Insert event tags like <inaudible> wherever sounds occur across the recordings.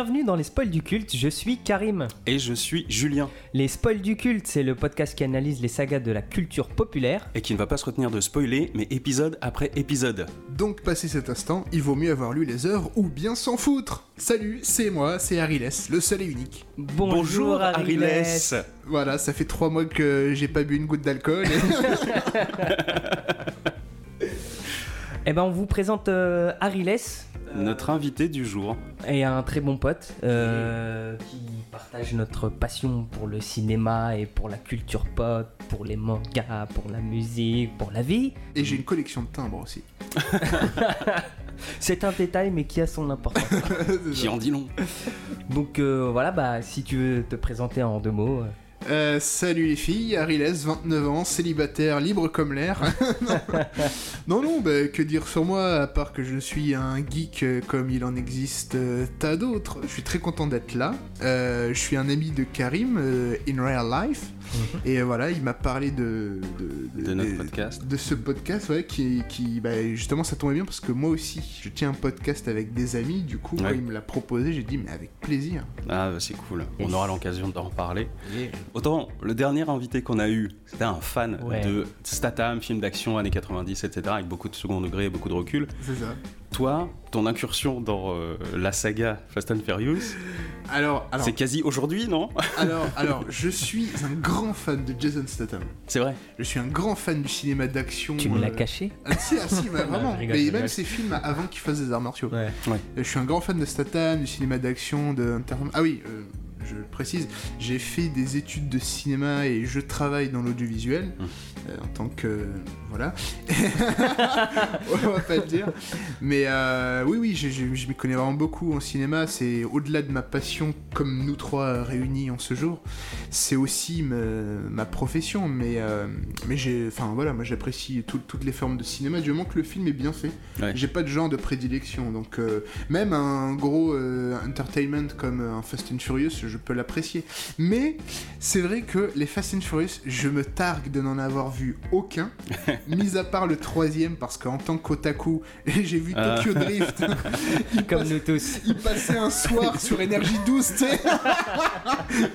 et bienvenue dans les spoils du culte. Je suis Karim. Et je suis Julien. Les spoils du culte, c'est le podcast qui analyse les sagas de la culture populaire. Et qui ne va pas se retenir de spoiler, mais épisode après épisode. Donc, passé cet instant, il vaut mieux avoir lu les heures ou bien s'en foutre. Salut, c'est moi, c'est Ariles, le seul et unique. Bonjour, Ariles. Voilà, ça fait trois mois que j'ai pas bu une goutte d'alcool. <laughs> Eh ben, on vous présente euh, Ariles. Notre invité du jour. Et un très bon pote euh, qui partage notre passion pour le cinéma et pour la culture pop, pour les mangas, pour la musique, pour la vie. Et j'ai une collection de timbres aussi. <laughs> C'est un détail mais qui a son importance. <laughs> qui en dit long. Donc euh, voilà, bah si tu veux te présenter en deux mots. euh. Euh, salut les filles, Ariles, 29 ans, célibataire, libre comme l'air. <laughs> non, non, bah, que dire sur moi, à part que je suis un geek euh, comme il en existe euh, tas d'autres. Je suis très content d'être là. Euh, je suis un ami de Karim, in real life. Et euh, voilà, il m'a parlé de... De, De notre podcast. De ce podcast, ouais, qui, qui bah, justement, ça tombait bien parce que moi aussi, je tiens un podcast avec des amis. Du coup, il me l'a proposé, j'ai dit, mais avec plaisir. Ah, bah, c'est cool. On aura l'occasion d'en reparler. Autant, le dernier invité qu'on a eu, c'était un fan Ouais. de Statham, film d'action années 90, etc., avec beaucoup de second degré, beaucoup de recul. C'est ça. Toi, ton incursion dans euh, la saga Fast and Furious, Alors, alors, c'est quasi aujourd'hui, non? Alors, <laughs> alors, je suis un grand fan de Jason Statham. C'est vrai? Je suis un grand fan du cinéma d'action. Tu me l'as euh, caché? Ah, si, ah, si, <laughs> mais vraiment. Rigole, mais même ses films avant qu'il fasse des arts martiaux. Ouais. Euh, Je suis un grand fan de Statham, du cinéma d'action, de Ah oui, euh, je le précise, j'ai fait des études de cinéma et je travaille dans l'audiovisuel Mmh. euh, en tant que voilà. <laughs> On va pas le dire. Mais euh, oui, oui, je, je- je m'y connais vraiment beaucoup en cinéma. C'est au-delà de ma passion, comme nous trois réunis en ce jour, c'est aussi me- ma profession. Mais euh, mais j'ai, enfin voilà, moi j'apprécie tout- toutes les formes de cinéma du moment que le film est bien fait. Ouais. J'ai pas de genre de prédilection, donc euh, même un gros entertainment comme un Fast and Furious, je peux l'apprécier. Mais c'est vrai que les Fast and Furious, je me targue de n'en avoir vu aucun, <laughs> <laughs> mis à part le troisième, parce qu'en tant qu'otaku, <laughs> j'ai vu Ah. Tokyo Drift. <laughs> il, Comme passe- nous tous. il passait un soir sur énergie 12, tu sais.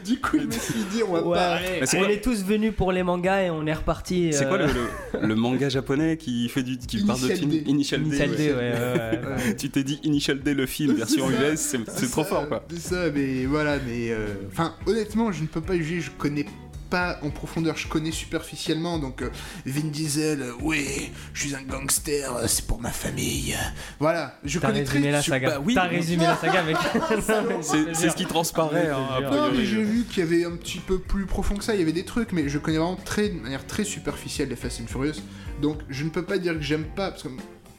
du coup, je me suis dit, on va Ouais, pas. On quoi- est tous venus pour les mangas et on est reparti. C'est euh, quoi le, le- le manga japonais qui fait du qui parle de Initial film D. Initial D Initial ouais. D, ouais, ouais, ouais. Ouais. Tu t'es dit Initial D le film version. US, c'est trop fort quoi. C'est ça, mais voilà, mais. euh, Enfin, honnêtement, je ne peux pas juger, je connais pas en profondeur, je connais superficiellement, donc euh, Vin Diesel, euh, ouais, je suis un gangster, euh, c'est pour ma famille. Voilà, je T'as connais résumé très. la je- saga. bah oui, T'as mais- résumé la saga, mec. <laughs> C'est c'est ce qui transparaît. hein, a Non, priori. mais j'ai vu qu'il y avait un petit peu plus profond que ça, il y avait des trucs, mais je connais vraiment très, de manière très superficielle les Fast and Furious, donc je ne peux pas dire que j'aime pas, parce que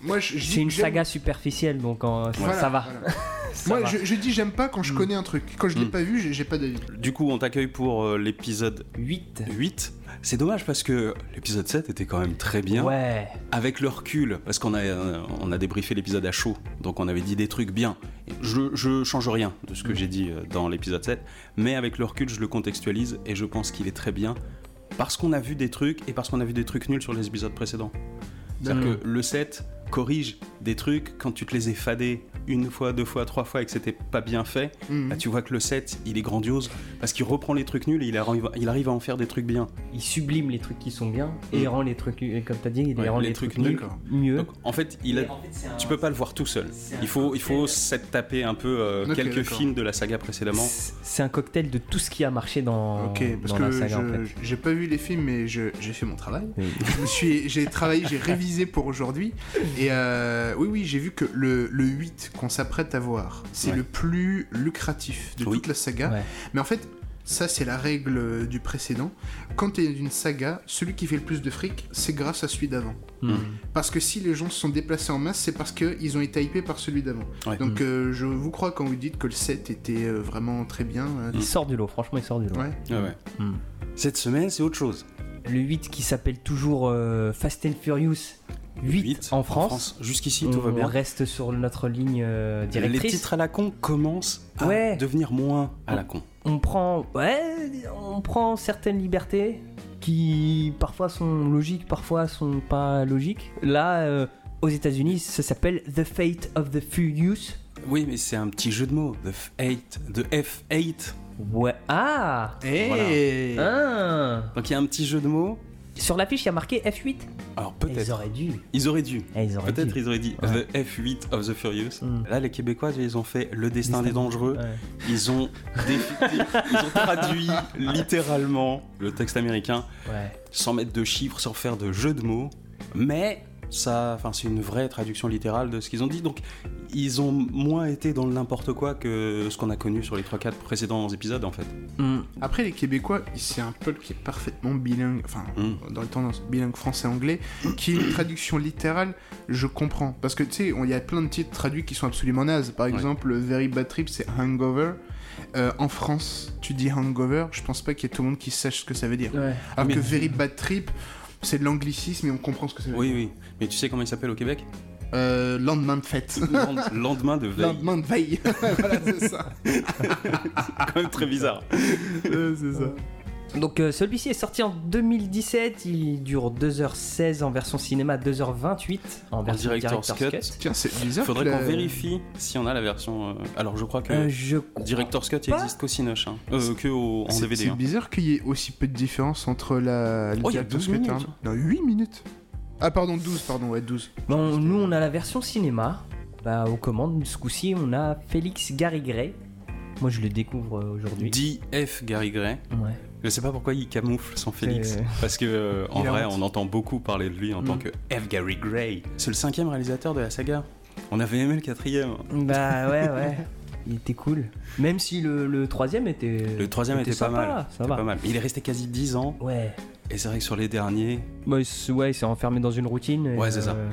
moi je, je dis C'est une saga superficielle, donc ça- Voilà, ça va. voilà. <laughs> Ça Moi va. je, je dis j'aime pas quand je Mm. connais un truc, quand je l'ai Mm. pas vu, j'ai- pas d'avis. Du coup, on t'accueille pour euh, l'épisode 8. 8. C'est dommage parce que l'épisode 7 était quand même très bien. Ouais. Avec le recul, parce qu'on a, euh, on a débriefé l'épisode à chaud, donc on avait dit des trucs bien. Je, je change rien de ce que j'ai dit euh, dans l'épisode 7, mais avec le recul, je le contextualise et je pense qu'il est très bien parce qu'on a vu des trucs et parce qu'on a vu des trucs nuls sur les épisodes précédents. C'est-à-dire Mm. que le 7 corrige des trucs quand tu te les ai fadés une fois, deux fois, trois fois et que c'était pas bien fait. Mm. Là, tu vois que le 7, il est grandiose parce qu'il reprend les trucs nuls et il arrive, il arrive à en faire des trucs bien. Il sublime les trucs qui sont bien et il rend les trucs, et comme t'as dit, il Ouais, rend les les, trucs trucs, nuls mieux. Donc, en fait, il a, en fait, un- tu peux pas le voir tout seul. Il faut, il faut cocktail. s'être tapé un peu euh, quelques films de la saga précédemment. C'est- un cocktail de tout ce qui a marché dans, Ok, parce dans que la saga en je- fait. j'ai pas vu les films, mais je- j'ai fait mon travail. Oui. Je me suis, j'ai travaillé, j'ai révisé pour aujourd'hui. Et euh, oui, oui, j'ai vu que le, le 8 qu'on s'apprête à voir, c'est Ouais. le plus lucratif de Oui. toute la saga. Ouais. Mais en fait, ça, c'est la règle du précédent. Quand tu es d'une saga, celui qui fait le plus de fric, c'est grâce à celui d'avant. Mm. Parce que si les gens se sont déplacés en masse, c'est parce qu'ils ont été hypés par celui d'avant. Ouais. Donc euh, je vous crois quand vous dites que le 7 était euh, vraiment très bien. euh, Il sort du lot, franchement, il sort du lot. Ouais. Ouais, ouais. Mm. Cette semaine, c'est autre chose. Le 8 qui s'appelle toujours euh, Fast and Furious 8, Huit en France. Jusqu'ici, on, tout va bien. on reste sur notre ligne euh, Les directrice. titres à la con commencent à Ouais. devenir moins à la con. On prend, ouais, on prend certaines libertés qui parfois sont logiques, parfois sont pas logiques. Là, euh, aux États-Unis, ça s'appelle The Fate of the Furious. Oui, mais c'est un petit jeu de mots. The F8. De F8. Ouais. Ah Eh Ah Donc il y a un petit jeu de mots. Sur l'affiche, il y a marqué F8. Alors Ils peut-être. auraient dû. Ils auraient dû. Eh, ils Peut-être ils auraient dit Ouais. The F8 of the Furious. Mm. Là, les Québécois, ils ont fait Le destin des dangereux. Ouais. Ils ont, défi- <laughs> ils ont traduit littéralement le texte américain Ouais. sans mettre de chiffres, sans faire de jeu de mots. Mais ça, enfin, c'est une vraie traduction littérale de ce qu'ils ont dit. Donc, ils ont moins été dans le n'importe quoi que ce qu'on a connu sur les 3-4 précédents épisodes, en fait. Mm. Après, les Québécois, c'est un peuple qui est parfaitement bilingue, enfin, Mm. dans les tendances, bilingue français-anglais, qui est une traduction littérale, je comprends. Parce que, tu sais, on- il y a plein de titres traduits qui sont absolument nazes. Par exemple, le Very Bad Trip, c'est Hangover. Euh, en France, tu dis Hangover, je pense pas qu'il y ait tout le monde qui sache ce que ça veut dire. Ouais. Alors Mais- que Very Bad Trip, c'est de l'anglicisme et on comprend ce que veut Oui, oui. Mais tu sais comment il s'appelle au Québec? Euh, lendemain de fête. Lend- <laughs> Lendemain de veille. Lendemain de veille. <laughs> voilà, c'est ça. <laughs> C'est quand même très bizarre. Euh, c'est ça. Donc euh, celui-ci est sorti en 2017, il dure 2h16 en version cinéma, 2h28 en version director's director's, cut. Tiens, c'est bizarre. Faudrait qu'on vérifie si on a la version. euh, Alors, je crois que Euh, je crois Director's Cut il pas. existe qu'au Cinoche, hein. Euh, que au- en C'est- DVD. C'est hein. bizarre qu'il y ait aussi peu de différence entre la. le Oh, il y a director's 12 cut, minutes. hein. Non, 8 minutes. Ah, pardon, 12, pardon, ouais, 12. Bon, nous on a la version cinéma. Bah, aux commandes, ce coup-ci, on a Félix Garrigray. Moi je le découvre euh, aujourd'hui. D.F. Gary Gray. Ouais. Je sais pas pourquoi il camoufle son Félix. Parce que, euh, en vrai, honte. on entend beaucoup parler de lui en Mm. tant que F. Gary Gray. C'est le cinquième réalisateur de la saga. On avait aimé le quatrième. Bah ouais, ouais. Il était cool. Même si le, le troisième était. Le troisième était, pas sympa, mal. Ça C'était va. pas mal. Il est resté quasi 10 ans. Ouais. Et c'est vrai que sur les derniers. Bah, ouais, il s'est enfermé dans une routine. et, Ouais, c'est ça. euh,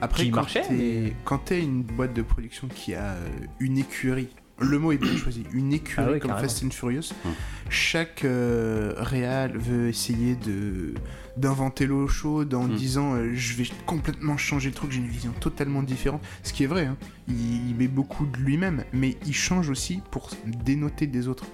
Après, Qui quand marchait, t'es mais- quand t'es une boîte de production qui a euh, une écurie, le mot est bien <coughs> choisi, une écurie Ah oui, comme carrément. Fast and Furious, Hum. chaque euh, réal veut essayer de d'inventer l'eau chaude en Hum. disant euh, je vais complètement changer le truc, j'ai une vision totalement différente. Ce qui est vrai, hein. il, il met beaucoup de lui-même, mais il change aussi pour dénoter des autres.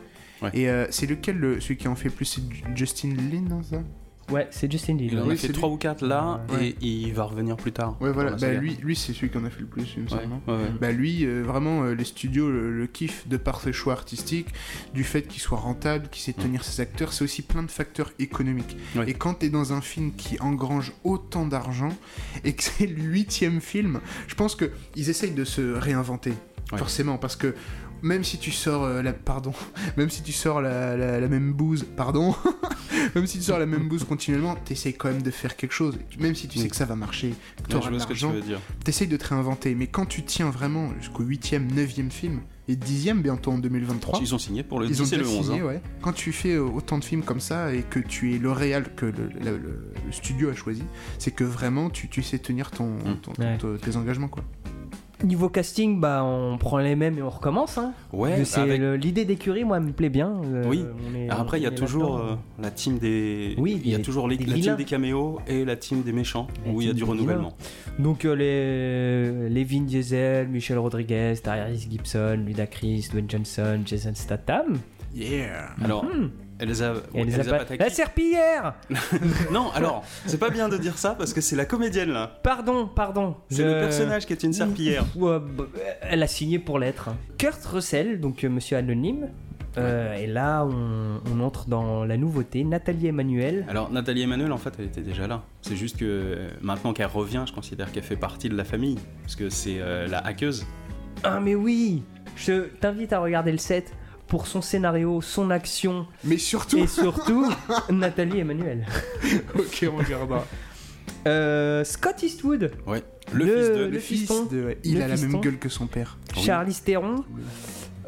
Ouais. Et euh, c'est lequel le- celui qui en fait le plus C'est Justin Lin, ça Ouais, c'est Justin Lin. Il en a c'est fait lui. 3 ou 4 là. Ouais. Et il va revenir plus tard. Ouais, voilà, bah, lui, lui c'est celui qui en a fait le plus, il me Ouais, semble. non ouais, ouais. Bah lui, euh, vraiment, euh, les studios le, le kiffent de par ses choix artistiques, du fait qu'il soit rentable, qu'il sait tenir ses acteurs, c'est aussi plein de facteurs économiques. Ouais. Et quand t'es dans un film qui engrange autant d'argent, et que c'est le huitième film, je pense que ils essayent de se réinventer, Ouais. forcément, parce que même si tu sors euh, la... Pardon. <laughs> Même si tu sors la, la- la même bouse... Pardon. <laughs> même si tu sors la même bouse continuellement, t'essayes quand même de faire quelque chose. Même si tu sais que ça va marcher, que t'auras de vois ce que tu l'argent, veux dire. t'essayes de te réinventer, mais quand tu tiens vraiment jusqu'au 8ème, 9ème film, et 10ème bientôt en 2023, Ils ont signé pour le ils ont 10 et le 11. signé, hein. ouais. Quand tu fais euh, autant de films comme ça et que tu es le réal que le, le- le- le studio a choisi, c'est que vraiment tu, tu sais tenir ton, ton- ton- Ouais. ton- tes engagements, quoi. Niveau casting, bah on prend les mêmes et on recommence. Hein. Ouais, C'est avec- l'idée d'écurie, moi, me plaît bien. euh, Oui. est- après, il y a toujours euh, la team des. Oui, il y a toujours les- la team des caméos et la team des méchants, La où il y a du renouvellement. Donc euh, les, les Vin Diesel, Michel Rodriguez, Tyrese Gibson, Ludacris, Dwayne Johnson, Jason Statham. Yeah Alors, Hmm. Elisa Elsa Pa- Pataki- La serpillière <laughs> Non, alors, c'est pas bien de dire ça parce que c'est la comédienne là. Pardon, pardon. C'est le personnage qui est une serpillière. Elle a signé pour l'être. Kurt Russell, donc euh, Monsieur Anonyme. Euh, et là, on, on entre dans la nouveauté. Nathalie Emmanuel. Alors, Nathalie Emmanuel, en fait, elle était déjà là. C'est juste que euh, maintenant qu'elle revient, je considère qu'elle fait partie de la famille. Parce que c'est euh, la hackeuse. Ah, mais oui Je t'invite à regarder le set pour son scénario, son action Mais surtout, et surtout <laughs> Nathalie Emmanuel. <laughs> ok, on regardera. Euh, Scott Eastwood, Ouais. Le, Le- fils de. le Fils fiston. de, ouais, il Le a la même gueule que son père. Oui. Charlize Theron,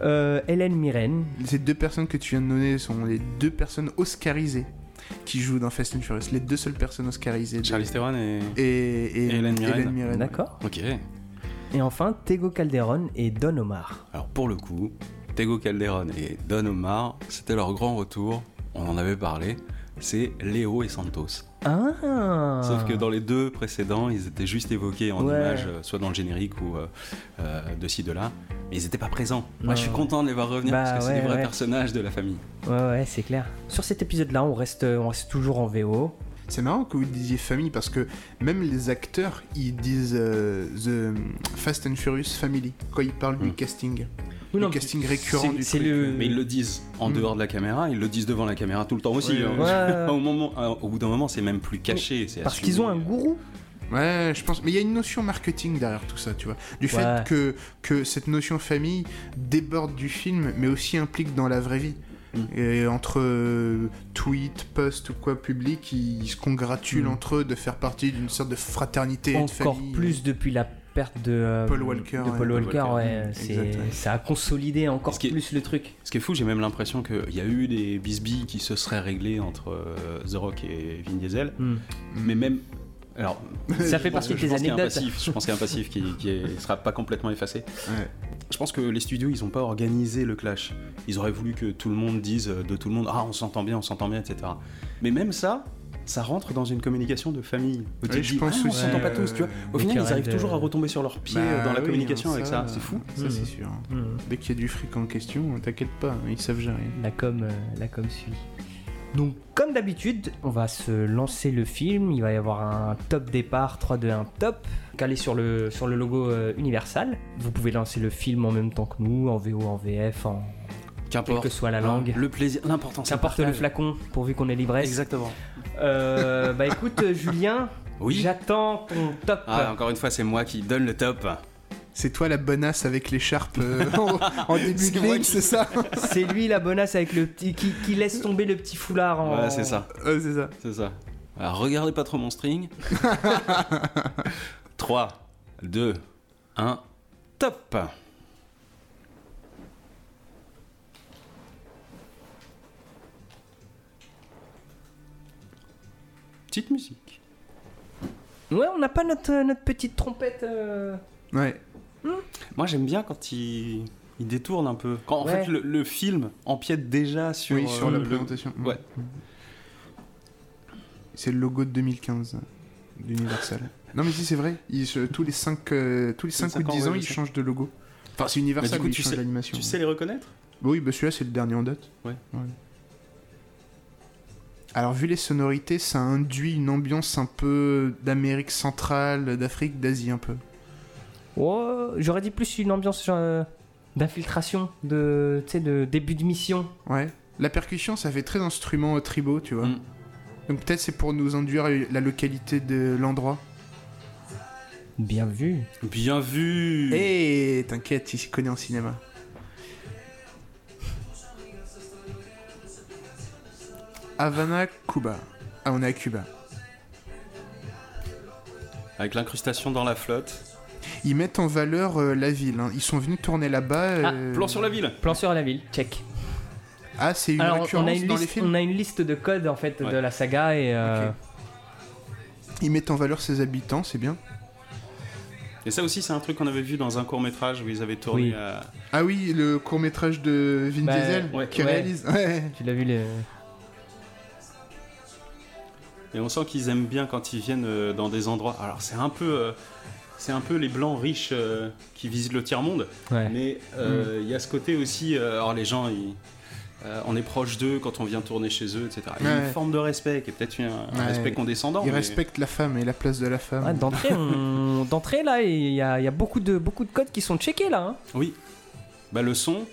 euh, Hélène Mirren. Ces deux personnes que tu viens de donner sont les deux personnes oscarisées qui jouent dans Fast and Furious. Les deux seules personnes oscarisées. Charlize Theron et. Et, et, Et Hélène Mirren. D'accord. Ok. Et enfin, Tego Calderon et Don Omar. Alors, pour le coup, Tego Calderon et Don Omar, c'était leur grand retour. On en avait parlé. C'est Léo et Santos. Ah Sauf que dans les deux précédents, ils étaient juste évoqués en Ouais. images, euh, soit dans le générique ou euh, euh, de ci, de là. Mais ils n'étaient pas présents. Moi, je suis content de les voir revenir Bah, parce que c'est des vrais ouais. personnages de la famille. Ouais, ouais, c'est clair. Sur cet épisode-là, on reste, on reste toujours en VO. C'est marrant que vous disiez famille parce que même les acteurs, ils disent euh, The Fast and Furious Family quand ils parlent du Mm. casting. Oui, le non, casting récurrent du truc. le- Mais ils le disent en Mm. dehors de la caméra, ils le disent devant la caméra tout le temps aussi. Ouais, hein. ouais. <laughs> au, moment, euh, au bout d'un moment, c'est même plus caché. Parce qu'ils ont un gourou. Ouais, je pense. Mais il y a une notion marketing derrière tout ça, tu vois. Du Ouais. fait que, que cette notion famille déborde du film, mais aussi implique dans la vraie vie. Mm. Et entre euh, tweets, posts ou quoi public, ils, se congratulent Mm. entre eux de faire partie d'une sorte de fraternité et de Encore famille. plus depuis la perte de euh, Paul Walker, De ouais. Paul Paul Walker, ouais. Mm, c'est- exact, ouais. Ça a consolidé encore est- plus le truc. Ce qui est fou, j'ai même l'impression qu'il y a eu des bisbilles qui se seraient réglés entre euh, The Rock et Vin Diesel. Mm. Mais même. Alors, Ça fait partie que- de je tes pense qu'il y a un anecdotes. passif, Je pense qu'il y a un passif qui, qui est- sera pas complètement effacé. Ouais. Je pense que les studios, ils ont pas organisé le clash. Ils auraient voulu que tout le monde dise de tout le monde Ah, on s'entend bien, on s'entend bien, etc. Mais même ça, ça rentre dans une communication de famille. Où tu Ouais, te je dis, pense Ah, on aussi, s'entend pas euh, tous, tu vois. Au final, ils arrivent de- toujours à retomber sur leurs pieds Bah euh, dans la oui, communication hein, avec ça. C'est fou. Ça, Mm. c'est sûr. Mm. Dès qu'il y a du fric en question, t'inquiète pas, ils savent gérer. La com, euh, la com suit. Donc, comme d'habitude, on va se lancer le film. Il va y avoir un top départ, 3, 2, 1, top, calé sur le, sur le logo euh, Universal. Vous pouvez lancer le film en même temps que nous, en VO, en VF, en quelle Qu'importe. que soit la Hein, langue. Le plaisir, l'important, c'est Qu'importe le flacon, pourvu qu'on ait l'ivresse. Exactement. Euh, bah écoute, euh, Julien, Oui. j'attends ton top. Ah, encore une fois, c'est moi qui donne le top. C'est toi la bonasse avec l'écharpe euh, en, <laughs> en début C'est de ligne, c'est ça <laughs> C'est lui la bonasse avec le petit qui, qui laisse tomber le petit foulard en. Ouais, c'est ça. Ouais, c'est ça. C'est ça. Alors, regardez pas trop mon string. 3, 2, 1, top Petite musique. Ouais, on n'a pas notre, notre petite trompette. euh, Ouais. Moi, j'aime bien quand il, il détourne un peu. Quand en Ouais. fait le, le film empiète déjà sur, oui, sur euh, la le- présentation. Ouais. C'est le logo de 2015 d'Universal. Non mais si c'est vrai, ils, se- tous les 5 tous les cinq ou cinq ans, 10 ans, ouais, ils je sais. changent de logo. Enfin, c'est Universal, Mais du coup, mais ils tu changent sais- l'animation. Tu sais les reconnaître? Oui, bah celui-là, c'est le dernier en date. Ouais. Alors, vu les sonorités, ça induit une ambiance un peu d'Amérique centrale, d'Afrique, d'Asie un peu. Ouais, j'aurais dit plus une ambiance euh, d'infiltration, de, tu sais, de début de mission. Ouais. La percussion, ça fait très instrument euh, tribaux, tu vois. Mm. Donc peut-être c'est pour nous induire la localité de l'endroit. Bien vu. Bien vu Et t'inquiète, il s'y connaît en cinéma. Havana, Cuba. Ah, on est à Cuba. Avec l'incrustation dans la flotte. Ils mettent en valeur euh, la ville. hein. Ils sont venus tourner là-bas. Ah, euh, Plan sur la ville Plan sur la ville, check. Ah, c'est une Alors, on récurrence a, une dans les liste, films. on a une liste de codes en fait de Ouais. la saga et. euh. Ils mettent en valeur ses habitants, c'est bien. Et ça aussi, c'est un truc qu'on avait vu dans un court métrage où ils avaient tourné Oui. à. Ah oui, le court métrage de Vin Bah, Diesel ouais, qui ouais. réalise. Ouais. Tu l'as vu le. Et on sent qu'ils aiment bien quand ils viennent euh, dans des endroits. Alors, c'est un peu. euh, C'est un peu les blancs riches euh, qui visitent le tiers-monde, Ouais. mais euh, il y a ce côté aussi. euh, alors, les gens, ils- euh, on est proche d'eux quand on vient tourner chez eux, etc. Il y a une forme de respect qui est peut-être un, un Ouais. respect condescendant. Ils mais- respectent la femme et la place de la femme. Ouais, d'entrée, on- d'entrée, là, il y y a beaucoup, de, beaucoup de codes qui sont checkés là. hein. Oui. Bah, le son.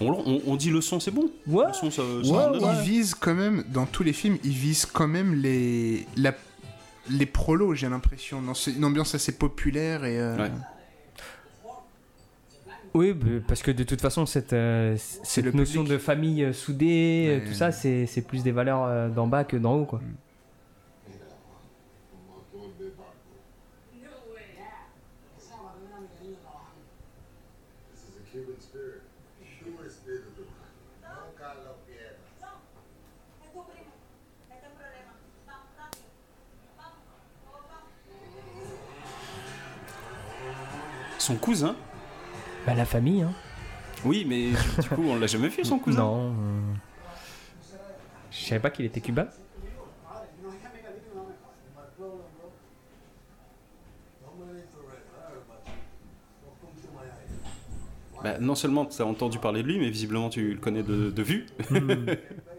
On, on- on dit le son, c'est bon. Ouais. Le son, ça, ça Ouais, rentre dedans. ils visent quand même, dans tous les films, ils visent quand même les, la- les prolos, j'ai l'impression. dans ce- une ambiance assez populaire et. euh, Ouais. Oui, parce que de toute façon, cette, euh, cette le notion public. de famille euh, soudée, euh, Ouais. tout ça, c'est c'est plus des valeurs euh, d'en bas que d'en haut, quoi. Son cousin Bah, la famille, hein. Oui, mais du coup, on l'a jamais vu, son cousin Non. euh, Je savais pas qu'il était cubain. Bah, non seulement tu as entendu parler de lui, mais visiblement tu le connais de, de vue. <laughs>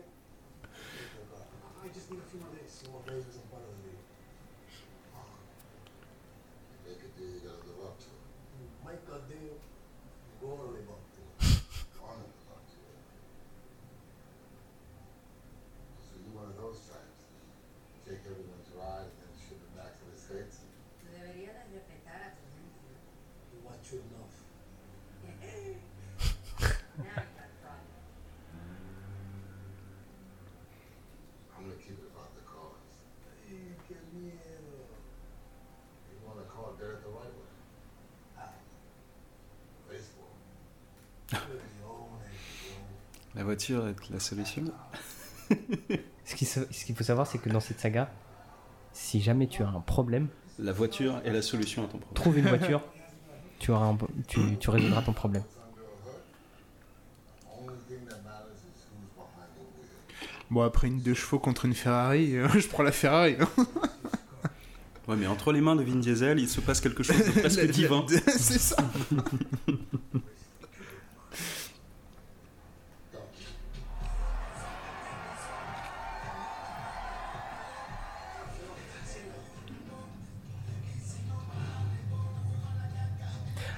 voiture est la solution. Ce qu'il ce faut savoir, c'est que dans cette saga, si jamais tu as un problème, La voiture est la solution à ton problème. trouve une voiture, <laughs> tu, auras un- tu, tu résoudras ton problème. Bon, après une deux chevaux contre une Ferrari, euh, <laughs> je prends la Ferrari. hein. Ouais, mais entre les mains de Vin Diesel, il se passe quelque chose de presque <laughs> divin. C'est ça.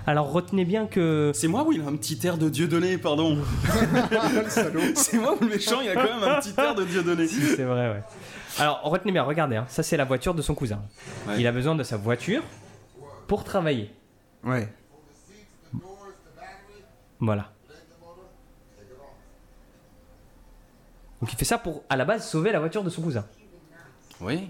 Alors retenez bien que C'est moi ou il a un petit air de Dieu donné, pardon. <laughs> <laughs> C'est moi ou le méchant, il a quand même un petit air de Dieu donné Si, c'est vrai, ouais. Alors, retenez bien, regardez, hein, ça c'est la voiture de son cousin. Ouais. Il a besoin de sa voiture pour travailler. Ouais. Voilà. Donc il fait ça pour, à la base, sauver la voiture de son cousin. Oui.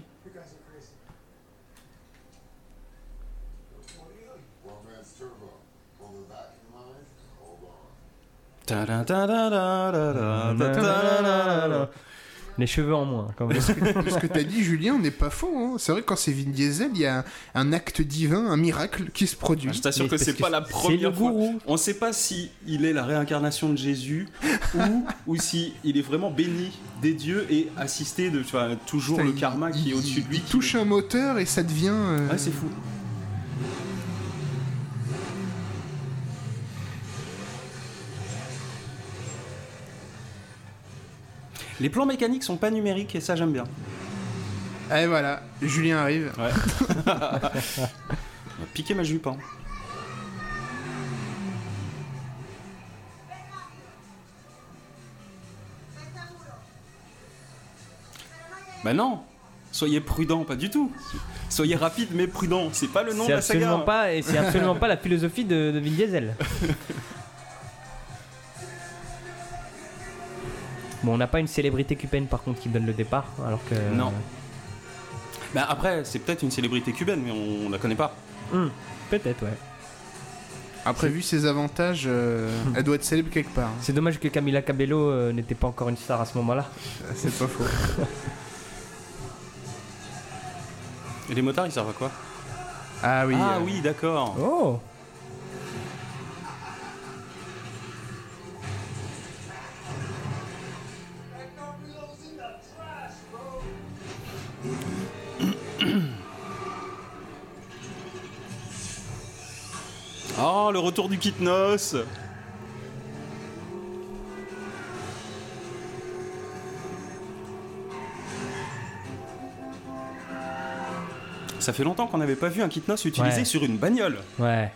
Les cheveux en moins, quand même. Ce que t'as dit, Julien, n'est pas faux. C'est vrai que quand c'est Vin Diesel, il y a un, acte divin, un miracle qui se produit. Je t'assure que c'est que pas la première fois. On sait pas si il est la réincarnation de Jésus ou, ou si il est vraiment béni des dieux et assisté de toujours le karma qui est au-dessus de lui. Il touche un moteur et ça devient. Ouais, c'est fou. Les plans mécaniques sont pas numériques et ça j'aime bien. Et voilà, Julien arrive. Ouais. On <laughs> va piquer ma jupe. Hein. Bah non Soyez prudent, pas du tout. Soyez rapide mais prudent. C'est pas le nom C'est de la saga. absolument pas, et c'est absolument <laughs> pas la philosophie de, de Vin Diesel. <laughs> Bon, on n'a pas une célébrité cubaine par contre qui donne le départ, alors que. Non. Bah après, c'est peut-être une célébrité cubaine, mais on, on la connaît pas. Hum, Peut-être, ouais. Après, vu ses avantages, euh, elle doit être célèbre quelque part. hein. C'est dommage que Camila Cabello euh, n'était pas encore une star à ce moment-là. C'est pas faux. Et les motards, ils servent à quoi? Ah oui. Ah euh, oui, d'accord. Oh Oh, <coughs> le retour du Kitnos Ça fait longtemps qu'on n'avait pas vu un Kitnos utilisé Ouais. sur une bagnole. Ouais.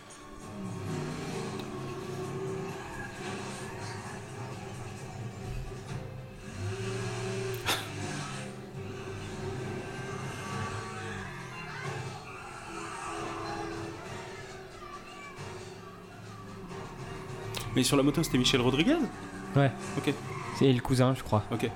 Mais sur la moto, c'était Michel Rodriguez Ouais. Ok, C'est le cousin, je crois. ok.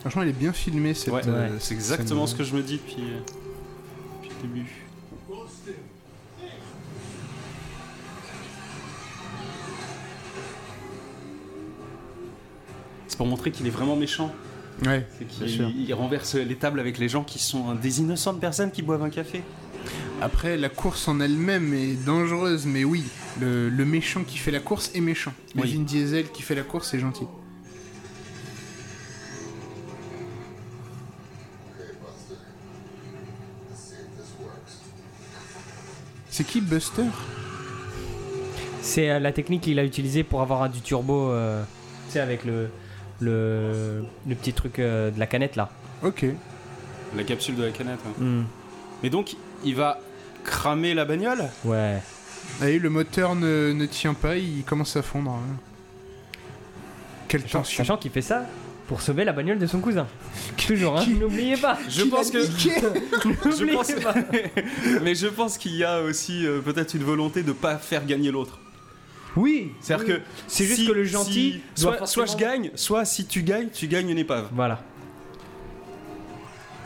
Franchement, elle est bien filmée cette. Ouais, euh, c'est exactement scène. ce que je me dis depuis, euh, depuis le début. C'est pour montrer qu'il est vraiment méchant. Ouais. Il renverse les tables avec les gens qui sont des innocentes personnes qui boivent un café. Après, la course en elle-même est dangereuse, mais oui, le, le méchant qui fait la course est méchant. Mais Oui. Vin Diesel qui fait la course est gentil. C'est qui Buster? C'est euh, la technique qu'il a utilisée pour avoir un- du turbo, euh, tu sais, avec le, le, le petit truc euh, de la canette là. Ok. La capsule de la canette. ouais. Hmm. Mais donc, il va cramer la bagnole? Ouais. Allez, le moteur ne, ne tient pas, il commence à fondre. hein. Quelle Sachant, tension. sachant qu'il fait ça pour sauver la bagnole de son cousin. <laughs> Toujours, hein. Qui- N'oubliez pas. Je Qui pense l'a que. niqué <laughs> Je N'oubliez pense... pas. <laughs> Mais je pense qu'il y a aussi euh, peut-être une volonté de pas faire gagner l'autre. Oui. C'est-à-dire oui. que C'est juste si- que le gentil si- doit soit, soit je gagne, soit si tu gagnes, tu gagnes une épave. Voilà.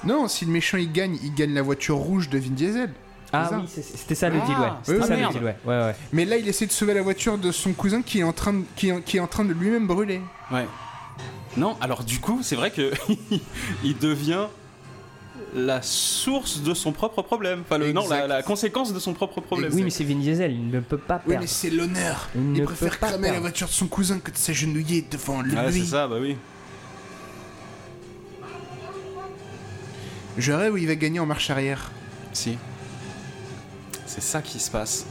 Non, si le méchant il gagne, il gagne la voiture rouge de Vin Diesel. Ah ça. oui, c'est- c'était ça le Ah, deal, ouais. C'était oui, ça oui, le merde. deal, ouais. Ouais, ouais. Mais là, il essaie de sauver la voiture de son cousin qui est en train de, qui est, qui est en train de lui-même brûler. Ouais. Non, alors du coup, c'est vrai que <laughs> il devient la source de son propre problème. Enfin, le, non, la, conséquence de son propre problème. Oui, mais c'est Vin Diesel, il ne peut pas Oui, perdre. mais c'est l'honneur. Il Il, ne préfère cramer la voiture de son cousin que de s'agenouiller devant lui. Ah, c'est ça, bah oui. Je rêve où il va gagner en marche arrière. Si. C'est ça qui se passe.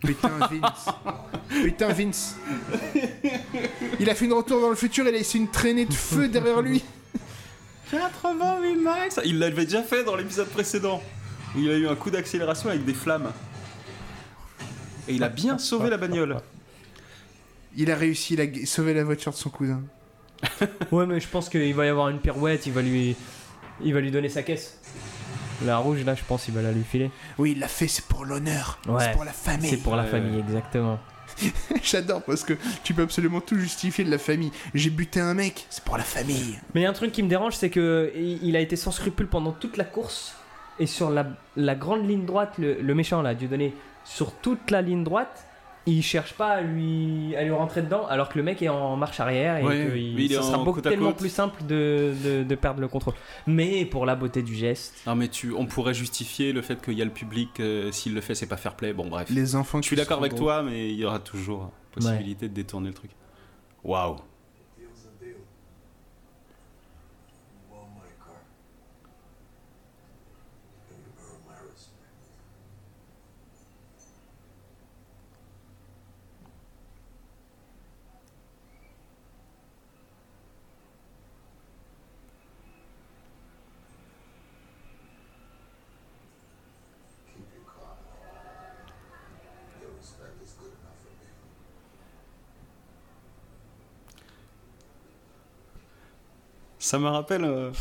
Putain, <laughs> Vince. Putain, Vince. Il a fait une retour dans le futur et il a laissé une traînée de feu derrière lui. 88 max Il l'avait déjà fait dans l'épisode précédent. Où il a eu un coup d'accélération avec des flammes. Et il a bien sauvé la bagnole. Il a réussi, il a g- sauvé la voiture de son cousin. <laughs> Ouais, mais je pense qu'il va y avoir une pirouette, il va lui, il va lui donner sa caisse. La rouge, là, je pense qu'il va la lui filer. Oui, il l'a fait, c'est pour l'honneur. Ouais. C'est pour la famille. C'est pour la famille, exactement. <laughs> J'adore parce que tu peux absolument tout justifier de la famille. J'ai buté un mec, c'est pour la famille. Mais il y a un truc qui me dérange, c'est que il a été sans scrupule pendant toute la course. Et sur la, la grande ligne droite, le, le méchant là, Dieudonné, sur toute la ligne droite, il cherche pas à lui, à lui rentrer dedans, alors que le mec est en marche arrière et Ouais, que il, il est ça sera beaucoup tellement plus simple de, de, de perdre le contrôle. Mais pour la beauté du geste, Non mais tu, on pourrait justifier le fait qu'il y a le public, euh, s'il le fait c'est pas fair play, bon bref. Les enfants Je suis d'accord avec gros. toi, mais il y aura toujours possibilité de détourner le truc. Waouh. Deal's a deal. You want my car. And you earn my respect. Keep your calm. Your respect is good enough for me. Ça me rappelle euh,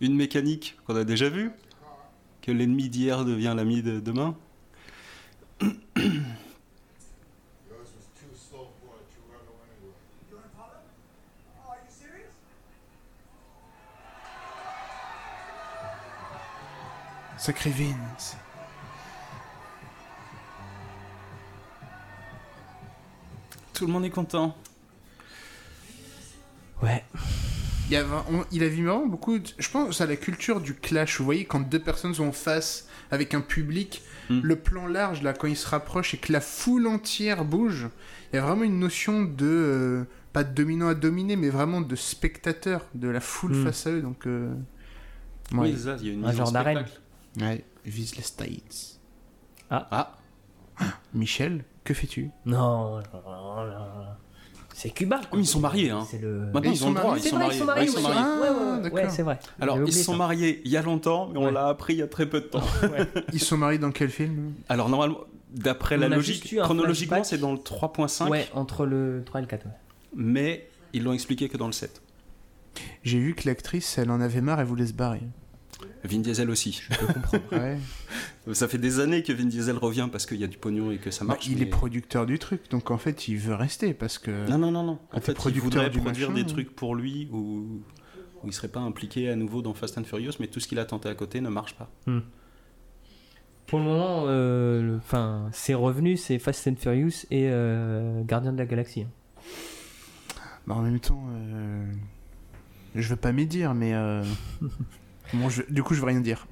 une mécanique qu'on a déjà vue, que l'ennemi d'hier devient l'ami de demain. Sacré Vince. Tout le monde est content. Il, y a, vra- on- il a vu vraiment beaucoup. de- je pense à la culture du clash. Vous voyez, quand deux personnes sont en face avec un public, Mm. le plan large, là, quand ils se rapprochent et que la foule entière bouge, il y a vraiment une notion de. euh, pas de dominant à dominer, mais vraiment de spectateur, de la foule Mm. face à eux. Donc. euh, ouais. ça, il y a une Un genre d'arène. spectacle. Ouais, vise les States. Ah, Michel, que fais-tu? Non, non, non, non. C'est Cuba. quoi. Oui, ils sont mariés, hein. C'est le. maintenant Et ils, ils ont sont le droit, mariés ils sont vrai, mariés. ils sont Ouais, mariés. ils sont oui. mariés. Ah, Ouais, ouais, ouais, c'est vrai. Alors, ils oublié sont ça. mariés il y a longtemps, mais on Ouais. l'a appris il y a très peu de temps. <laughs> Ils sont mariés dans quel film Alors, normalement, d'après la logique, chronologiquement, c'est dans le 3.5, Ouais, entre le 3 et le 4. ouais. mais ils l'ont expliqué que dans le 7. J'ai vu que l'actrice, elle en avait marre, elle voulait se barrer. Vin Diesel aussi. Ouais. <laughs> Ça fait des années que Vin Diesel revient parce qu'il y a du pognon et que ça Bah, marche. il mais- est producteur du truc, donc en fait, il veut rester parce que. Non, non, non, non. En fait, il producteur voudrait du produire machin, des hein. trucs pour lui où, où il serait pas impliqué à nouveau dans Fast and Furious, mais tout ce qu'il a tenté à côté ne marche pas. Pour le moment, euh, le- enfin, ses revenus, c'est Fast and Furious et euh, Gardien de la Galaxie. Bah, en même temps, euh, je veux pas m'y dire, mais. <laughs> bon, je- Du coup, je veux rien dire.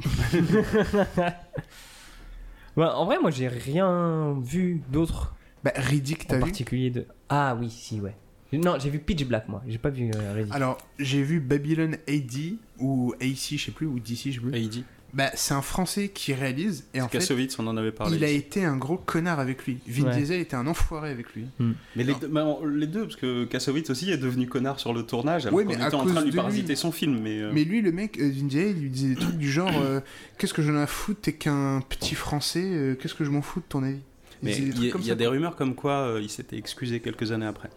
Ouais, <laughs> en vrai, moi, j'ai rien vu d'autre Bah, Riddick, en t'as vu particulier de. Ah oui, si, ouais. Non, j'ai vu Pitch Black, moi. J'ai pas vu euh, Riddick. Alors, j'ai vu Babylon AD, ou AC, je sais plus, ou DC, je sais plus. Dit Bah, c'est un Français qui réalise et en fait, Kassovitz, on en avait parlé. il a été un gros connard avec lui. Vin Ouais. Diesel était un enfoiré avec lui. Mais les, deux, mais en- les deux, parce que Kassovitz aussi est devenu connard sur le tournage, alors Ouais, qu'on mais à était en cause train de lui de parasiter lui. son film. Mais, euh, Mais lui, le mec, euh, Vin Diesel, il lui disait des trucs du genre euh, Qu'est-ce que j'en ai à foutre T'es qu'un petit Français, euh, qu'est-ce que je m'en fous de ton avis? Mais disait des il trucs y a, y a des rumeurs comme quoi euh, il s'était excusé quelques années après.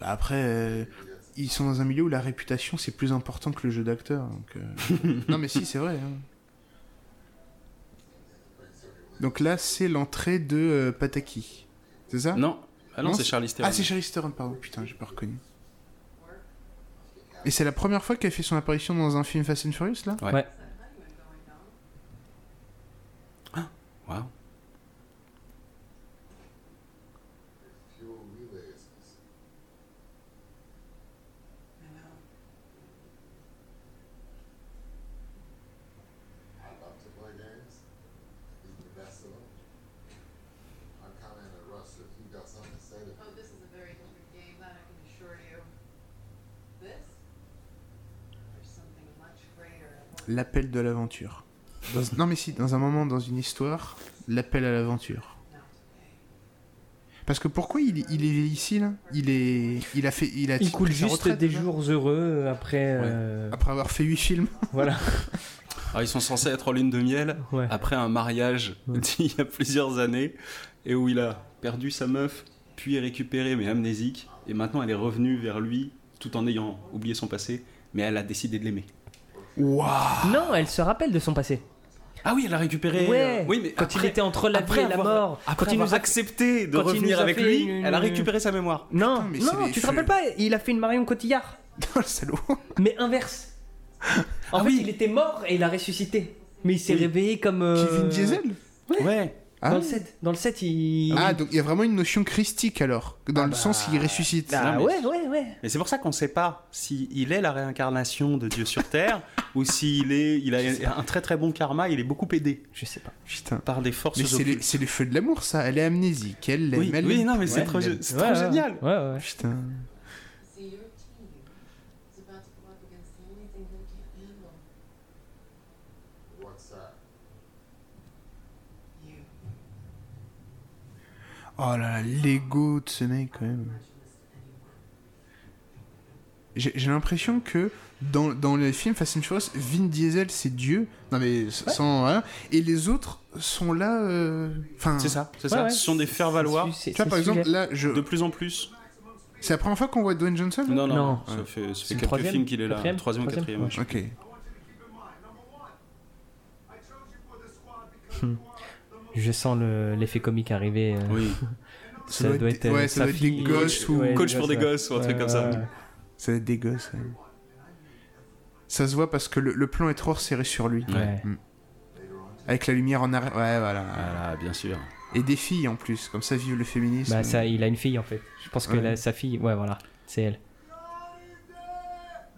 Bah après, euh, ils sont dans un milieu où la réputation c'est plus important que le jeu d'acteur. euh, <laughs> non, mais si, c'est vrai. hein. Donc là, c'est l'entrée de euh, Pataki. C'est ça? Non, ah non, Non, c'est Charlize Theron. Ah, c'est Charlize Theron, pardon. Putain, j'ai pas reconnu. Et c'est la première fois qu'elle fait son apparition dans un film Fast and Furious, là? Ouais. Ouais. Waouh. L'appel de l'aventure. Dans- Non, mais si, dans un moment, dans une histoire, l'appel à l'aventure. Parce que pourquoi il, il est ici, là? Il, est, il a fait. Il, a Il coule juste retraite, des jours heureux après. euh, Après avoir fait 8 films. <laughs> Voilà. Ah, ils sont censés être en lune de miel Ouais. après un mariage Ouais. <laughs> d'il y a plusieurs années et où il a perdu sa meuf, puis est récupéré mais amnésique, et maintenant elle est revenue vers lui tout en ayant oublié son passé, mais elle a décidé de l'aimer. Non, elle se rappelle de son passé. Ah oui, elle a récupéré. Ouais. euh, oui, mais quand après- il était entre la vie et la mort. Après quand il nous a accepté de quand il revenir avec lui, une- elle a récupéré sa mémoire. Non, Putain, mais c'est non, tu te rappelles pas Il a fait une Marion Cotillard, <laughs> le salaud mais inverse. En Ah fait, oui. il était mort et il a ressuscité. Mais il s'est Oui. réveillé comme. euh, Kevin Diesel Ouais. Ah. Dans le 7. Dans le 7, il. Ah, donc il y a vraiment une notion christique alors, dans Ah le bah. sens qu'il ressuscite. Ah ouais, ouais, ouais. Mais c'est pour ça qu'on ne sait pas s'il est la réincarnation de Dieu sur Terre ou s'il est, il a un très très bon karma, il est beaucoup aidé Je sais pas. Putain. par des forces Mais c'est occultes. c'est les feux de l'amour, ça. Elle est amnésique, elle l'aime. Oui, elle oui, l'aime. non, mais c'est Ouais, trop, c'est Ouais, trop ouais, génial. Ouais, ouais. Putain. Oh là là, l'ego de ce mec quand même. J'ai j'ai l'impression que dans, dans les films Fast and Furious, Vin Diesel c'est Dieu. Non mais sans rien. Et les autres sont là. euh, Enfin. C'est ça, c'est Ouais, ça. ouais. Ce sont des faire-valoir. C'est- Tu vois par exemple sujet. là, je. De plus en plus. C'est la première fois qu'on voit Dwayne Johnson. Non, non, Non. ça fait, ça C'est fait le quelques troisième, films qu'il est là. quatrième, Troisième quatrième. ouais. Ok. Most Je sens le- l'effet comique arriver. euh, Oui. <laughs> Ça, doit doit être- être, ouais, ça sa doit être des gosses ou- ouais, Coach pour des gosses ou un truc comme ça. Ça va être des gosses. Ça se voit parce que le, le plan est trop resserré sur lui. Ouais. Avec la lumière en arrière. Ouais, voilà. Voilà, bien sûr. Et des filles en plus. Comme ça, vive le féminisme. Bah, ça, il a une fille en fait. Je pense que Ouais. la- sa fille, ouais, voilà, c'est elle.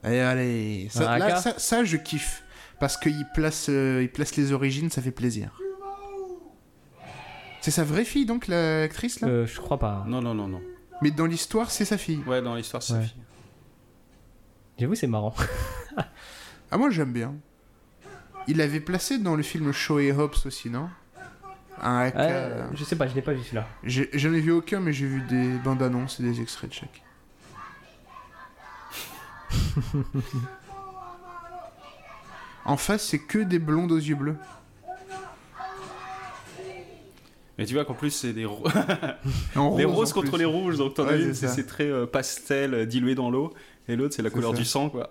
Allez, allez. Ça, là, ça, ça, je kiffe. Parce qu'il place, euh, il place les origines, ça fait plaisir. C'est sa vraie fille, donc, la- l'actrice, là? Euh, je crois pas. Non, non, non, non. Mais dans l'histoire, c'est sa fille. Ouais, dans l'histoire, c'est sa fille. J'avoue, c'est marrant. <laughs> Ah, moi, j'aime bien. Il l'avait placé dans le film Show et Hobbs aussi, non? Un. Euh, je sais pas, je l'ai pas vu celui-là. J'en ai vu aucun, mais j'ai vu des bandes annonces et des extraits de chaque. <laughs> en face, c'est que des blondes aux yeux bleus. Mais tu vois qu'en plus, c'est des ro- <laughs> En <laughs> les rose, roses contre plus. les rouges. Donc, t'en as Ouais, une, c'est très euh, pastel, euh, dilué dans l'eau. Et l'autre, c'est la couleur ça. du sang, quoi.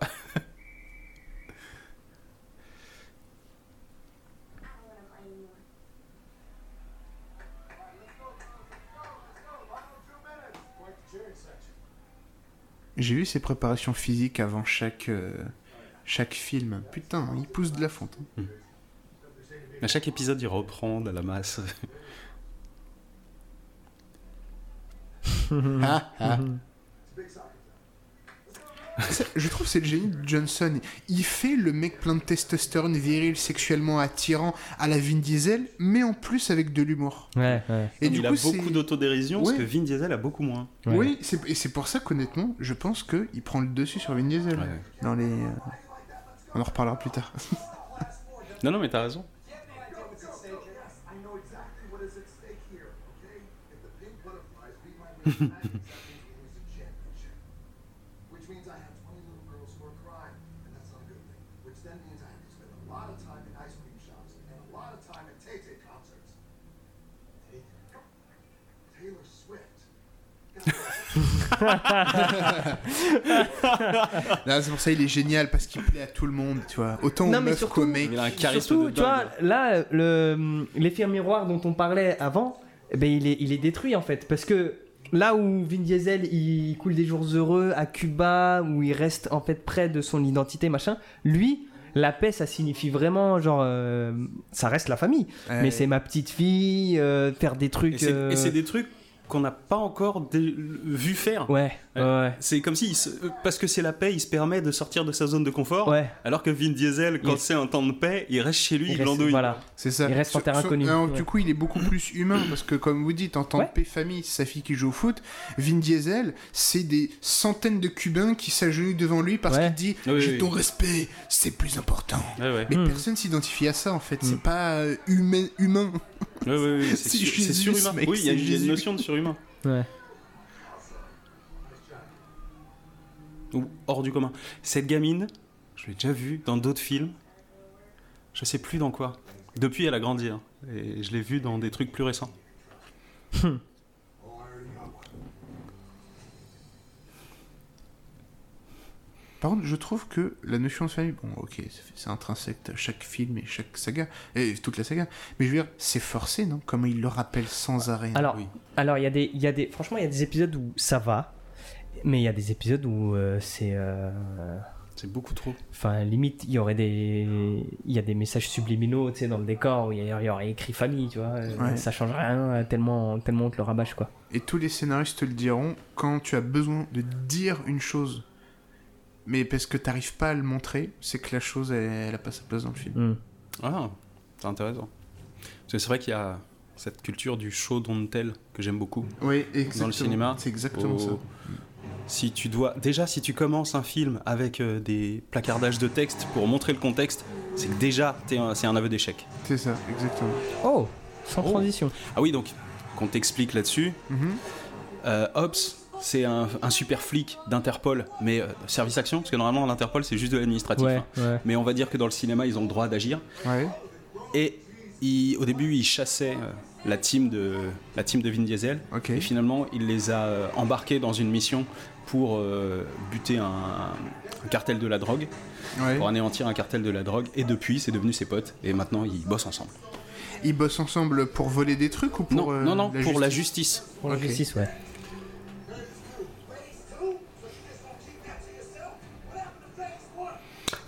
J'ai vu ses préparations physiques avant chaque, euh, chaque film. Putain, il pousse de la fonte. hein. À chaque épisode, il reprend de la masse. <laughs> Ah, ah. Je trouve que c'est le génie de Johnson. Il fait le mec plein de testostérone, viril, sexuellement attirant à la Vin Diesel, mais en plus avec de l'humour. Ouais, ouais. Et il du a coup, c'est- beaucoup d'autodérision, parce Ouais. que Vin Diesel a beaucoup moins. Oui, et c'est pour ça qu'honnêtement, je pense qu'il prend le dessus sur Vin Diesel. Ouais. Dans les. euh, On en reparlera plus tard. Non, non, mais t'as raison. <laughs> <laughs> c'est pour ça il est génial parce qu'il plaît à tout le monde, tu vois. Autant Non, aux mais meufs surtout- qu'aux mecs. Il a un charisme Surtout, de tu vois, là, le, l'effet miroir dont on parlait avant, eh ben, il, est, il est détruit en fait. Parce que là où Vin Diesel il coule des jours heureux à Cuba, où il reste en fait près de son identité, machin, lui. La paix, ça signifie vraiment, genre, euh, ça reste la famille. Ouais. Mais c'est ma petite fille, euh, faire des Et trucs. c'est euh, et c'est des trucs qu'on n'a pas encore dé- vu faire. Ouais, ouais, ouais. C'est comme si, se- euh, parce que c'est la paix, il se permet de sortir de sa zone de confort. Ouais. Alors que Vin Diesel, quand Il- c'est un temps de paix, il reste chez lui, Il il, reste- glandouille. voilà. C'est ça. Il reste en Sur- terre sur- inconnue. Ouais. Du coup, il est beaucoup plus humain parce que, comme vous dites, en temps Ouais. de paix famille, c'est sa fille qui joue au foot. Vin Diesel, c'est des centaines de Cubains qui s'agenouillent devant lui parce Ouais. qu'il dit Oui, J'ai oui. ton respect, c'est plus important. Ouais, ouais. Mais Hmm. personne s'identifie à ça en fait. Hmm. C'est pas euh, humain. humain. Ouais, ouais, ouais, c'est surhumain. mec, oui, il y a une- il y a une Jésus. notion de surhumain. Ouais. Ou hors du commun. Cette gamine, je l'ai déjà vue dans d'autres films. Je sais plus dans quoi. Depuis, elle a grandi. hein. Et je l'ai vue dans des trucs plus récents. Par contre, je trouve que la notion de famille, bon, ok, c'est- intrinsèque à chaque film et chaque saga, et toute la saga, mais je veux dire, c'est forcé, non? Comment il le rappelle sans arrêt. Alors, Oui. alors il y a des, il y a des, franchement, il y a des épisodes où ça va, mais il y a des épisodes où euh, c'est, euh, C'est beaucoup trop. enfin, limite, il y aurait des, il y a des messages subliminaux, tu sais, dans le décor où il y, aurait écrit famille, tu vois, euh, Ouais. ça change rien tellement, tellement on te le rabâche quoi. Et tous les scénaristes te le diront, quand tu as besoin de dire une chose, mais parce que t'arrives pas à le montrer, c'est que la chose, elle, elle a pas sa place dans le film. Hmm. Ah, c'est intéressant. Parce que c'est vrai qu'il y a cette culture du show don't tell que j'aime beaucoup. Oui, exactement. Dans le cinéma, C'est exactement ça. Si tu dois, déjà, si tu commences un film avec euh, des placardages de texte pour montrer le contexte, c'est que déjà, c'est un aveu d'échec. C'est ça, exactement. Oh, sans Oh. transition. Ah oui, donc, qu'on t'explique là-dessus, Mhm. euh, Ops, c'est un, un super flic d'Interpol, mais euh, service action, parce que normalement, l'Interpol, c'est juste de l'administratif. Ouais, hein. ouais. Mais on va dire que dans le cinéma, ils ont le droit d'agir. Ouais. Et il- au début, il chassait euh, la team de la team de Vin Diesel. Et finalement, il les a euh, embarqués dans une mission pour euh, buter un, un cartel de la drogue, Ouais. pour anéantir un cartel de la drogue. Et depuis, c'est devenu ses potes. Et maintenant, ils bossent ensemble. Ils bossent ensemble pour voler des trucs ou pour non, euh, non, non, la pour la justice. Pour la justice, ouais.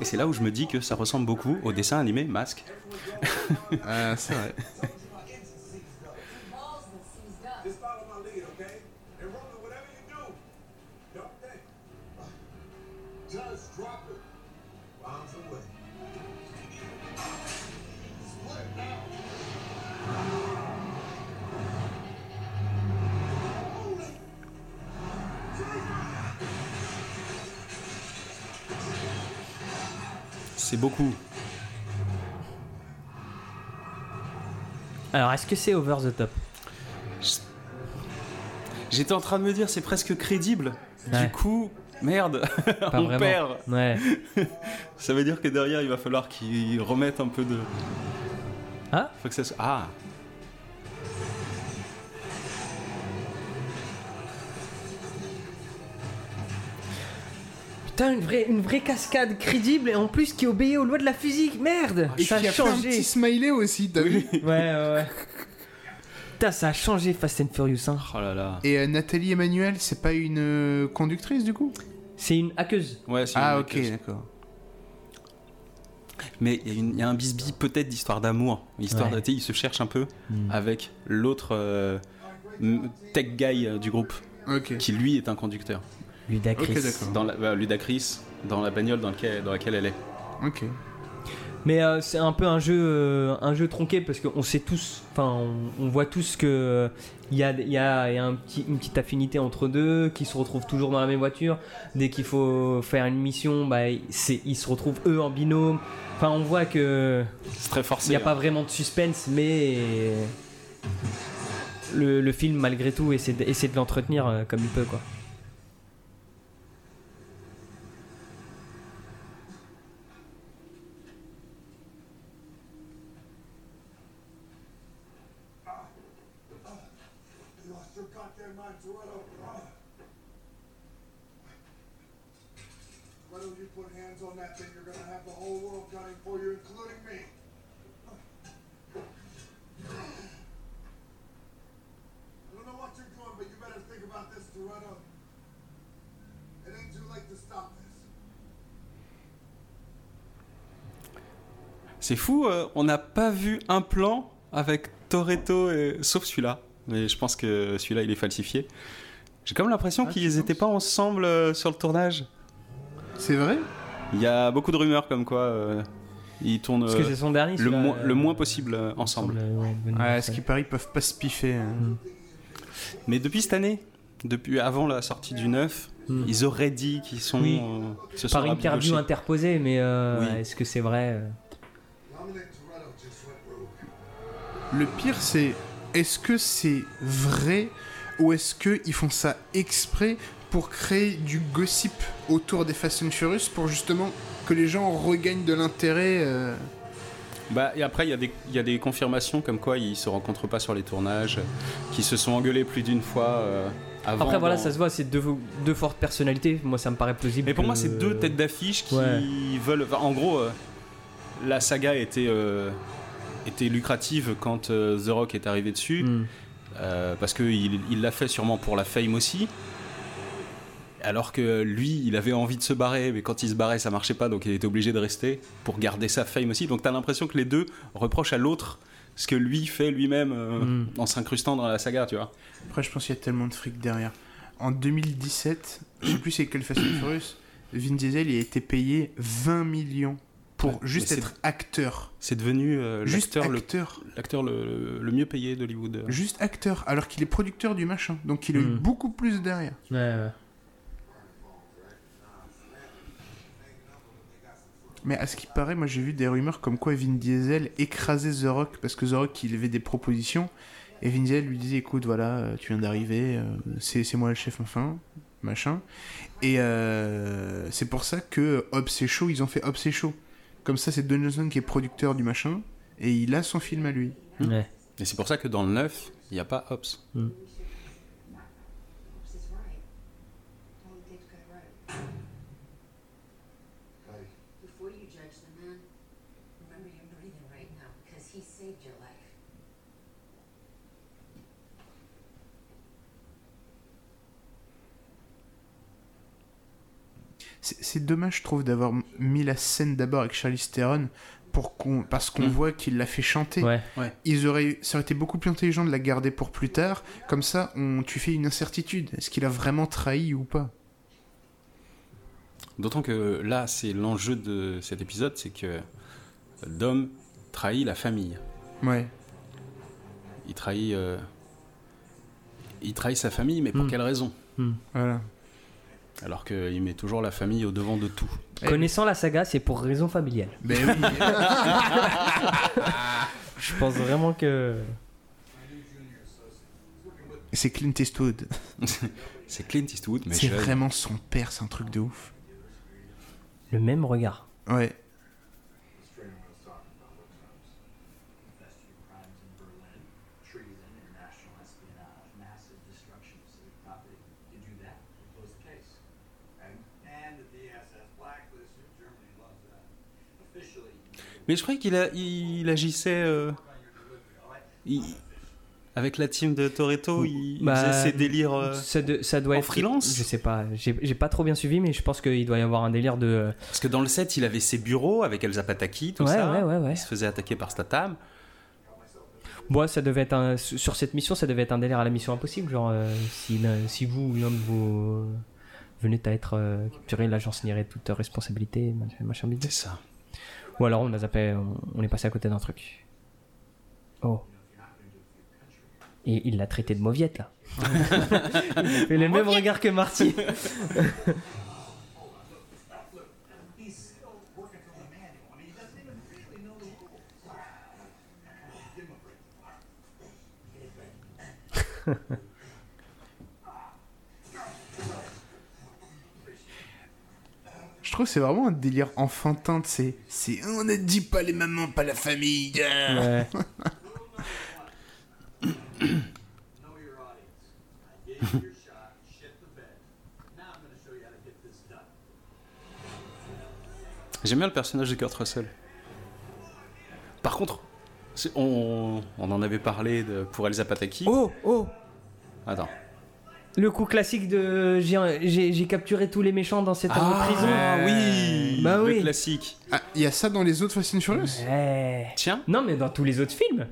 Et c'est là où je me dis que ça ressemble beaucoup au dessin animé Masque. Ah, c'est vrai. <laughs> C'est beaucoup. Alors, est-ce que c'est over the top? J'étais en train de me dire, c'est presque crédible. Ouais. Du coup, merde, <laughs> Pas on vraiment. perd. Ouais. Ça veut dire que derrière, il va falloir qu'ils remettent un peu de. Ah Faut que ça Ah Putain, une vraie, une vraie cascade crédible et en plus qui obéit aux lois de la physique, merde Et Ça a a fait un changé petit smiley aussi, t'as vu Ouais, ouais, ouais. Putain, ça a changé Fast and Furious 1. Oh là là. Et euh, Nathalie Emmanuel, c'est pas une euh, conductrice du coup? C'est une hackeuse. Ouais, c'est Ah une ok, hackeuse. d'accord. Mais il y, a y un bisbis peut-être d'histoire d'amour. Histoire Ouais. de, il se cherche un peu Hmm. avec l'autre euh, tech guy du groupe, Ok. qui lui est un conducteur. Ludacris. Dans la, bah, Ludacris, dans la bagnole dans, lequel- dans laquelle elle est. Ok. Mais euh, c'est un peu un jeu, euh, un jeu tronqué parce qu'on sait tous, enfin, on, on voit tous que euh, il y a, il y a- il y a un petit, une petite affinité entre deux, qui se retrouvent toujours dans la même voiture. Dès qu'il faut faire une mission, bah, c'est, ils se retrouvent eux en binôme. Enfin, on voit que C'est très il n'y a hein. pas vraiment de suspense, mais le, le film, malgré tout, essaie de, essaie de l'entretenir euh, comme il peut, quoi. C'est fou, euh, on n'a pas vu un plan avec Toretto, et... sauf celui-là. Mais je pense que celui-là, il est falsifié. J'ai comme l'impression Ah, qu'ils n'étaient pas ensemble euh, sur le tournage. C'est vrai? Il y a beaucoup de rumeurs comme quoi euh, ils tournent Parce que euh, c'est son dernier. le, euh, le moins possible euh, ensemble. semble, ouais, ce qui paraît, ils peuvent pas se piffer. hein. Mais depuis cette année, depuis avant la sortie du 9, Mm. ils auraient dit qu'ils sont. Oui. euh, Par interview interposée, mais euh, Oui. est-ce que c'est vrai Le pire, c'est est-ce que c'est vrai ou est-ce qu'ils font ça exprès pour créer du gossip autour des Fast and Furious pour justement que les gens regagnent de l'intérêt euh, Bah, et après, il y, a des- il y a des confirmations comme quoi ils se rencontrent pas sur les tournages, qu'ils se sont engueulés plus d'une fois euh, avant. Après, voilà, dans- ça se voit, c'est deux, deux fortes personnalités. Moi, ça me paraît plausible. Mais pour que- moi, c'est deux têtes d'affiche qui Ouais. veulent. enfin, en gros, euh, la saga était, euh, était lucrative quand euh, The Rock est arrivé dessus, Hmm. euh, parce qu'il il l'a fait sûrement pour la fame aussi. Alors que lui, il avait envie de se barrer, mais quand il se barrait, ça marchait pas, donc il était obligé de rester pour garder sa fame aussi. Donc t'as l'impression que les deux reprochent à l'autre ce que lui fait lui-même euh, Mm. en s'incrustant dans la saga, tu vois. Après, je pense qu'il y a tellement de fric derrière. En 2017, je sais plus c'est quel Fast and Furious, Vin Diesel il a été payé 20 millions pour Ouais, juste être acteur. C'est devenu euh, Juste acteur. l'acteur le, le mieux payé d'Hollywood. Juste acteur, alors qu'il est producteur du machin. Donc il a eu Mm. beaucoup plus derrière. Ouais, ouais. Mais à ce qui paraît, moi j'ai vu des rumeurs comme quoi Vin Diesel écrasait The Rock parce que The Rock il avait des propositions et Vin Diesel lui disait écoute voilà euh, tu viens d'arriver euh, c'est c'est moi le chef enfin machin et euh, c'est pour ça que Hobbs et Shaw ils ont fait Hobbs et Shaw comme ça c'est Don Johnson qui est producteur du machin et il a son film à lui Ouais. Et c'est pour ça que dans le 9, il n'y a pas Hobbs. This c'est dommage je trouve d'avoir mis la scène d'abord avec Charlize Theron pour qu'on parce qu'on Mm. voit qu'il l'a fait chanter Ouais. ils auraient, ça aurait été beaucoup plus intelligent de la garder pour plus tard. Comme ça, on, tu fais une incertitude. Est-ce qu'il a vraiment trahi ou pas? D'autant que là, c'est l'enjeu de cet épisode, c'est que Dom trahit la famille. Ouais. Il trahit, euh, il trahit sa famille, mais pour Mm. quelle raison? Voilà. Alors qu'il met toujours la famille au devant de tout. Eh, Connaissant la saga, c'est pour raison familiale. Ben oui. <laughs> Je pense vraiment que. c'est Clint Eastwood. <laughs> C'est Clint Eastwood, mais C'est vraiment son père, c'est un truc de ouf. Le même regard. Ouais. Mais je croyais qu'il a- il agissait euh, il- avec la team de Toretto. Il, il Bah, faisait ses délires. euh, ça, de- ça doit en être. freelance Je sais pas. J'ai j'ai pas trop bien suivi, mais je pense qu'il doit y avoir un délire de. Parce que dans le set, il avait ses bureaux avec Elsa Pataki, tout Ouais, ça. ouais, ouais, ouais. Il se faisait attaquer par Statham. Moi, ça devait être un. Sur cette mission, ça devait être un délire à la mission impossible. Genre, euh, si, vous ou l'un de vos. venez à être euh, capturé, l'agence nierait toute responsabilité, machin, machin bidule. C'est ça. Ou alors on a zappé, on, on est passé à côté d'un truc. Oh. Et il l'a traité de mauviette là. <laughs> il a le même regard que Marty. <laughs> trouve que c'est vraiment un délire enfantin, tu sais. C'est on ne dit pas les mamans, pas la famille. Ouais. <laughs> J'aime bien le personnage de Kurt Russell. Par contre, on, on en avait parlé de- pour Elsa Pataki. Oh, oh Attends. Le coup classique de j'ai- capturé tous les méchants dans cette prison. Ah oui Bah Le oui. classique. Ah, il y a ça dans les autres Fast and Furious? Ouais. Tiens. Non, mais dans tous les autres films.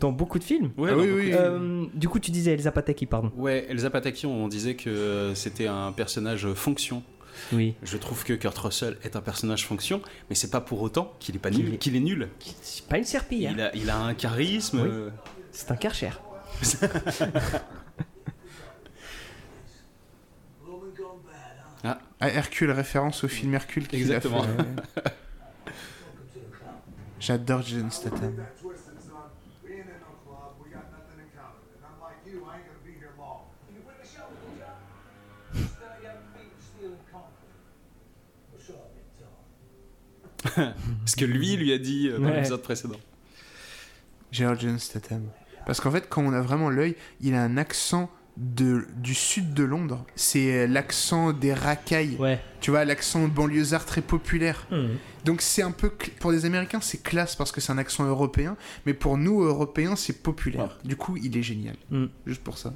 Dans beaucoup de films. Ouais, Ah oui, beaucoup oui. de- Euh, du coup, tu disais Elsa Pataki, pardon. Ouais, Elsa Pataki, on disait que c'était un personnage fonction. Oui. Je trouve que Kurt Russell est un personnage fonction, mais c'est pas pour autant qu'il est pas Qu'il nul. est- Qu'il est nul. C'est pas une serpille. hein. Il a, il a un charisme. Oui. C'est un karcher. <laughs> Ah, Hercule, référence au film Hercule qu'il a Exactement. fait. J'adore Jason Statham. <laughs> Ce que lui lui a dit euh, dans Ouais. l'épisode précédent. Jason Statham. Parce qu'en fait, quand on a vraiment l'œil, il a un accent de, du sud de Londres. C'est l'accent des racailles. Ouais. Tu vois, l'accent banlieusard très populaire. Hmm. Donc c'est un peu... Pour les Américains, c'est classe parce que c'est un accent européen. Mais pour nous, Européens, c'est populaire. Du coup, il est génial. Hmm. Juste pour ça.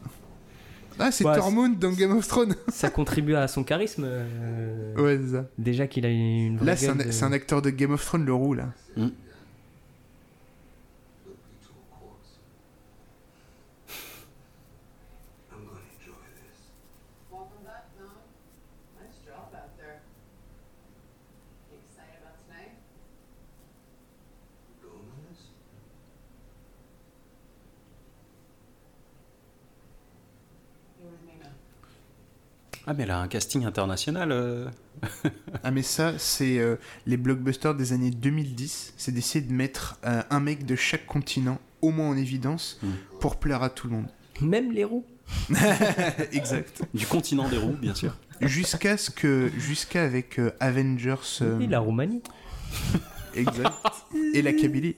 Ah, c'est Ouais, Tormund dans Game of Thrones. <laughs> Ça contribue à son charisme. euh, ouais, c'est ça. Déjà qu'il a une vraie Là, c'est un, de- un acteur de Game of Thrones, le roux, là. Hmm. Ah, mais elle a un casting international. euh. <laughs> Ah mais ça, c'est euh, les blockbusters des années 2010. C'est d'essayer de mettre euh, un mec de chaque continent au moins en évidence Mm. pour plaire à tout le monde. Même les roues. <laughs> exact. Du continent des roues, bien sûr. Jusqu'à ce que, jusqu'à avec euh, Avengers, euh, Et la Roumanie. <laughs> exact, et la Kabylie.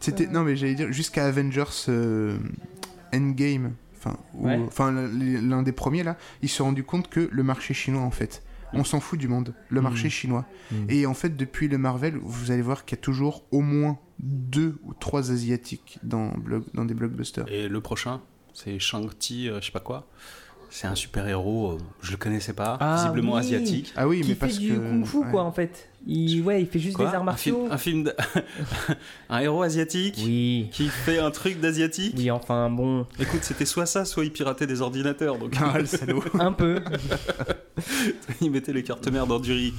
C'était non mais j'allais dire jusqu'à Avengers euh, Endgame. Enfin, ou- Ouais. enfin l'un des premiers là, ils se sont rendus compte que le marché chinois en fait, on s'en fout du monde, le marché chinois. Mm. Et en fait, depuis le Marvel, vous allez voir qu'il y a toujours au moins deux ou trois asiatiques dans, dans des blockbusters. Et le prochain, c'est Shang-Chi, euh, je sais pas quoi. C'est un super-héros, euh, je le connaissais pas, Ah visiblement oui. asiatique. Ah oui, qui mais fait parce du que kung fu ouais. quoi en fait. Il, ouais, il fait juste Quoi des arts un film, martiaux. un film de- <laughs> un héros asiatique Oui. qui fait un truc d'asiatique. Oui, enfin bon, Écoute, c'était soit ça, soit il piratait des ordinateurs. Donc Ah le salaud. <laughs> un peu. <laughs> il mettait les cartes mères dans du riz.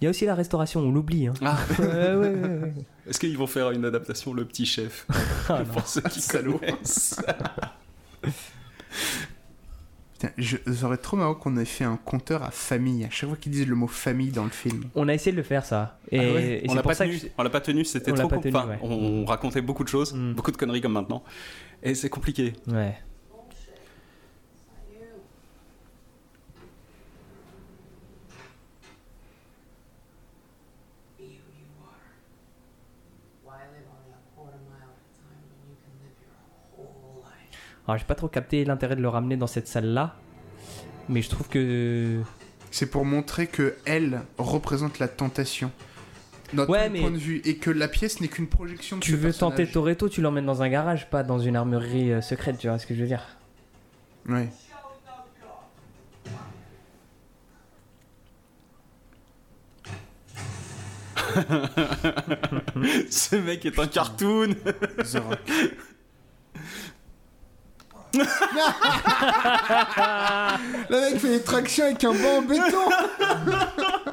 Il y a aussi la restauration, on l'oublie. Hein. Ah, <laughs> Ouais, ouais, ouais, ouais. est-ce qu'ils vont faire une adaptation Le Petit Chef? <laughs> Ah. Pour ceux qui connaissent. Putain, je, ça aurait trop marrant qu'on ait fait un compteur à famille. À chaque fois qu'ils disent le mot famille dans le film. On a essayé de le faire ça. Et, Ah ouais et on c'est l'a pour pas, ça tenu, que. on l'a pas tenu, c'était On l'a trop pas com- tenu, enfin, ouais. On racontait beaucoup de choses, Mm. beaucoup de conneries comme maintenant. Et c'est compliqué. Ouais. Alors j'ai pas trop capté l'intérêt de le ramener dans cette salle là. Mais je trouve que. C'est pour montrer que elle représente la tentation. Dans Ouais, mais- point de vue. Et que la pièce n'est qu'une projection de Tu ce veux tenter. Toretto, tu l'emmènes dans un garage, pas dans une armurerie euh, secrète, tu vois ce que je veux dire Ouais. <laughs> Ce mec est un cartoon The Rock. <laughs> <laughs> Le mec fait des tractions avec un banc en béton. <laughs>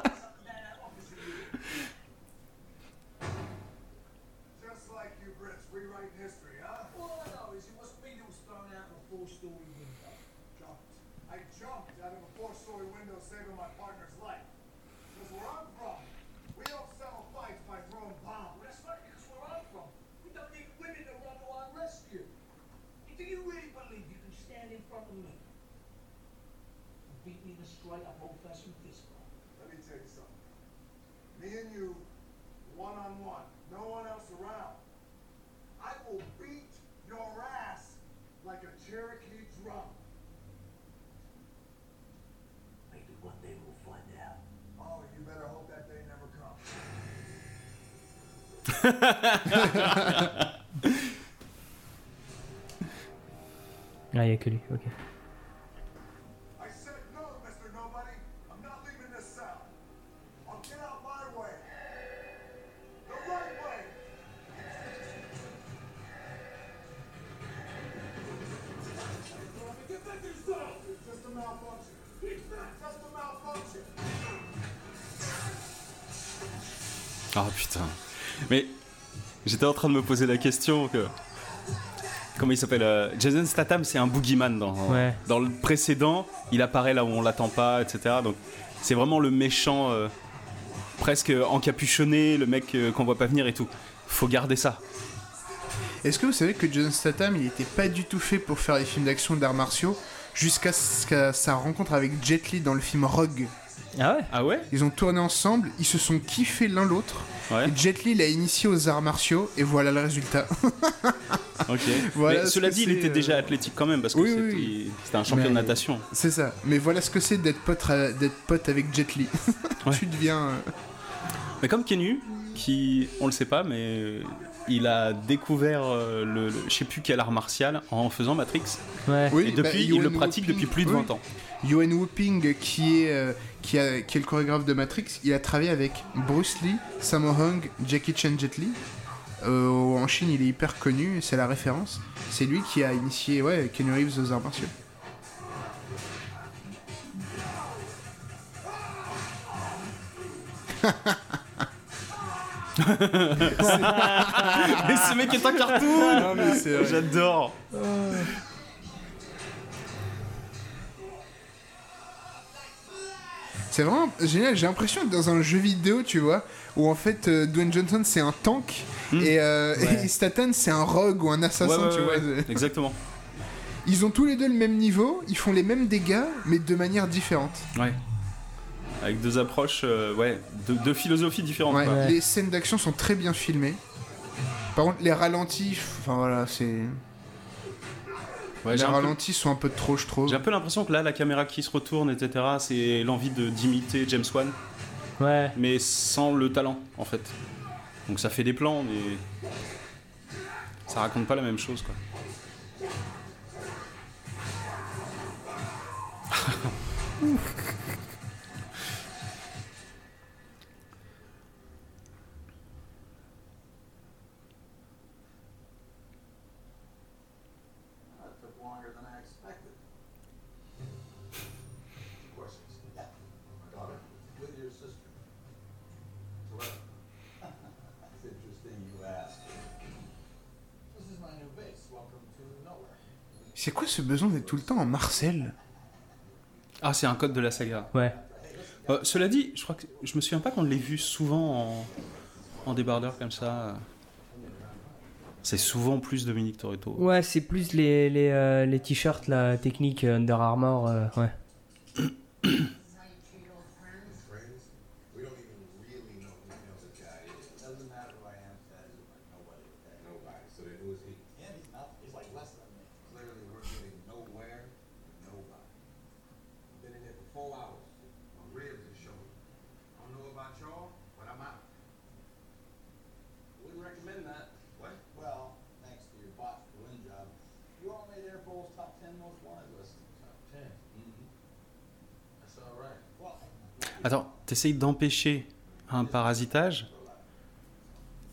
<laughs> Ah, il y a que lui, ok. Mais j'étais en train de me poser la question que. Comment il s'appelle euh, Jason Statham, c'est un boogeyman dans, Ouais. dans le précédent. Il apparaît là où on l'attend pas, etc. Donc c'est vraiment le méchant euh, presque encapuchonné, le mec euh, qu'on voit pas venir et tout. Faut garder ça. Est-ce que vous savez que John Statham, il était pas du tout fait pour faire les films d'action d'arts martiaux jusqu'à ce qu'à sa rencontre avec Jet Li dans le film Rogue? Ah ouais Ah ouais Ils ont tourné ensemble, ils se sont kiffés l'un l'autre. Ouais. Et Jet Li l'a initié aux arts martiaux et voilà le résultat. <laughs> Ok. <laughs> Voilà Mais ce cela dit, il était euh, déjà athlétique quand même parce que Oui, c'était oui, oui. c'était un champion Mais- de natation. C'est ça. Mais voilà ce que c'est d'être pote, pote avec Jet Li. <laughs> Ouais. tu deviens. euh, Mais comme Kenu, qui, on le sait pas, mais il a découvert euh, le, le- je sais plus quel art martial en faisant Matrix. Ouais. Oui, et depuis, bah, il le pratique Whooping- depuis plus de oui. 20 ans. Yoann Whooping, qui est, euh, qui, a- qui est le chorégraphe de Matrix, il a travaillé avec Bruce Lee, Sammo Hung, Jackie Chan Jet Li. Euh, en Chine, il est hyper connu, c'est la référence. C'est lui qui a initié ouais, Keanu Reeves aux arts martiaux. <laughs> Mais ce mec est un cartoon. J'adore C'est vraiment génial, j'ai l'impression d'être dans un jeu vidéo, tu vois, où en fait euh, Dwayne Johnson c'est un tank Hmm. et, euh, Ouais. <laughs> et Statham c'est un rogue ou un assassin, Ouais, tu vois. Exactement. <laughs> Ils ont tous les deux le même niveau, ils font les mêmes dégâts, mais de manière différente. Ouais. Avec deux approches, euh, ouais, deux, deux philosophies différentes. Ouais. Les scènes d'action sont très bien filmées. Par contre, les ralentis, enfin voilà, c'est. Ouais, les j'ai un peu- ralentis sont un peu trop, je trouve. J'ai un peu l'impression que là, la caméra qui se retourne, etc., c'est l'envie de d'imiter James Wan, Ouais. mais sans le talent, en fait. Donc ça fait des plans, mais ça raconte pas la même chose, quoi. <laughs> C'est quoi ce besoin d'être tout le temps en Marcel? Ah, c'est un code de la saga. Ouais. Euh, cela dit, je crois que je me souviens pas qu'on l'ait vu souvent en, en débardeur comme ça. C'est souvent plus Dominique Toretto. Ouais, c'est plus les, les, euh, les t-shirts, la technique Under Armour, euh, ouais. <clears throat> t'essayes d'empêcher un parasitage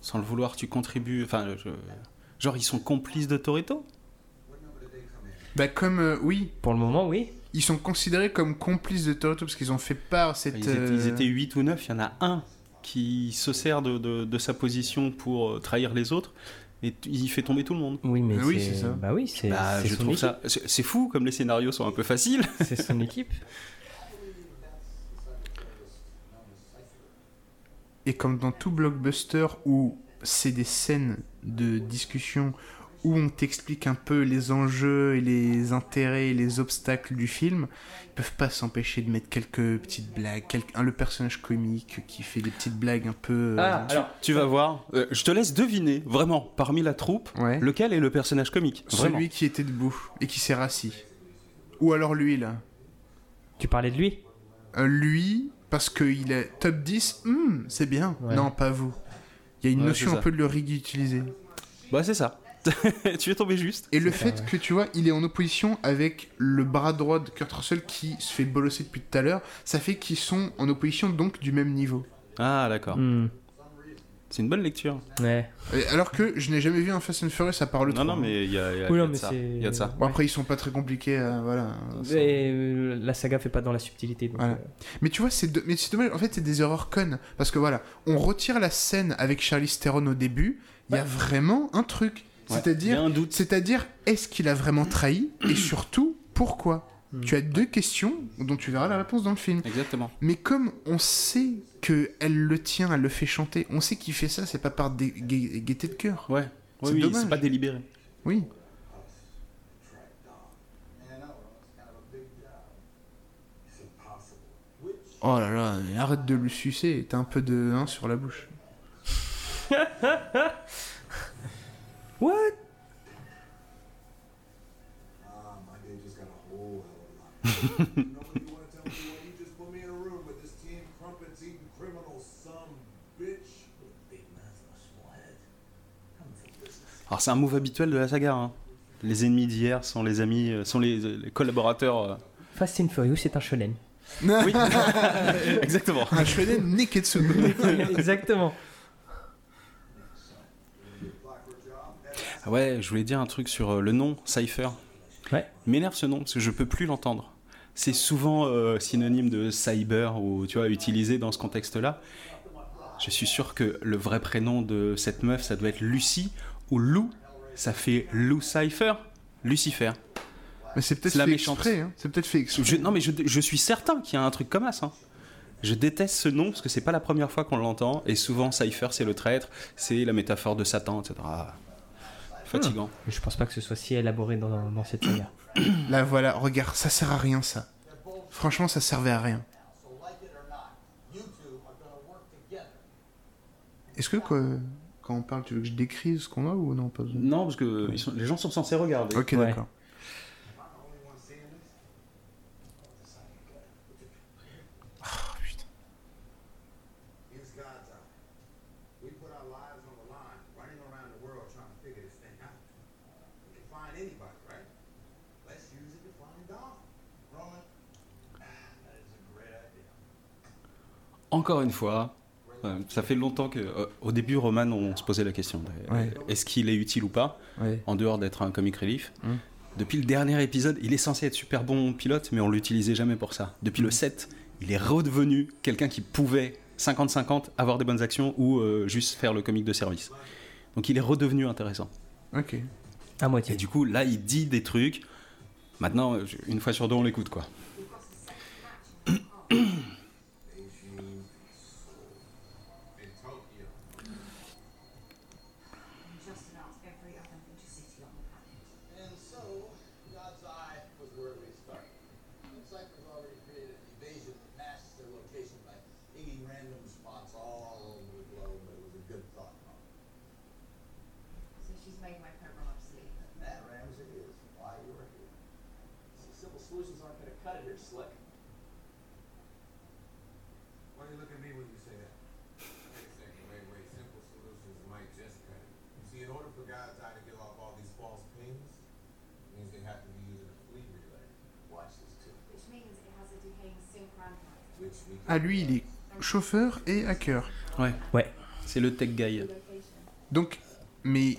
sans le vouloir, tu contribues. Enfin, je- genre ils sont complices de Toretto? Bah comme euh, oui, Pour le moment, oui. ils sont considérés comme complices de Toretto parce qu'ils ont fait part cette. Ils étaient, euh, ils étaient 8 ou 9, il y en a un qui se sert de, de- de sa position pour euh, trahir les autres, et t- il fait tomber tout le monde. Oui, mais Oui, c'est c'est ça. Bah oui, c'est Bah, c'est je son trouve équipe. ça. C'est c'est fou comme les scénarios sont un peu faciles. C'est son <laughs> équipe. Et comme dans tout blockbuster où c'est des scènes de discussion où on t'explique un peu les enjeux et les intérêts et les obstacles du film, ils peuvent pas s'empêcher de mettre quelques petites blagues, quelques- un- le personnage comique qui fait des petites blagues un peu... euh, Ah, alors, Tu vas voir. Euh, je te laisse deviner, vraiment, parmi la troupe, Ouais. lequel est le personnage comique. Vraiment. Celui qui était debout et qui s'est rassis. Ou alors lui, là. tu parlais de lui? Euh, lui, parce qu'il est top 10, hmm, c'est bien. Ouais. Non, pas vous. Il y a une Ouais, notion un peu de le réutiliser. Bah, c'est ça. <laughs> tu es tombé juste. Et le ça, fait ouais. que tu vois, il est en opposition avec le bras droit de Kurt Russell qui se fait bolosser depuis tout à l'heure, ça fait qu'ils sont en opposition donc du même niveau. Ah, d'accord. Hmm, C'est une bonne lecture. Ouais. Et alors que je n'ai jamais vu un Fast and Furious à part le Non, 3. non, mais il y a, il y a- Oui, il y a non, de mais ça. Il y a de ça. Bon, après, ils sont pas très compliqués, euh, voilà. Ça- Et euh, la saga fait pas dans la subtilité. Donc, Voilà. euh, Mais tu vois, c'est de- mais c'est dommage. En fait, c'est des erreurs connes. Parce que voilà, on retire la scène avec Charlie Theron au début. Il y a vraiment un truc. Ouais. Il y C'est-à-dire, a un doute. c'est-à-dire, est-ce qu'il a vraiment trahi Et surtout, pourquoi? Tu as deux questions dont tu verras la réponse dans le film. Exactement. Mais comme on sait que elle le tient, elle le fait chanter, on sait qu'il fait ça, c'est pas par gai- gaieté de cœur. Ouais. C'est Oui, c'est pas délibéré. Oui. Oh là là, arrête de le sucer, t'as un peu de hein, sur la bouche. <laughs> What? <laughs> Alors, c'est un move habituel de la saga. hein. Les ennemis d'hier sont les amis, euh, sont les, les collaborateurs. euh. Fast and Furious, c'est un shonen. Oui, <laughs> exactement. Un shonen Neketsu. <laughs> Exactement. Ah Ouais, je voulais dire un truc sur euh, le nom, Cypher. Ouais. Il M'énerve ce nom parce que je peux plus l'entendre. C'est souvent euh, synonyme de cyber ou tu vois utilisé dans ce contexte-là. Je suis sûr que le vrai prénom de cette meuf, ça doit être Lucie ou Lou. Ça fait Lou Cypher, Lucifer. Mais c'est peut-être la fait méchante. exprès, hein. C'est peut-être fait exprès. Je- non mais je, je suis certain qu'il y a un truc comme ça. hein. Je déteste ce nom parce que c'est pas la première fois qu'on l'entend et souvent Cypher c'est le traître, c'est la métaphore de Satan, etc. Ah, Fatigant. Mais je pense pas que ce soit si élaboré dans, dans cette saga. <clears throat> Là, voilà, regarde, ça sert à rien, ça. Franchement, ça servait à rien. Est-ce que quoi, quand on parle, tu veux que je décrive ce qu'on a ou non pas Non parce que ils sont- les gens sont censés regarder. Ok, Ouais. d'accord. Encore une fois, euh, ça fait longtemps que euh, au début Roman on se posait la question de- Ouais. est-ce qu'il est utile ou pas Ouais. en dehors d'être un comic relief. Mm. Depuis le dernier épisode, il est censé être super bon pilote, mais on l'utilisait jamais pour ça. Depuis le 7, il est redevenu quelqu'un qui pouvait 50-50 avoir des bonnes actions ou euh, juste faire le comic de service. Donc il est redevenu intéressant. Ok. À moitié. Et du coup, là, il dit des trucs. Maintenant, euh, une fois sur deux, on l'écoute, quoi. <clears throat> Ah, lui, il est chauffeur et hacker. Ouais. Ouais. C'est le tech guy. Donc, mais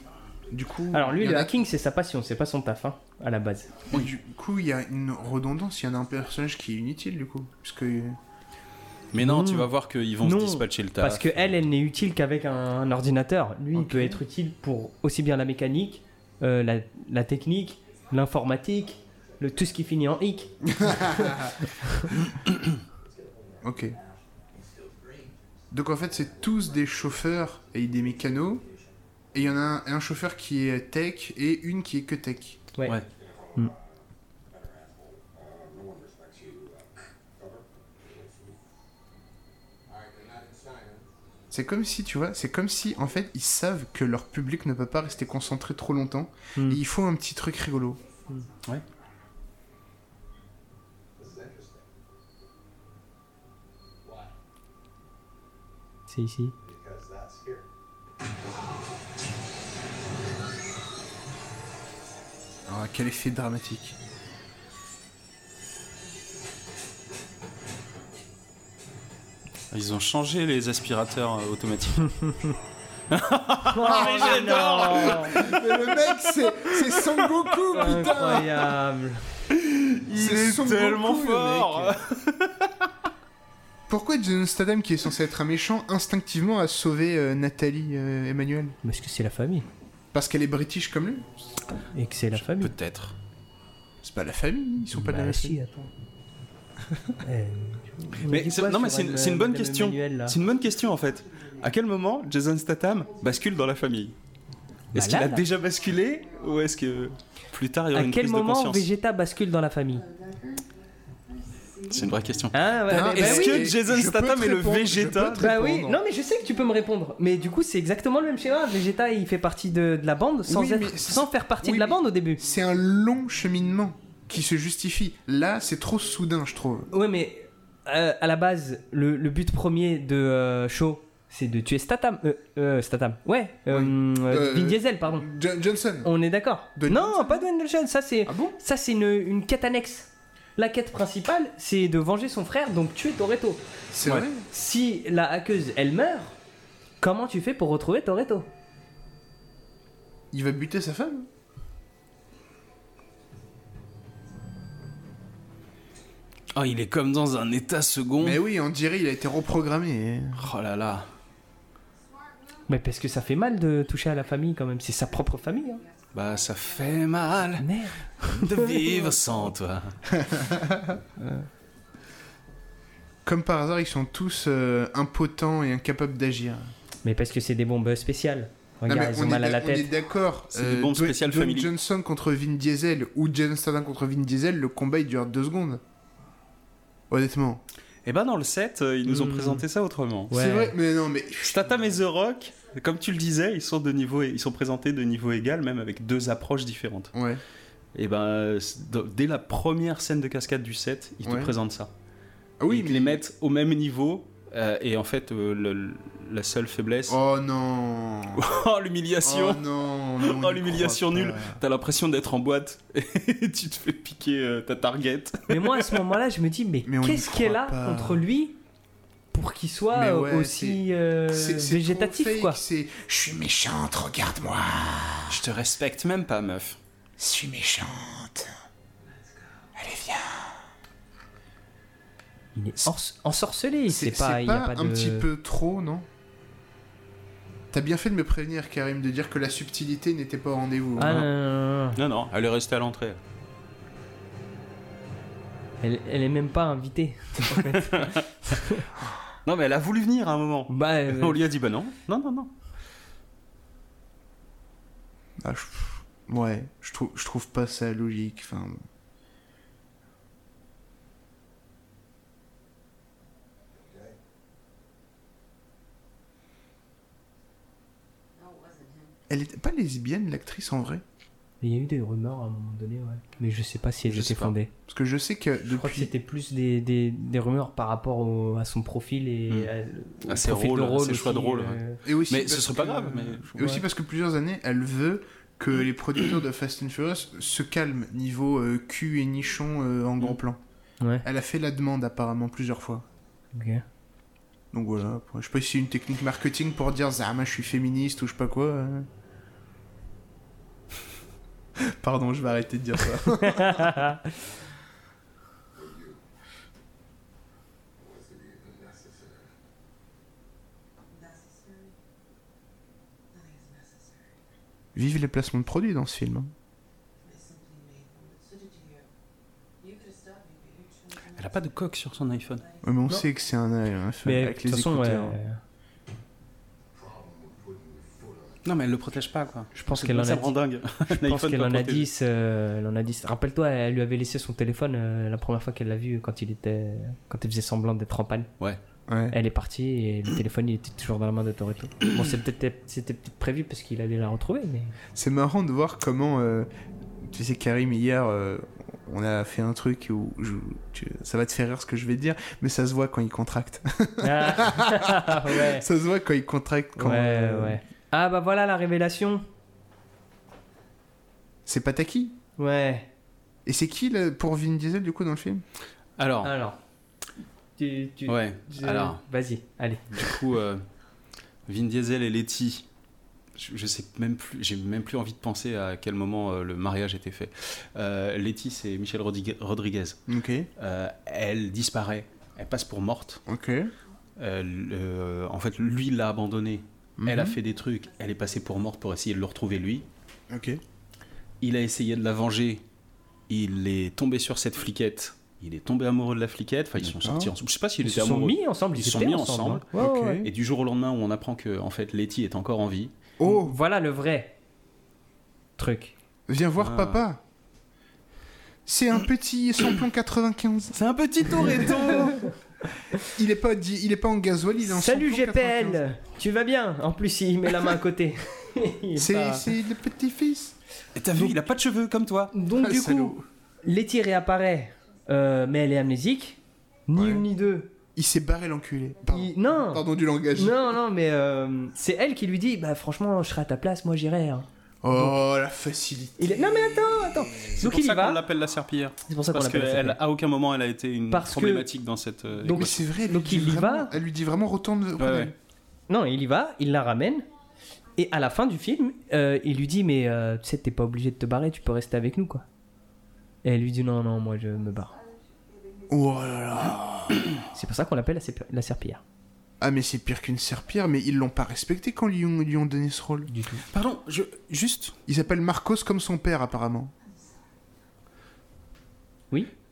Du coup, Alors lui, le a- hacking, c'est sa passion, c'est pas son taf, hein, à la base. Du coup, il y a une redondance. Il y en a un personnage qui est inutile, du coup. Parce que. Mais non, tu vas voir qu'ils vont Non, se dispatcher le taf. Parce que elle, elle n'est utile qu'avec un, un ordinateur. Lui, il peut être utile pour aussi bien la mécanique, euh, la, la technique, l'informatique, le, tout ce qui finit en hic. Ok. Donc en fait, c'est tous des chauffeurs et des mécanos. Et il y en a un, un chauffeur qui est tech et une qui est que tech. Ouais. Ouais. Alright, they're not in China. C'est comme si, tu vois, c'est comme si en fait ils savent que leur public ne peut pas rester concentré trop longtemps. Hmm. Et il faut un petit truc rigolo. Ouais. C'est ici. Because that's here. Ah, quel effet dramatique. Ils ont changé les aspirateurs euh, automatiques. Oh, <laughs> mais j'adore Mais le mec, c'est, c'est Son Goku, putain Incroyable C'est est Son tellement Goku, le fort. Pourquoi Jason Statham, qui est censé être un méchant, instinctivement a sauvé euh, Nathalie euh, Emmanuel? Parce que c'est la famille. Parce qu'elle est british comme lui? Et que c'est la famille. Peut-être. C'est pas la famille, ils sont pas de la Bah même si, famille. attends. <laughs> Eh, Mais c'est- quoi non, mais sur c'est une, Madame- c'est une bonne Madame question. Emmanuel, là C'est une bonne question en fait. À quel moment Jason Statham bascule dans la famille? Est-ce Bah qu'il là, a là. déjà basculé ou est-ce que plus tard il y aura À une quel prise de moment conscience? Vegeta bascule dans la famille? C'est une vraie question. Ah, ouais, Ah, bah- bah Est-ce que oui, Jason Statham est le Vegeta Bah oui, non mais je sais que tu peux me répondre. Mais du coup c'est exactement le même schéma. Vegeta il fait partie de, de la bande sans, Oui, être- sans faire partie oui, de la bande au début. C'est un long cheminement qui se justifie. Là, c'est trop soudain, je trouve. Ouais mais euh, à la base le, le but premier de euh, Shaw c'est de tuer Statham. Euh, euh, Statham. Ouais. euh, euh, Euh, Vin Diesel pardon. Jo- Johnson. On est d'accord. Non Johnson pas Dwayne Johnson. Ça c'est Ah bon? ça c'est une, une quête annexe. La quête principale c'est de venger son frère donc tuer Toretto. C'est Ouais. vrai Si la hackeuse elle meurt, comment tu fais pour retrouver Toretto? Il va buter sa femme Oh, il est comme dans un état second. Mais oui, on dirait il a été reprogrammé. Oh là là. Mais parce que ça fait mal de toucher à la famille quand même. C'est sa propre famille. Hein. Bah ça fait mal Merde. <laughs> de vivre sans toi. <laughs> Comme par hasard, ils sont tous euh, impotents et incapables d'agir. Mais parce que c'est des bombes spéciales. Regarde, Non, ils ont on mal à la d'ac- On est tête. d'accord. C'est des bombes Dwayne- spéciales Dwayne family. Johnson contre Vin Diesel ou Statham contre Vin Diesel, le combat il dure deux secondes. Honnêtement. Et bah dans le 7, euh, ils nous ont Hmm. présenté ça autrement. Ouais. C'est vrai, mais non, mais. Statham et The Rock, comme tu le disais, ils sont de niveau, ils sont présentés de niveau égal, même avec deux approches différentes. Ouais. Et ben dès la première scène de cascade du 7, ils te présentent ça. Ah oui, ils te les mettent au même niveau. euh, et en fait, euh, le- la seule faiblesse, oh, <laughs> Oh non. l'humiliation, Oh non. non, <laughs> Oh, l'humiliation nulle. t'as l'impression d'être en boîte <laughs> et tu te fais piquer euh, ta target. Mais moi, à ce moment-là, je me dis, mais, Mais qu'est-ce qu'il y a contre lui? Pour qu'il soit ouais, aussi euh, C'est- c'est végétatif, fake, quoi C'est. Je suis méchante, regarde-moi. Je te respecte même pas, meuf. Je suis méchante. Allez, viens. Il est ensorcelé. C'est C'est pas, c'est il y a pas pas un de... petit peu trop, non? T'as bien fait de me prévenir, Karim, de dire que la subtilité n'était pas au rendez-vous. Ah hein. non, non, non, non. Non, non, elle est restée à l'entrée. Elle, elle est même pas invitée. en fait. <laughs> Non, mais elle a voulu venir à un moment. bah, <laughs> euh, On lui a dit bah non, non, non, non. Ah, je- Ouais, je trouve, je trouve pas ça logique. Enfin, No, it wasn't him. elle était pas lesbienne, l'actrice, en vrai? Il y a eu des rumeurs à un moment donné, ouais. Mais je sais pas si elles étaient fondées. Parce que je sais que Je crois que c'était plus des, des, des rumeurs par rapport au- à son profil et Hmm. à, ses profil rôles, de à rôle ses choix de rôle, euh, Et aussi Mais ce parce serait pas que- grave, mais- Et aussi Ouais. parce que plusieurs années, elle veut que les producteurs de Fast and Furious se calment niveau euh, cul et nichon euh, en gros Mm. plan. Ouais, Elle a fait la demande apparemment plusieurs fois. ok. Donc voilà, je sais pas si c'est une technique marketing pour dire Zama je suis féministe ou je sais pas quoi. euh. <laughs> Pardon, je vais arrêter de dire ça. <laughs> Vive les placements de produits dans ce film. hein. Elle a pas de coque sur son iPhone. Ouais, mais on Non. sait que c'est un, de avec toute les façon, écouteurs. Problem Non, mais elle le protège pas, quoi. je pense qu'elle en a dit- dingue. <laughs> Je pense qu'elle en a 10. euh, elle en a 10. Rappelle-toi, elle lui avait laissé son téléphone euh, la première fois qu'elle l'a vu quand il était, quand elle faisait semblant d'être en panne. Ouais. Elle est partie et le téléphone il était toujours dans la main de Toretto. Bon, peut-être- c'était peut-être prévu parce qu'il allait la retrouver, mais. C'est marrant de voir comment. euh, tu sais, Karim, hier, euh, on a fait un truc où. je- tu- ça va te faire rire ce que je vais te dire, mais ça se voit quand il contracte. Ah, <laughs> ouais. ça se voit quand il contracte. Quand, ouais, euh, ouais. Ah bah voilà la révélation. C'est Pataki. Ouais. Et c'est qui là, pour Vin Diesel du coup dans le film? Alors, Alors. Tu, tu- ouais. je- Alors, Vas-y, allez. du coup, euh, Vin Diesel et Letty. Je, je sais même plus, j'ai même plus envie de penser à quel moment euh, le mariage était fait. Euh, Letty, c'est Michelle Rodrigue- Rodriguez. Ok. Euh, elle disparaît, elle passe pour morte. Ok. Euh, en fait, lui l'a abandonnée. Elle a Mhm. fait des trucs, elle est passée pour morte pour essayer de le retrouver lui. Ok. Il a essayé de la venger. Il est tombé sur cette fliquette. Il est tombé amoureux de la fliquette. Enfin, ils sont sortis ensemble. Je sais pas s'il Ils était se sont amoureux. mis ensemble. Ils se sont étaient mis ensemble. hein. Ouais, Ok. ouais. Et du jour au lendemain, où on apprend que en fait Letty est encore en vie. Oh, Voilà le vrai truc. viens voir Ah. papa. C'est un petit samplon 95. C'est un petit Toretto. <laughs> Il est pas, di- il est pas en gasoil, il est en Salut samplon 95. GPL Tu vas bien En plus, il met la main à côté. <laughs> C'est pas- le petit-fils. Et t'as vu, il a pas de cheveux comme toi. Donc Ah, du salaud. coup, Letty réapparaît, euh, mais elle est amnésique. Ni Ouais. une ni deux. Il s'est barré l'enculé. Pardon. Il- Non Pardon du langage. Non, non, mais euh, c'est elle qui lui dit Bah franchement, je serai à ta place, moi j'irai. hein. Oh, la facilité. Il est- Non mais attends, attends C'est pour il ça qu'on l'appelle la serpillière. C'est pour ça qu'on Parce l'appelle la qu'à aucun moment elle a été une Parce que- problématique dans cette. euh, Donc- Mais c'est vrai, donc il y vraiment- va. Elle lui dit vraiment retourne Ouais. Non, il y va, il la ramène. Et à la fin du film, euh, il lui dit Mais euh, tu sais, t'es pas obligé de te barrer, tu peux rester avec nous, quoi. Et elle lui dit Non, non, moi je me barre. Oh là là. C'est pour ça qu'on l'appelle la, la serpillière. Ah, mais c'est pire qu'une serpillère, mais ils l'ont pas respecté quand ils lui ont, lui ont donné ce rôle. Du tout. Pardon, je juste. Il s'appelle Marcos comme son père, apparemment.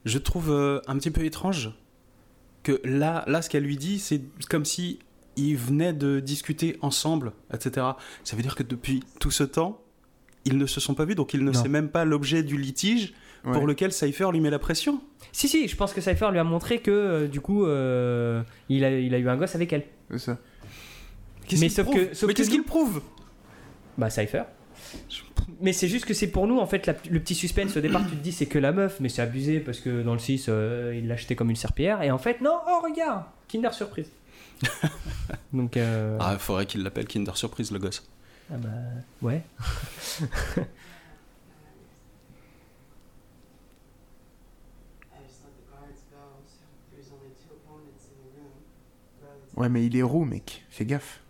Je trouve euh, un petit peu étrange que là, là, ce qu'elle lui dit, c'est comme si ils venaient de discuter ensemble, etc. Ça veut dire que depuis tout ce temps, ils ne se sont pas vus, donc il ne Non. sait même pas l'objet du litige pour lequel Cypher lui met la pression. Si, si, je pense que Cypher lui a montré que euh, du coup, euh, il, a, il a eu un gosse avec elle. C'est ça. Qu'est-ce Mais qu'il sauf prouve que- sauf Mais que qu'est-ce qu'il prouve Bah, Cypher. Mais c'est juste que c'est pour nous, en fait, la- le petit suspense. Au départ, tu te dis c'est que la meuf, mais c'est abusé parce que dans le 6, euh, il l'a acheté comme une serpillière. Et en fait, non, oh, regarde Kinder Surprise. <laughs> Donc, euh, Ah, il faudrait qu'il l'appelle Kinder Surprise, le gosse. ah bah, ouais. <laughs> Ouais, mais il est roux, mec. Fais gaffe.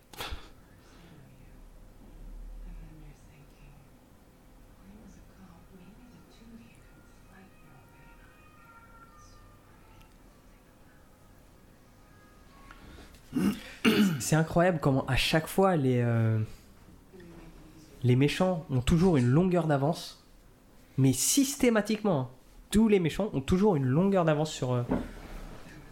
C'est incroyable comment à chaque fois les, euh, les méchants ont toujours une longueur d'avance, mais systématiquement, hein, tous les méchants ont toujours une longueur d'avance sur, euh,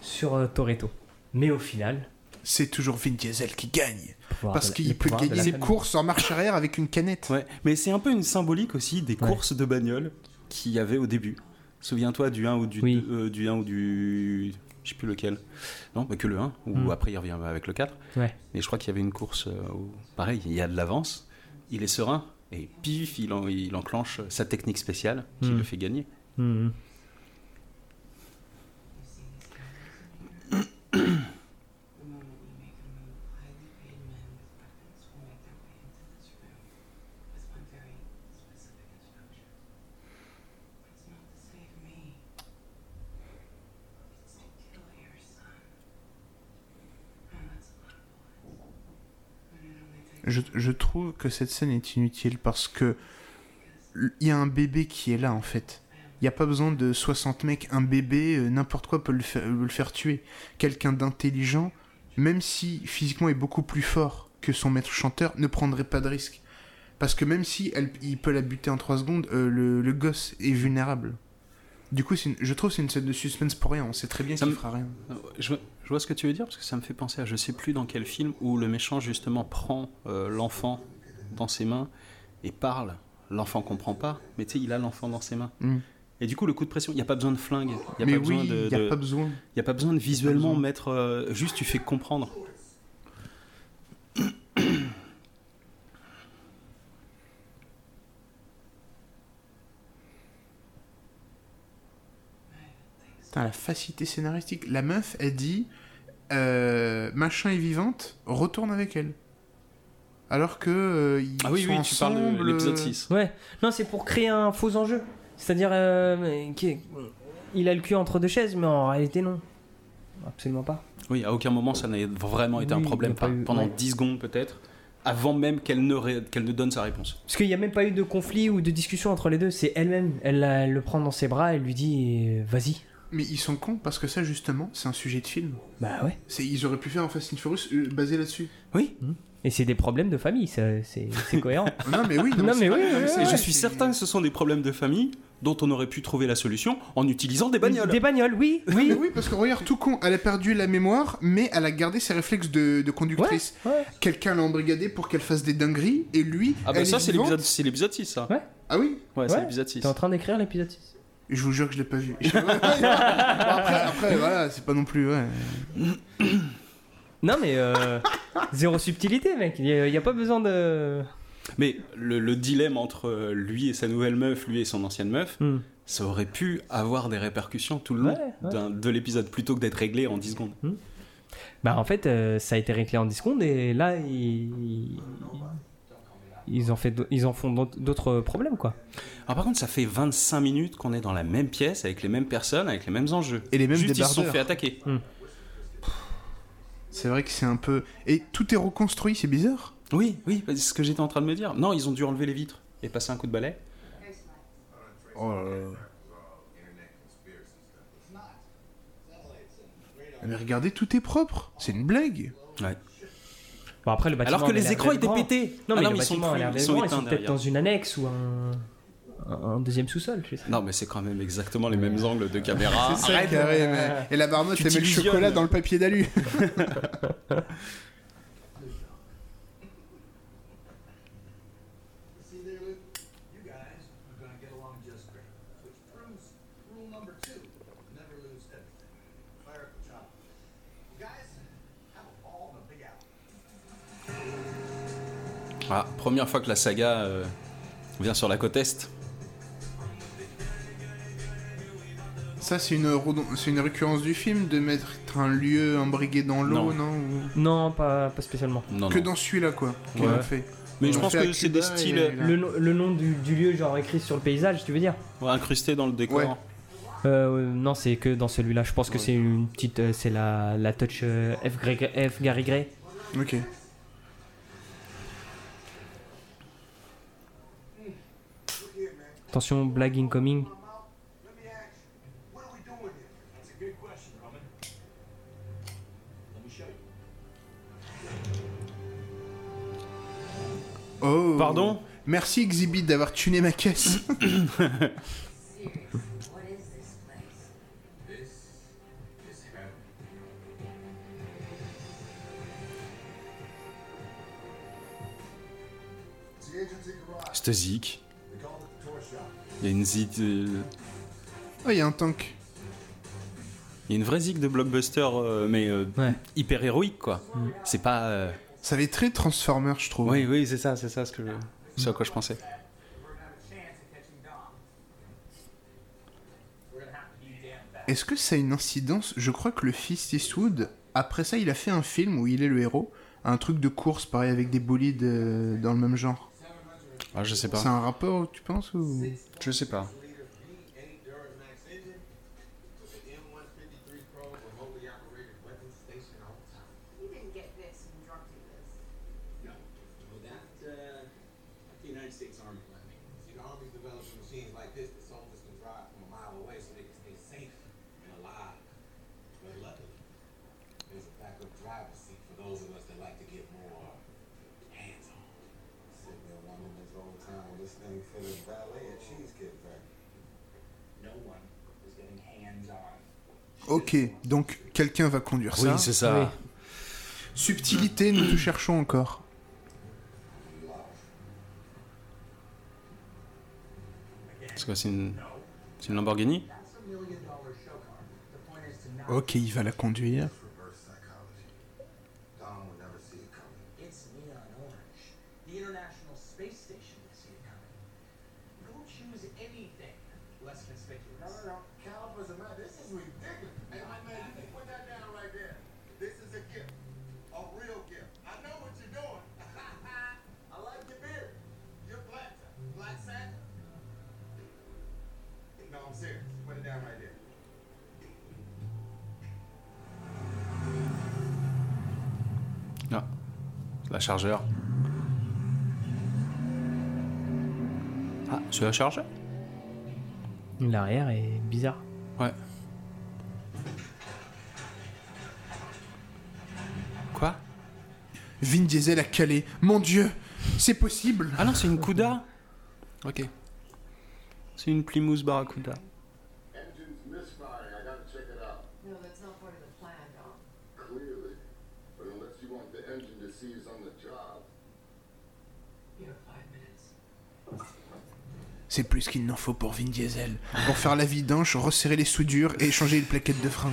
sur euh, Toretto. Mais au final, C'est toujours Vin Diesel qui gagne. Parce qu'il peut gagner des courses en marche arrière avec une canette. Ouais, mais c'est un peu une symbolique aussi des Ouais. courses de bagnole qu'il y avait au début. Souviens-toi du 1 ou du, Oui. deux- euh, du 1 ou du. Je sais plus lequel. Non, bah que le 1, ou Mm. après il revient avec le 4. Ouais. Mais je crois qu'il y avait une course euh, où, pareil, il y a de l'avance, il est serein, et pif, il, en- il enclenche sa technique spéciale qui Mm. le fait gagner. Mhm. Je, je trouve que cette scène est inutile parce que il y a un bébé qui est là en fait. Il n'y a pas besoin de 60 mecs, un bébé, euh, n'importe quoi peut le faire, le faire tuer. Quelqu'un d'intelligent, même si physiquement est beaucoup plus fort que son maître chanteur, ne prendrait pas de risque. Parce que même si elle, il peut la buter en 3 secondes, euh, le, le gosse est vulnérable. Du coup, une- je trouve que c'est une scène de suspense pour rien. On sait très bien Ça qu'il fera rien. Euh, Je, je vois ce que tu veux dire parce que ça me fait penser à je sais plus dans quel film où le méchant justement prend euh, l'enfant dans ses mains et parle. L'enfant comprend pas, mais tu sais, il a l'enfant dans ses mains. Mm. Et du coup, le coup de pression, il n'y a pas besoin de flingue. Il n'y a, pas besoin de- il n'y a pas besoin. y a pas besoin de visuellement besoin. mettre. euh, juste, tu fais comprendre. Putain, la facilité scénaristique. La meuf, elle dit euh, machin est vivante, retourne avec elle. Alors que euh, ils Ah oui, sont oui, tu parles de l'épisode euh, 6. Ouais, non, c'est pour créer un faux enjeu. C'est-à-dire, euh, qu'il- il a le cul entre deux chaises, mais en réalité, non. Absolument pas. Oui, à aucun moment ça n'a vraiment été un problème. pas eu- pendant ouais. 10 secondes peut-être, avant même qu'elle ne, ré- qu'elle ne donne sa réponse. Parce qu'il n'y a même pas eu de conflit ou de discussion entre les deux. C'est elle-même. Elle le prend dans ses bras, elle lui dit euh, Vas-y. Mais ils sont cons parce que ça, justement, c'est un sujet de film. Bah ouais. C'est- Ils auraient pu faire un Fast and Furious euh, basé là-dessus. Oui, Et c'est des problèmes de famille, ça- c'est c'est cohérent. <laughs> Non, mais oui, Non, c'est mais oui, non, ouais, je suis c'est- certain que ce sont des problèmes de famille dont on aurait pu trouver la solution en utilisant des bagnoles. Des bagnoles, oui, <laughs> Non, mais oui. oui, parce que regarde, tout con, elle a perdu la mémoire, mais elle a gardé ses réflexes de, de conductrice. Ouais, ouais. Quelqu'un l'a embrigadé pour qu'elle fasse des dingueries, et lui, Ah bah elle ça est c'est l'épisode, c'est l'épisode 6 ça. Ouais. Ah oui? Ouais, c'est l'épisode 6. T'es en train d'écrire l'épisode 6. Je vous jure que je l'ai pas vu. Bon, après, après, voilà, c'est pas non plus. Ouais. Non, mais euh, zéro subtilité, mec. Il n'y a, pas besoin de. Mais le, le dilemme entre lui et sa nouvelle meuf, lui et son ancienne meuf, Hmm. ça aurait pu avoir des répercussions tout le long Ouais, ouais. d'un- de l'épisode plutôt que d'être réglé en 10 secondes. Bah, en fait, euh, ça a été réglé en 10 secondes et là, ils. Ils en, fait, d- ils en font d'autres- problèmes, quoi. Alors par contre, ça fait 25 minutes qu'on est dans la même pièce avec les mêmes personnes, avec les mêmes enjeux. Et les mêmes Juste ils se sont fait attaquer. C'est vrai que c'est un peu. Et tout est reconstruit, c'est bizarre. Oui, oui, c'est ce que j'étais en train de me dire. Non, ils ont dû enlever les vitres et passer un coup de balai. Oh là là. Mais regardez, tout est propre. C'est une blague. Ouais. Bon, après, le bâtiment Alors que les écrans étaient pétés. Non, Ah mais le ils sont bâtiment a plus- l'air ils sont grand, Ils sont peut-être dans une annexe ou un, deuxième sous-sol, je sais. Non, mais c'est quand même exactement les mêmes angles de caméra. c'est ça, Arrête. carré. mais- Et la marmotte, elle met le chocolat dans le papier d'alu. <laughs> Ah, première fois que la saga euh, vient sur la côte est. Ça, c'est une, c'est une récurrence du film de mettre un lieu imbrigué dans l'eau, Non. non, ou- Non, pas, pas spécialement. Non, Que non. dans celui-là, quoi. Ouais. fait. Mais je pense que c'est des styles et. Le, nom- le nom du, du lieu, genre écrit sur le paysage, tu veux dire ouais, incrustés dans le décor. Ouais. euh, Non, c'est que dans celui-là. Je pense que c'est une petite. euh, c'est la, la touch euh, F, F Gary Gray. Ok. Attention, blague incoming. Let me ask you, what are we doing here? That's a good question, Roman. Let me show you. Oh. Pardon? Merci Exhibit d'avoir tuné ma caisse. <coughs> What Il y a une zik. euh, Oh, il y a un tank. Il y a une vraie zik de blockbuster, euh, mais euh, Ouais. hyper héroïque, quoi. C'est pas. euh, Ça fait très Transformer, je trouve. Oui, oui, c'est ça, c'est ça ce que je... ce à quoi je pensais. Est-ce que ça a une incidence? Je crois que le fils Eastwood, après ça, il a fait un film où il est le héros. Un truc de course, pareil, avec des bolides euh, dans le même genre. Ah, je sais C'est pas. un rapport, tu penses ou... Je sais pas. Ok, donc quelqu'un va conduire Oui, ça. c'est ça. Oui. Subtilité, nous te cherchons encore. C'est quoi, c'est une... Lamborghini? Ok, il va la conduire. Chargeur. Ah, c'est la chargeur? L'arrière est bizarre. Ouais. Quoi? Vin Diesel a calé. Mon dieu, c'est possible. Ah non, c'est une Cuda Ok. C'est une Plymouth Barracuda. Engine's misfiring. I gotta check it out. No, that's not part of the plan, Dom. Clearly. But unless you want the engine to seize on the job. You have five minutes. C'est plus qu'il n'en faut pour Vin Diesel. Pour faire la vidange, resserrer les soudures et changer une plaquette de frein.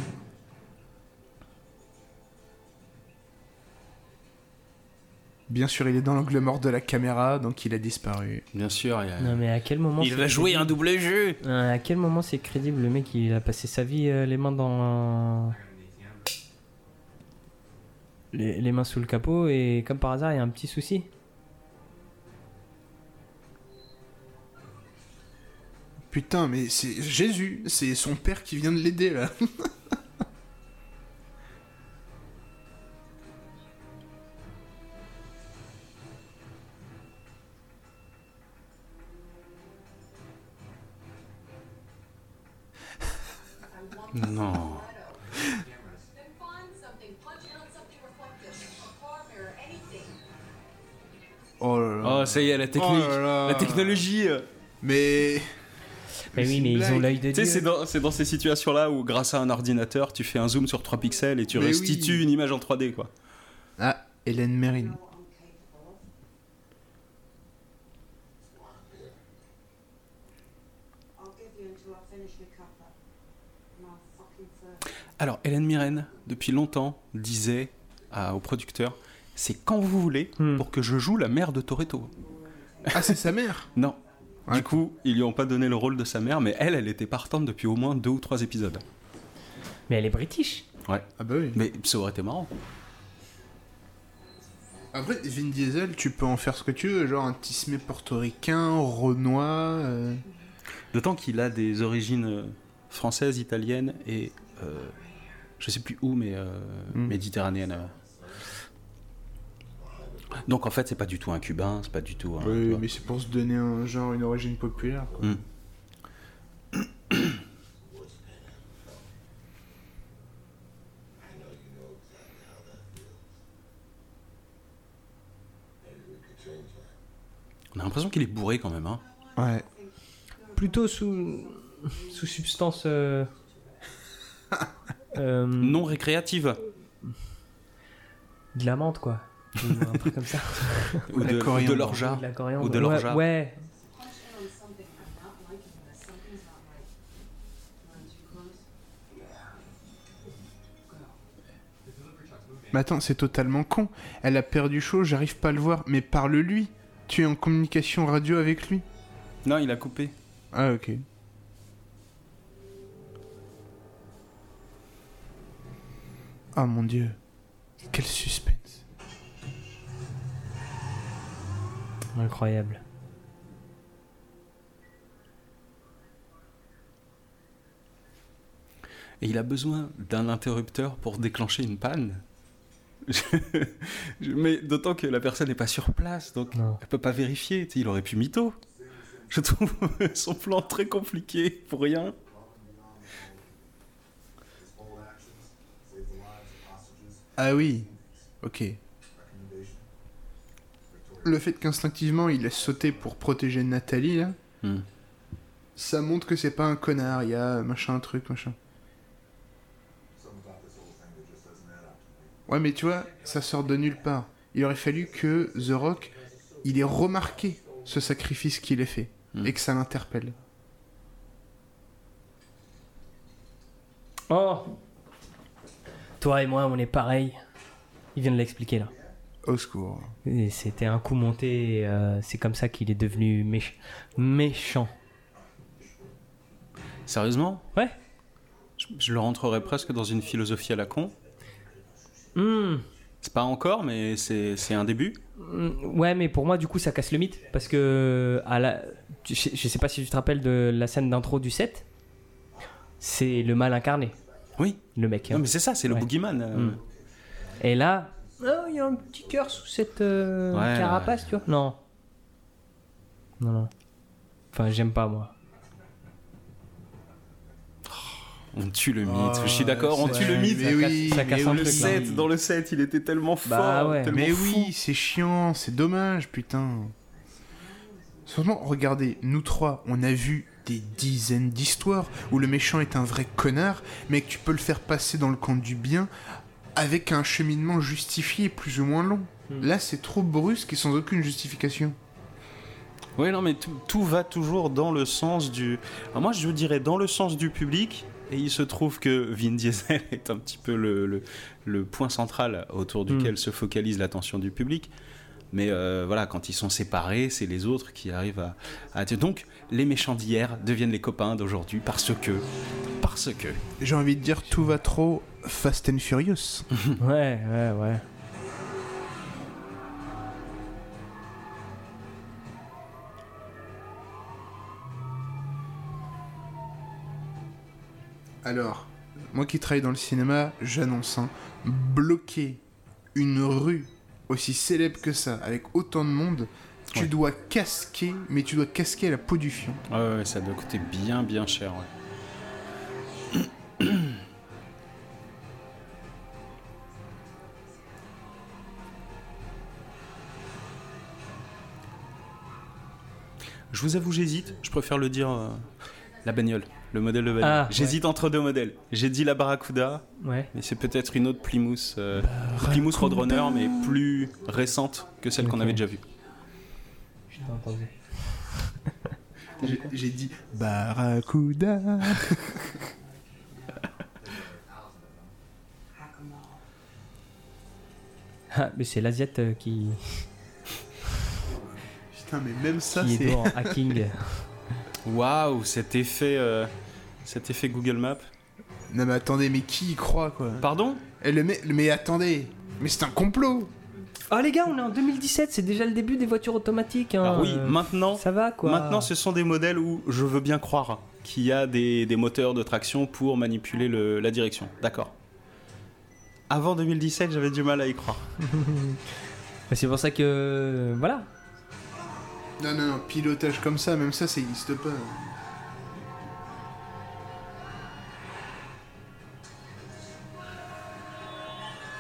Bien sûr, il est dans l'angle mort de la caméra, donc il a disparu. Bien sûr, il, y a- Non mais à quel moment il va jouer un double jeu À quel moment c'est crédible le mec il a passé sa vie euh, les mains dans les, les mains sous le capot et comme par hasard il y a un petit souci. Putain, mais c'est Jésus, c'est son père qui vient de l'aider là. Non. Then find something. Punch it on something reflective. A car mirror, anything. Oh là là. Oh, ça y est, la technique. Oh là là. La technologie. euh. Mais. Mais oui mais ils ont l'œil de Tu sais, Dieu. c'est dans, ces situations-là où, grâce à un ordinateur, tu fais un zoom sur 3 pixels et tu Mais restitues oui. une image en 3D, quoi. Ah, Hélène thirst. Alors, Hélène Mirren, depuis longtemps, disait à- au producteur c'est quand vous voulez Hmm. pour que je joue la mère de Toretto. Ah, c'est sa mère? <laughs> Non. Ouais. Du coup, ils lui ont pas donné le rôle de sa mère, mais elle, elle était partante depuis au moins deux ou trois épisodes. Mais elle est british. Ouais. Ah bah oui. Mais ça aurait été marrant. Après, Vin Diesel, tu peux en faire ce que tu veux, genre un tismé portoricain, renois. euh, D'autant qu'il a des origines euh, françaises, italiennes et euh, je sais plus où, mais euh, Hmm. méditerranéennes. Donc en fait, c'est pas du tout un cubain, c'est pas du tout un. Oui, mais c'est pour se donner un genre, une origine populaire. quoi. Hmm. On a l'impression qu'il est bourré quand même. Hein. Ouais. Plutôt sous sous substance euh, <laughs> euh, Non récréative. de la menthe quoi. Ou un truc comme ça. <laughs> Ou La de, ou de l'orgeat. Ou de Ouais, l'orgeat. Ouais. Mais attends, c'est totalement con. Elle a perdu chaud, j'arrive pas à le voir. Mais parle-lui. Tu es en communication radio avec lui. Non, il a coupé. Ah, ok. Ah mon dieu. Quel suspense. Incroyable. Et il a besoin d'un interrupteur pour déclencher une panne. <laughs> Mais d'autant que la personne n'est pas sur place, donc Non. elle peut pas vérifier. Il aurait pu mytho. Je trouve <laughs> son plan très compliqué pour rien. Ah oui, ok. Le fait qu'instinctivement il laisse sauter pour protéger Nathalie, là, Hmm. ça montre que c'est pas un connard, il y a machin, truc, machin. Ouais, mais tu vois, ça sort de nulle part. Il aurait fallu que The Rock, il ait remarqué ce sacrifice qu'il ait fait Hmm. et que ça l'interpelle. Oh Toi et moi, on est pareil. Il vient de l'expliquer là. Au secours. Et C'était un coup monté, euh, c'est comme ça qu'il est devenu méch- méchant. Sérieusement? Ouais. je, je le rentrerais presque dans une philosophie à la con. Hmm. C'est pas encore, mais c'est un début. Hmm, Ouais, mais pour moi, du coup, ça casse le mythe. Parce que, à la... je, sais- je sais pas si tu te rappelles de la scène d'intro du set. C'est le mal incarné, Oui. le mec. hein. Non, mais c'est ça, c'est le Ouais. boogeyman. euh. Hmm. Et là, oh, il y a un petit cœur sous cette euh, Ouais, carapace, tu vois. Non. Non, non. Enfin, j'aime pas, moi. On tue le mythe. Oh, je suis d'accord, on c'est- tue le mythe. Mais oui, ça casse mais un oui. le truc, là. 7, dans le 7, il était tellement fort. Bah ouais. tellement Mais fou. oui, c'est chiant, c'est dommage, putain. Franchement, regardez, nous trois, on a vu des dizaines d'histoires où le méchant est un vrai connard, mais que tu peux le faire passer dans le camp du bien avec un cheminement justifié plus ou moins long. Hmm. Là, c'est trop brusque et sans aucune justification. Oui, non, mais tout, va toujours dans le sens du. Alors moi, je dirais dans le sens du public. Et il se trouve que Vin Diesel <laughs> est un petit peu le, le- le point central autour duquel se focalise l'attention du public. Mais euh, voilà, quand ils sont séparés, c'est les autres qui arrivent à, à. Donc, les méchants d'hier deviennent les copains d'aujourd'hui parce que. Parce que. J'ai envie de dire, tout va trop Fast and Furious. <laughs> Ouais, ouais, ouais. Alors, moi qui travaille dans le cinéma, j'annonce, hein, bloquer une rue aussi célèbre que ça, avec autant de monde, tu Ouais. dois casquer, mais tu dois casquer la peau du fion. Ouais, ouais, ça doit coûter bien, bien cher. ouais. <clears throat> Je vous avoue, j'hésite. Je préfère le dire. euh, la bagnole, le modèle de bagnole. Ah, j'hésite entre deux modèles. J'ai dit la Barracuda, Ouais. mais c'est peut-être une autre Plymouth. euh, Plymouth Roadrunner, mais plus récente que celle qu'on avait déjà vue. Je t'ai entendu. <laughs> J'ai- J'ai dit Barracuda. <laughs> Ah, mais c'est l'Asiate euh, qui, Putain, mais même ça, qui est en hacking. <laughs> Waouh, cet effet, euh, cet effet Google Maps. Non, mais attendez, mais qui y croit, quoi? Pardon? Eh, le mec- Mais attendez, mais c'est un complot Ah les gars, on est en 2017, c'est déjà le début des voitures automatiques. hein, Alors oui, euh, maintenant, ça va quoi. maintenant, ce sont des modèles où je veux bien croire qu'il y a des, des moteurs de traction pour manipuler le- la direction. D'accord. Avant 2017, j'avais du mal à y croire. <laughs> C'est pour ça que voilà. Non, non, non, pilotage comme ça, même ça, ça existe pas.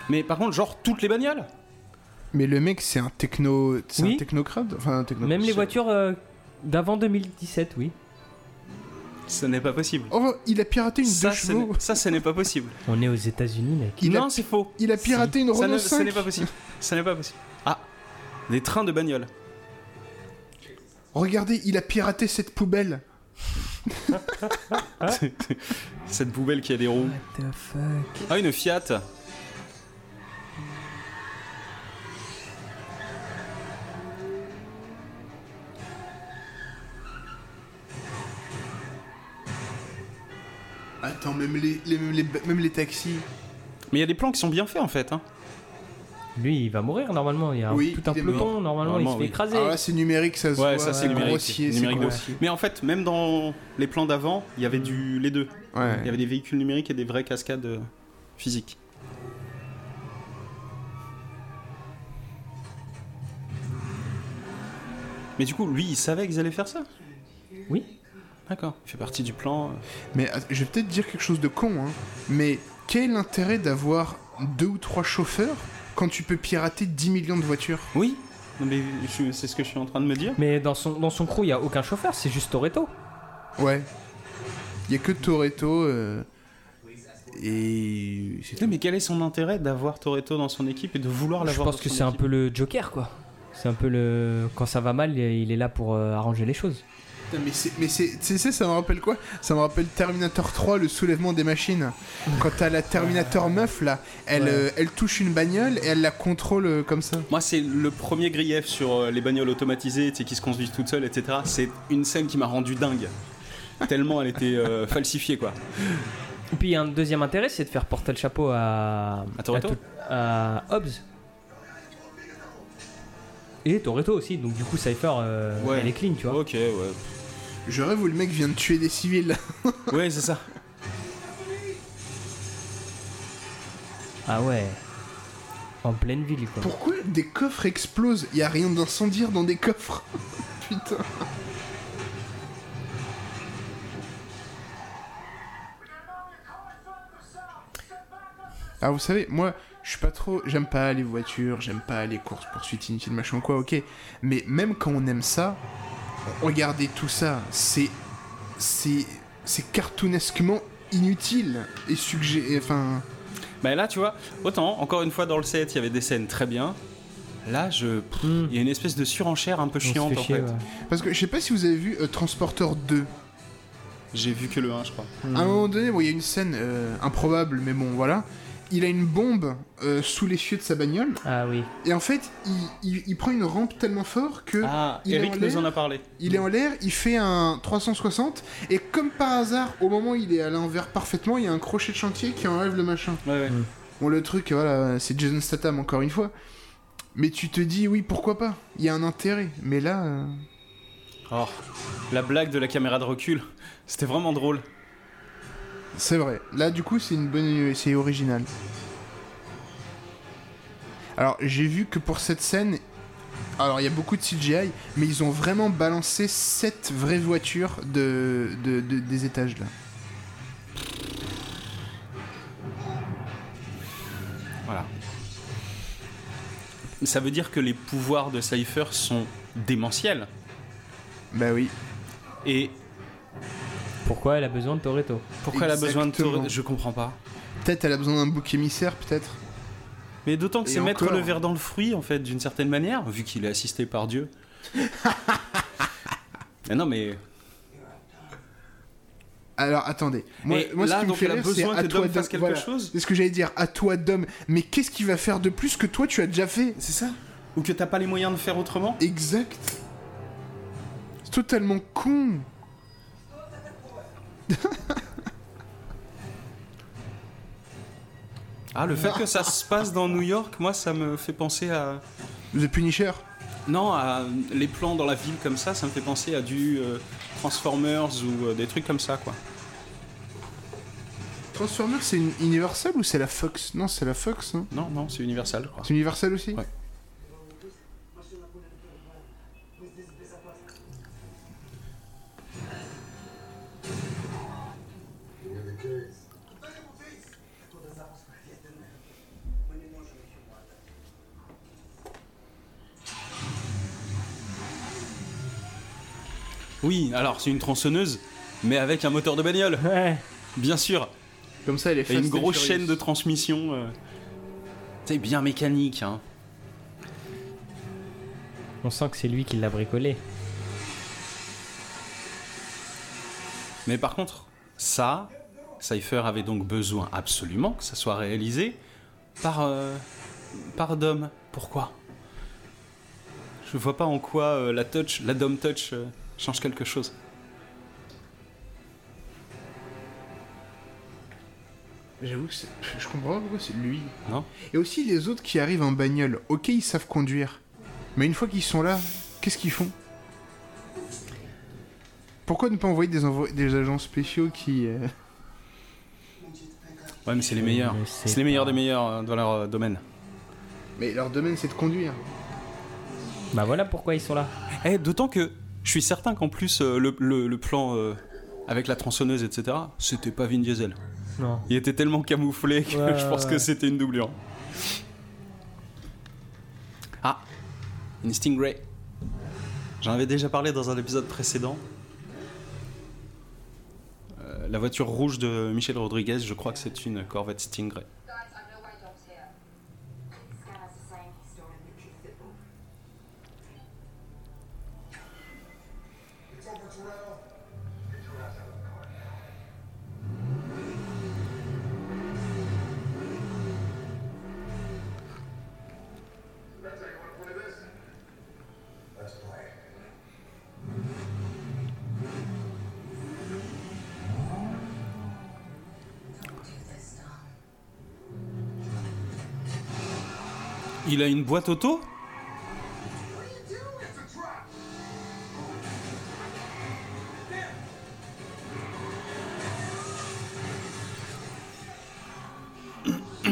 Mais par contre, genre toutes les bagnoles? Mais le mec, c'est un techno. C'est Oui. un technocrate Enfin, un techno. Même les voitures euh, d'avant 2017, oui. Ce n'est pas possible. Oh, il a piraté une Ça, 2 ce chevaux n'est- ça, ce n'est pas possible. <laughs> On est aux États-Unis, mec. Il a- non, c'est faux. Il a piraté une Ça Renault 5 n'est pas possible. Ce n'est pas possible. Ah, des trains de bagnoles. Regardez, il a piraté cette poubelle <laughs> Cette poubelle qui a des roues. What the fuck? Ah, une Fiat. Attends, même les, les- même les, même les taxis. Mais il y a des plans qui sont bien faits en fait. hein. Lui, il va mourir normalement. Il y a un- Oui, tout un peloton. mort. Normalement, Normalement, il se fait oui. écraser. Alors là, c'est numérique, ça se Ouais, voit. ça, c'est numérique, grossier, numérique grossier. Mais en fait, même dans les plans d'avant, il y avait du les deux. Ouais. Il y avait des véhicules numériques et des vraies cascades euh, physiques. Mais du coup, lui, il savait qu'ils allaient faire ça? Oui. D'accord, il fait partie du plan. Mais att- je vais peut-être dire quelque chose de con, hein, mais quel est l'intérêt d'avoir deux ou trois chauffeurs quand tu peux pirater 10 millions de voitures? Oui, non, mais je- c'est ce que je suis en train de me dire. Mais dans son, dans son crew, il n'y a aucun chauffeur, c'est juste Toretto. Ouais. Il y a que Toretto euh, et Non, mais quel est son intérêt d'avoir Toretto dans son équipe et de vouloir Je l'avoir pense dans que c'est un peu le Joker, quoi. C'est un peu le. Quand ça va mal, il est là pour euh, arranger les choses. Mais c'est mais c'est tu sais ça me rappelle quoi? Ça me rappelle Terminator 3 le soulèvement des machines. Quand t'as la Terminator meuf là, elle Ouais. euh, elle touche une bagnole et elle la contrôle euh, comme ça. Moi, c'est le premier grief sur euh, les bagnoles automatisées, tu sais, qui se conduisent toutes seules, etc. C'est une scène qui m'a rendu dingue. Tellement elle était euh, <laughs> falsifiée, quoi. Et puis un deuxième intérêt, c'est de faire porter le chapeau à. À Toretto tout- à Hobbs. Et Toretto aussi, donc du coup, Cypher, euh, Ouais. elle est clean, tu vois. Ok, ouais. Je rêve où le mec vient de tuer des civils. <laughs> Ouais, c'est ça. Ah ouais. En pleine ville, quoi. Pourquoi des coffres explosent? Il y a rien d'incendiaire dans des coffres. <laughs> Putain. Ah vous savez, moi, je suis pas trop, j'aime pas les voitures, j'aime pas les courses poursuites inutiles, machin quoi, ok. Mais même quand on aime ça, regardez tout ça, c'est, c'est, c'est cartoonesquement inutile et suggé, enfin. Bah là, tu vois, autant, encore une fois, dans le set, il y avait des scènes très bien. Là, je. Hmm. Il y a une espèce de surenchère un peu chiante, fait en chier, fait. ouais. Parce que je sais pas si vous avez vu euh, Transporter 2. J'ai vu que le 1, je crois. À un moment donné, bon, il y a une scène euh, improbable, mais bon, voilà. Il a une bombe euh, sous l'essieu de sa bagnole, Ah oui. et en fait, il, il- il prend une rampe tellement fort que Ah, il est Eric en nous l'air. en a parlé. il est en l'air, il fait un 360, et comme par hasard, au moment où il est à l'envers parfaitement, il y a un crochet de chantier qui enlève le machin. Ouais, ouais. Bon, le truc, voilà, c'est Jason Statham encore une fois. Mais tu te dis, oui, pourquoi pas? Il y a un intérêt. Mais là, euh, Oh, la blague de la caméra de recul, <laughs> c'était vraiment drôle. C'est vrai. Là, du coup, c'est une bonne, c'est original. Alors, j'ai vu que pour cette scène, alors il y a beaucoup de CGI, mais ils ont vraiment balancé 7 vraies voitures de, de- de- des étages là. Voilà. Ça veut dire que les pouvoirs de Cypher sont démentiels. Bah oui. Et Pourquoi elle a besoin de Toretto pourquoi elle a besoin de tour Je comprends pas. Peut-être elle a besoin d'un bouc émissaire, peut-être. Mais d'autant que c'est mettre encore. le verre dans le fruit, en fait, d'une certaine manière, vu qu'il est assisté par Dieu. <laughs> Mais non, mais Alors attendez. Moi, moi là, ce qui me donc, fait elle a rire, c'est besoin à que toi Dom Dom- fasse quelque voilà. chose C'est ce que j'allais dire. À toi Dom. Mais qu'est-ce qu'il va faire de plus que toi tu as déjà fait c'est ça Ou que t'as pas les moyens de faire autrement Exact. C'est totalement con. <laughs> Ah, le fait que ça se passe dans New York, moi, ça me fait penser à. The Punisher. Non, à les plans dans la ville comme ça, ça me fait penser à du euh, Transformers ou euh, des trucs comme ça, quoi. Transformers, c'est Universal ou c'est la Fox? Non, c'est la Fox. Hein. Non, non, c'est Universal, je crois. C'est Universal aussi? Ouais. Oui, alors c'est une tronçonneuse, mais avec un moteur de bagnole, Ouais. bien sûr. Comme ça, elle est Et une grosse chaîne de transmission. euh, C'est bien mécanique, hein. On sent que c'est lui qui l'a bricolé. Mais par contre, ça, Cypher avait donc besoin absolument que ça soit réalisé par, euh, par Dom. Pourquoi? Je vois pas en quoi euh, la touch, la Dom touch euh, change quelque chose. J'avoue que c'est- je comprends pas pourquoi c'est lui. Non Et aussi les autres qui arrivent en bagnole. Ok, ils savent conduire. Mais une fois qu'ils sont là, qu'est-ce qu'ils font? Pourquoi ne pas envoyer des, envo- des agents spéciaux qui... euh, Ouais, mais c'est les meilleurs. C'est les meilleurs des meilleurs euh, dans leur euh, domaine. Mais leur domaine c'est de conduire. Bah voilà pourquoi ils sont là. Eh, d'autant que Je suis certain qu'en plus, euh, le, le- le plan euh, avec la tronçonneuse, etc., c'était pas Vin Diesel. Non. Il était tellement camouflé que Ouais, je pense ouais. que c'était une doublure. Ah, une Stingray. J'en avais déjà parlé dans un épisode précédent. Euh, la voiture rouge de Michel Rodriguez, je crois que c'est une Corvette Stingray. Il a une boîte auto. <coughs>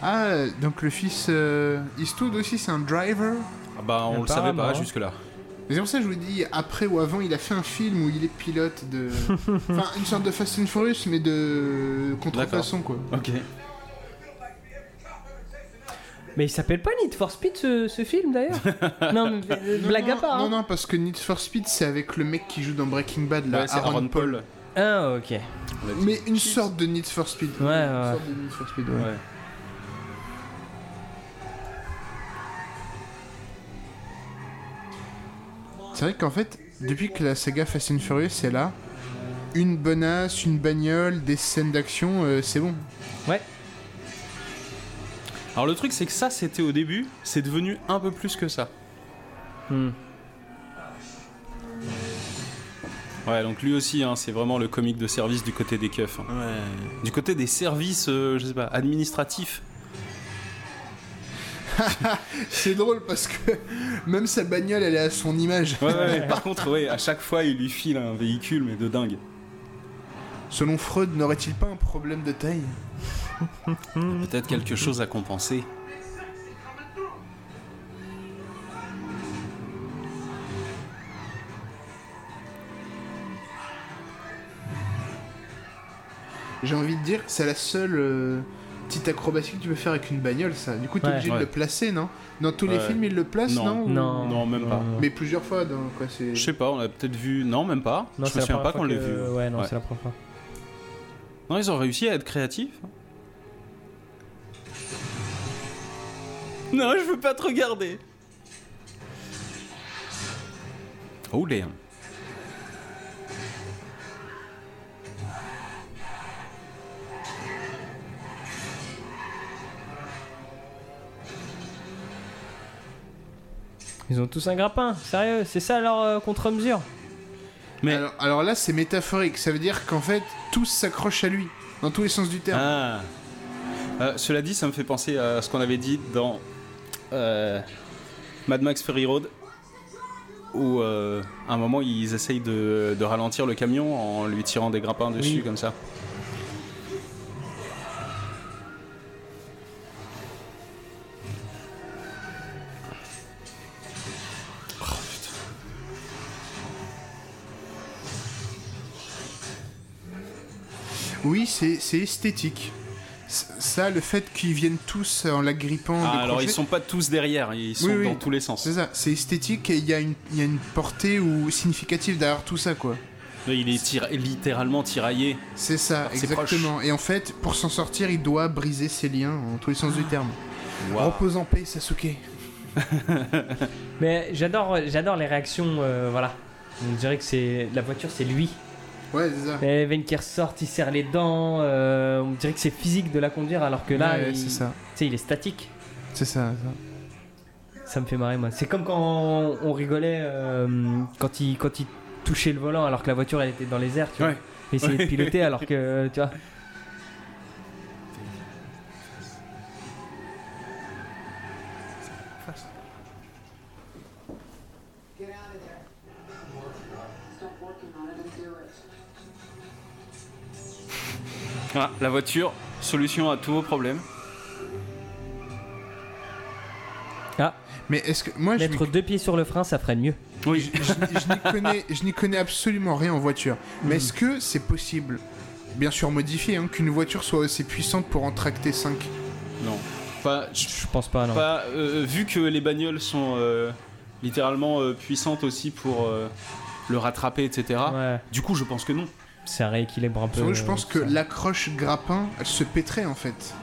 Ah, donc le fils euh, Eastwood aussi, c'est un driver Ah Bah, on le savait pas Apparemment. jusque-là. C'est pour ça que je vous dis, après ou avant, il a fait un film où il est pilote de. <laughs> Enfin, une sorte de Fast and Furious, mais de contrefaçon, quoi. Ok. Mais il s'appelle pas Need for Speed ce, ce film d'ailleurs <laughs> Non, mais euh, Non, blague à non, part. Non, hein. non, parce que Need for Speed, c'est avec le mec qui joue dans Breaking Bad, là, Ouais, c'est Aaron, Paul. Ah, ok. On a dit. Mais une sorte de Need for Speed. Ouais, Une ouais. sorte de Need for Speed, ouais. Ouais. C'est vrai qu'en fait, depuis que la saga Fast and Furious est là, une bonasse, une bagnole, des scènes d'action, euh, c'est bon. Ouais. Alors le truc c'est que ça c'était au début, c'est devenu un peu plus que ça. Hmm. Ouais, donc lui aussi, hein, c'est vraiment le comique de service du côté des keufs. hein. Du côté des services, euh, je sais pas, administratifs. <laughs> C'est drôle parce que même sa bagnole, elle est à son image. Ouais, ouais, ouais. <laughs> Par contre, ouais, à chaque fois, il lui file un véhicule, mais de dingue. Selon Freud, n'aurait-il pas un problème de taille? Peut-être quelque chose à compenser. J'ai envie de dire, c'est la seule euh, petite acrobatie que tu peux faire avec une bagnole, ça. Du coup, t'es Ouais. obligé de le placer, non? Dans tous les Ouais. films, ils le placent, non, Non. Ou- Non. Non, même pas. Mais plusieurs fois, dans quoi c'est. Je sais pas, on a peut-être vu. Non, même pas. Non, je me la souviens pas qu'on l'ait que- vu. Ouais, non, Ouais. c'est la première fois. Non, ils ont réussi à être créatifs. <laughs> Non, je veux pas te regarder. Oh damn. Ils ont tous un grappin, sérieux, c'est ça leur euh, contre-mesure Mais Alors, alors là, c'est métaphorique. Ça veut dire qu'en fait, tous s'accrochent à lui, dans tous les sens du terme. Ah. Euh, cela dit, ça me fait penser à ce qu'on avait dit dans euh, Mad Max Fury Road, où euh, à un moment ils essayent de, de ralentir le camion en lui tirant des grappins dessus Oui. comme ça. Oh. Oui, c'est c'est esthétique. Ça, le fait qu'ils viennent tous en la grippant. Ah, alors ils sont pas tous derrière, ils sont Oui, oui. dans tous les sens. C'est ça, c'est esthétique et il y, a une- il y a une portée ou significative derrière tout ça, quoi. Il est tira- littéralement tiraillé. C'est ça, exactement. Et en fait, pour s'en sortir, il doit briser ses liens en tous les sens du terme. Waouh. Repose en paix, Sasuke. <laughs> Mais j'adore, j'adore les réactions, euh, voilà. On dirait que c'est la voiture, c'est lui. Ouais, c'est ça. Et Ven qui ressort, il serre les dents. euh, on dirait que c'est physique de la conduire, alors que là, Ouais, il, c'est tu sais, il est statique. C'est ça, ça. Ça me fait marrer, moi. C'est comme quand on, rigolait euh, quand il quand il touchait le volant, alors que la voiture elle était dans les airs. Tu vois. Ouais. Il essayait de piloter, alors que tu vois. Ah, la voiture, solution à tous vos problèmes. Ah, Mais est-ce que moi je Mettre deux pieds sur le frein, ça ferait mieux. Oui. je, je- je n'y connais, je n'y connais absolument rien en voiture. Mais Mhm. est-ce que c'est possible, bien sûr modifié, hein, qu'une voiture soit aussi puissante pour en tracter 5 Non. Pas, je- Je pense pas, non. pas, euh, vu que les bagnoles sont euh, littéralement euh, puissantes aussi pour euh, le rattraper, etc. Ouais, Du coup, je pense que non. Ça rééquilibre un peu. je pense euh, que ça. l'accroche grappin, elle se pèterait en fait.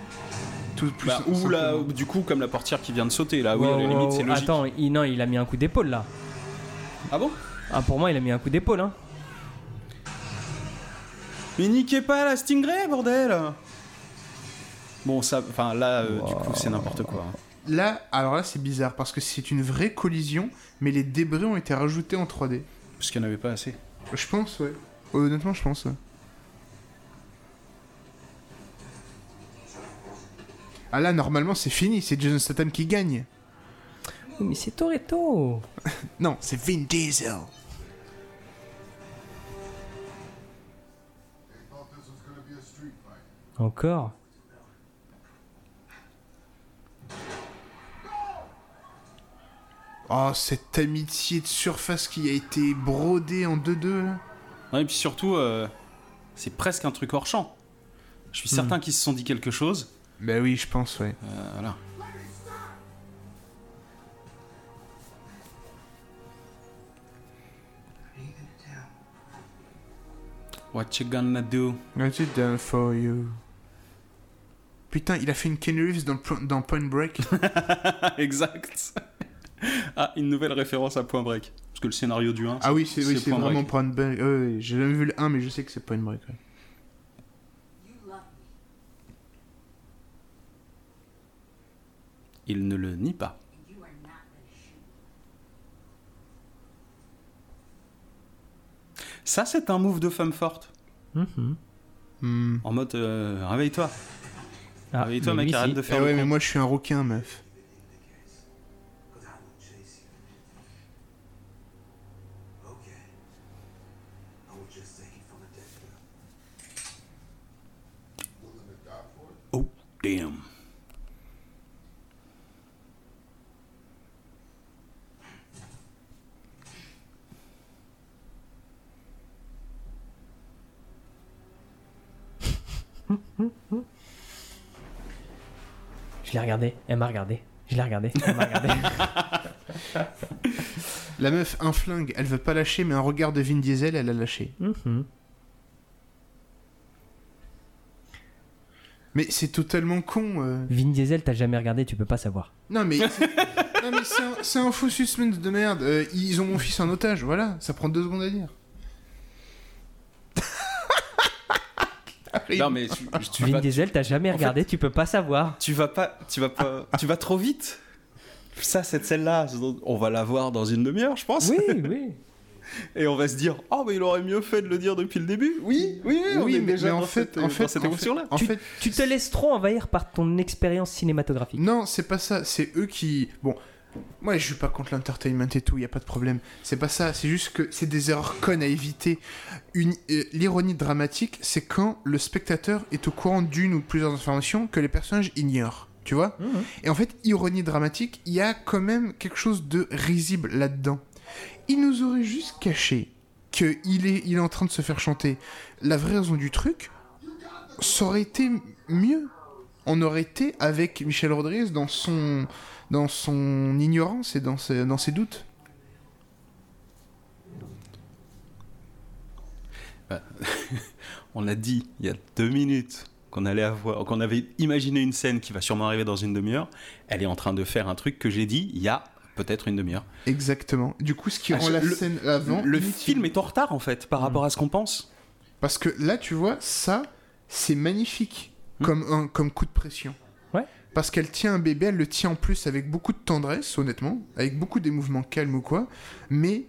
Tout plus Bah, ou là, du coup, comme la portière qui vient de sauter, là, oui, à la limite, c'est logique. Attends, il, non, il a mis un coup d'épaule là. Ah bon? Ah, pour moi, il a mis un coup d'épaule, hein. Mais niquez pas la Stingray, bordel Bon, ça, enfin là, euh, du coup, c'est n'importe quoi. hein. Là, alors là, c'est bizarre parce que c'est une vraie collision, mais les débris ont été rajoutés en 3D. Parce qu'il n'y en avait pas assez. Je pense, ouais. Honnêtement, je pense. Ah là, normalement, c'est fini. C'est Jason Statham qui gagne. Oui, mais c'est Toretto. <laughs> Non, c'est Vin Diesel. Encore. Oh, cette amitié de surface qui a été brodée en 2-2. là. Et puis surtout, euh, c'est presque un truc hors champ. Je suis certain qu'ils se sont dit quelque chose. Bah oui, je pense, ouais. Euh, voilà. What you gonna do? What you done for you? Putain, il a fait une Ken Reeves dans, dans Point Break. <laughs> Exact. <laughs> ah, une nouvelle référence à Point Break. Parce que le scénario du 1, ah oui, c'est oui, Point vraiment Break. Point Break. Ouais, j'ai jamais vu le 1, mais je sais que c'est Point Break. ouais. Il ne le nie pas. Ça, c'est un move de femme forte. Mhm. Hmm. En mode, euh, réveille-toi. Ah, réveille-toi, mec, arrête si. de Eh faire ouais, le mais moi je suis un rouquin, meuf. Damn. Je l'ai regardé, elle m'a regardé. Je l'ai regardé, elle m'a regardé. La meuf, un flingue, elle veut pas lâcher, mais un regard de Vin Diesel, elle a lâché. Mhm. Mais c'est totalement con. euh. Vin Diesel, t'as jamais regardé, tu peux pas savoir. Non, mais. <laughs> c'est- non, mais c'est un, c'est un faux suspense de merde. Euh, ils ont mon fils en otage, voilà. Ça prend deux secondes à dire. Non, mais tu, tu Vin vas, Diesel, t'as jamais regardé, tu peux pas savoir. tu vas pas, tu vas pas, tu vas trop vite. Ça, cette scène-là, on va la voir dans une demi-heure, je pense. Oui, oui. <laughs> Et on va se dire, oh, mais il aurait mieux fait de le dire depuis le début. Oui, oui, oui, on Oui, est mais, déjà mais en dans fait, cette, en fait, cette en tu, fait, tu te laisses trop envahir par ton expérience cinématographique. Non, c'est pas ça. C'est eux qui. Bon, moi je suis pas contre l'entertainment et tout, y a pas de problème. C'est pas ça. C'est juste que c'est des erreurs connes à éviter. Une... euh, L'ironie dramatique, c'est quand le spectateur est au courant d'une ou de plusieurs informations que les personnages ignorent. Tu vois? Mhm. Et en fait, ironie dramatique, il y a quand même quelque chose de risible là-dedans. Il nous aurait juste caché qu'il est, il est en train de se faire chanter. La vraie raison du truc, ça aurait été mieux. On aurait été avec Michel Rodriguez dans son, dans son ignorance et dans ses, dans ses doutes. <laughs> On a dit il y a deux minutes qu'on allait avoir, qu'on avait imaginé une scène qui va sûrement arriver dans une demi-heure. Elle est en train de faire un truc que j'ai dit il y a peut-être une demi-heure. Exactement. Du coup, ce qui Ah, rend la le- scène avant. le inutile. film est en retard en fait par rapport à ce qu'on pense. Parce que là, tu vois, ça, c'est magnifique comme, un, comme coup de pression. Ouais. Parce qu'elle tient un bébé, elle le tient en plus avec beaucoup de tendresse, honnêtement, avec beaucoup des mouvements calmes ou quoi. Mais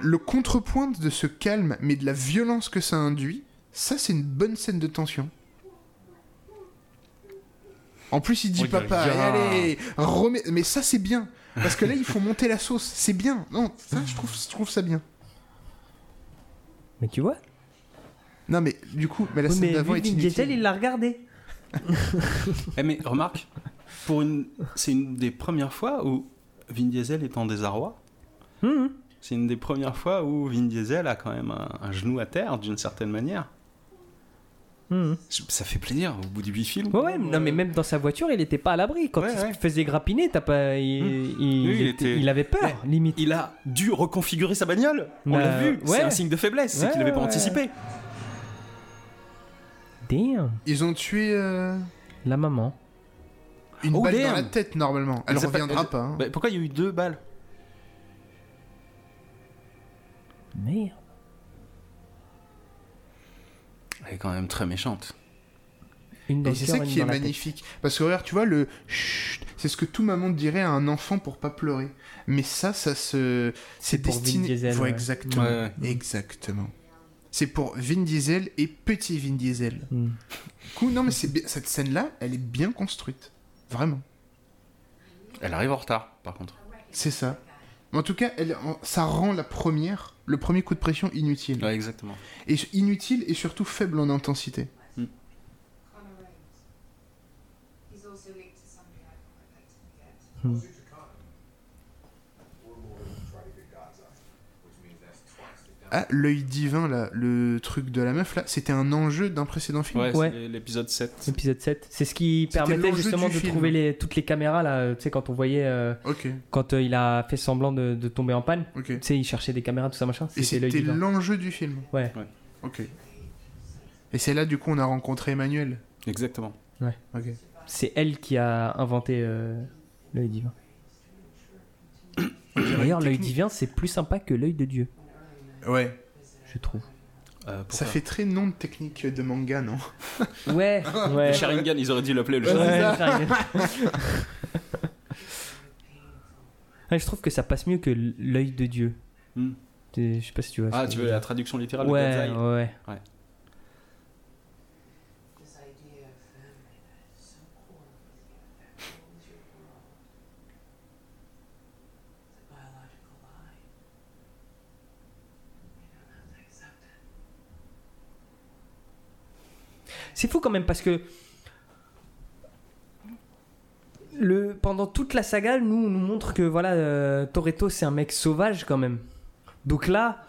le contrepoint de ce calme, mais de la violence que ça induit, ça, c'est une bonne scène de tension. En plus, il dit papa, allez, remets... Mais ça, c'est bien. Parce que là, il faut monter la sauce. C'est bien. Non, ça, je trouve, je trouve ça bien. Mais tu vois Non, mais du coup, mais la Oui, scène Mais d'avant est inutile. Diesel, il l'a regardé. Eh, mais remarque, pour une, c'est une des premières fois où Vin Diesel est en désarroi. Hum, C'est une des premières fois où Vin Diesel a quand même un, un genou à terre, d'une certaine manière. Hum. Ça fait plaisir au bout du huit films. Ouais, ouais, non, mais même dans sa voiture, il était pas à l'abri. Quand Ouais, il ouais. se faisait grappiner, t'as pas. Il, il, Oui, il était- était- il avait peur, limite. Il a dû reconfigurer sa bagnole. On Bah, l'a vu. ouais. C'est un signe de faiblesse. C'est qu'il n'avait pas ouais. anticipé. Damn. Ils ont tué euh, La maman. une Oh, balle damn. dans la tête normalement. Elle s'appelle- reviendra pas. hein. Bah, pourquoi il y a eu deux balles? Merde. Elle est quand même très méchante. Une Et c'est ça qui est tête. magnifique. Parce que regarde, tu vois, le chut, c'est ce que tout maman dirait à un enfant pour pas pleurer. Mais ça, ça se. C'est pour Vin destiné. Diesel, ouais. Exactement. Ouais, Exactement. C'est pour Vin Diesel et petit Vin Diesel. Du coup, non, mais c'est bien- cette scène-là, elle est bien construite. Vraiment. Elle arrive en retard, par contre. C'est ça. En tout cas, elle, ça rend la première, le premier coup de pression inutile. Ouais, exactement. Et inutile et surtout faible en intensité. Connor Reigns. Ah, l'œil divin, là, le truc de la meuf, là, c'était un enjeu d'un précédent film. Ouais, l'épisode 7. Épisode 7. C'est ce qui permettait justement de film. trouver les, toutes les caméras, là. Tu sais, quand on voyait. euh, Ok, quand euh, il a fait semblant de, de tomber en panne. ok. Tu sais, il cherchait des caméras, tout ça, machin. Et C'était l'œil c'était divin. l'enjeu du film. Ouais. Ok. Et c'est là, du coup, on a rencontré Emmanuel. Exactement. Ok. C'est elle qui a inventé euh, l'œil divin. <coughs> D'ailleurs, l'œil divin, c'est plus sympa que l'œil de Dieu, Ouais. je trouve. Euh, Ça fait très nom de technique de manga, non <laughs> Ouais, ouais. Le Sharingan, ils auraient dû l'appeler le Ouais, Sharingan. Ouais, Sharingan. <laughs> Ouais, je trouve que ça passe mieux que l'œil de Dieu. Hmm. Je sais pas si tu vois. Ah, tu veux la traduction littérale de Ouais, God's Eye ouais. C'est fou quand même parce que le pendant toute la saga, nous on nous montre que voilà euh, Toretto c'est un mec sauvage quand même. Donc là,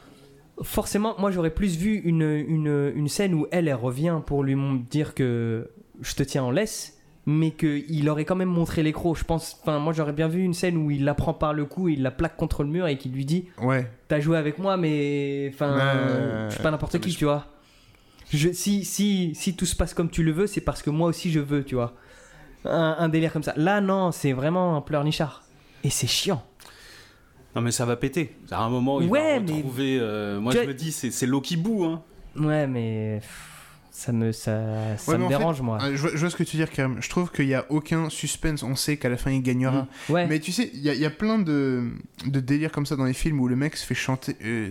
forcément, moi j'aurais plus vu une, une, une scène où elle elle revient pour lui dire que je te tiens en laisse, mais qu'il aurait quand même montré l'écro. Je pense, enfin moi j'aurais bien vu une scène où il la prend par le cou, il la plaque contre le mur et qu'il lui dit Ouais. t'as joué avec moi, mais enfin, je suis pas n'importe qui, je- tu vois. Je, si, si, si tout se passe comme tu le veux, c'est parce que moi aussi je veux, tu vois. Un, un délire comme ça. Là, non, c'est vraiment un pleurnichard. Et c'est chiant. Non, mais ça va péter. À un moment, il Ouais, va mais- retrouver. euh, moi, Tu je vois- me dis, c'est c'est l'eau qui bout. Hein. Ouais, mais ça me, ça, ça Ouais, me fait, dérange, moi. Ah, je, vois, je vois ce que tu veux dire, Karim. Je trouve qu'il n'y a aucun suspense. On sait qu'à la fin, il gagnera. Mm. Ouais. Mais tu sais, il y, a- il y a plein de, de délires comme ça dans les films où le mec se fait chanter. euh,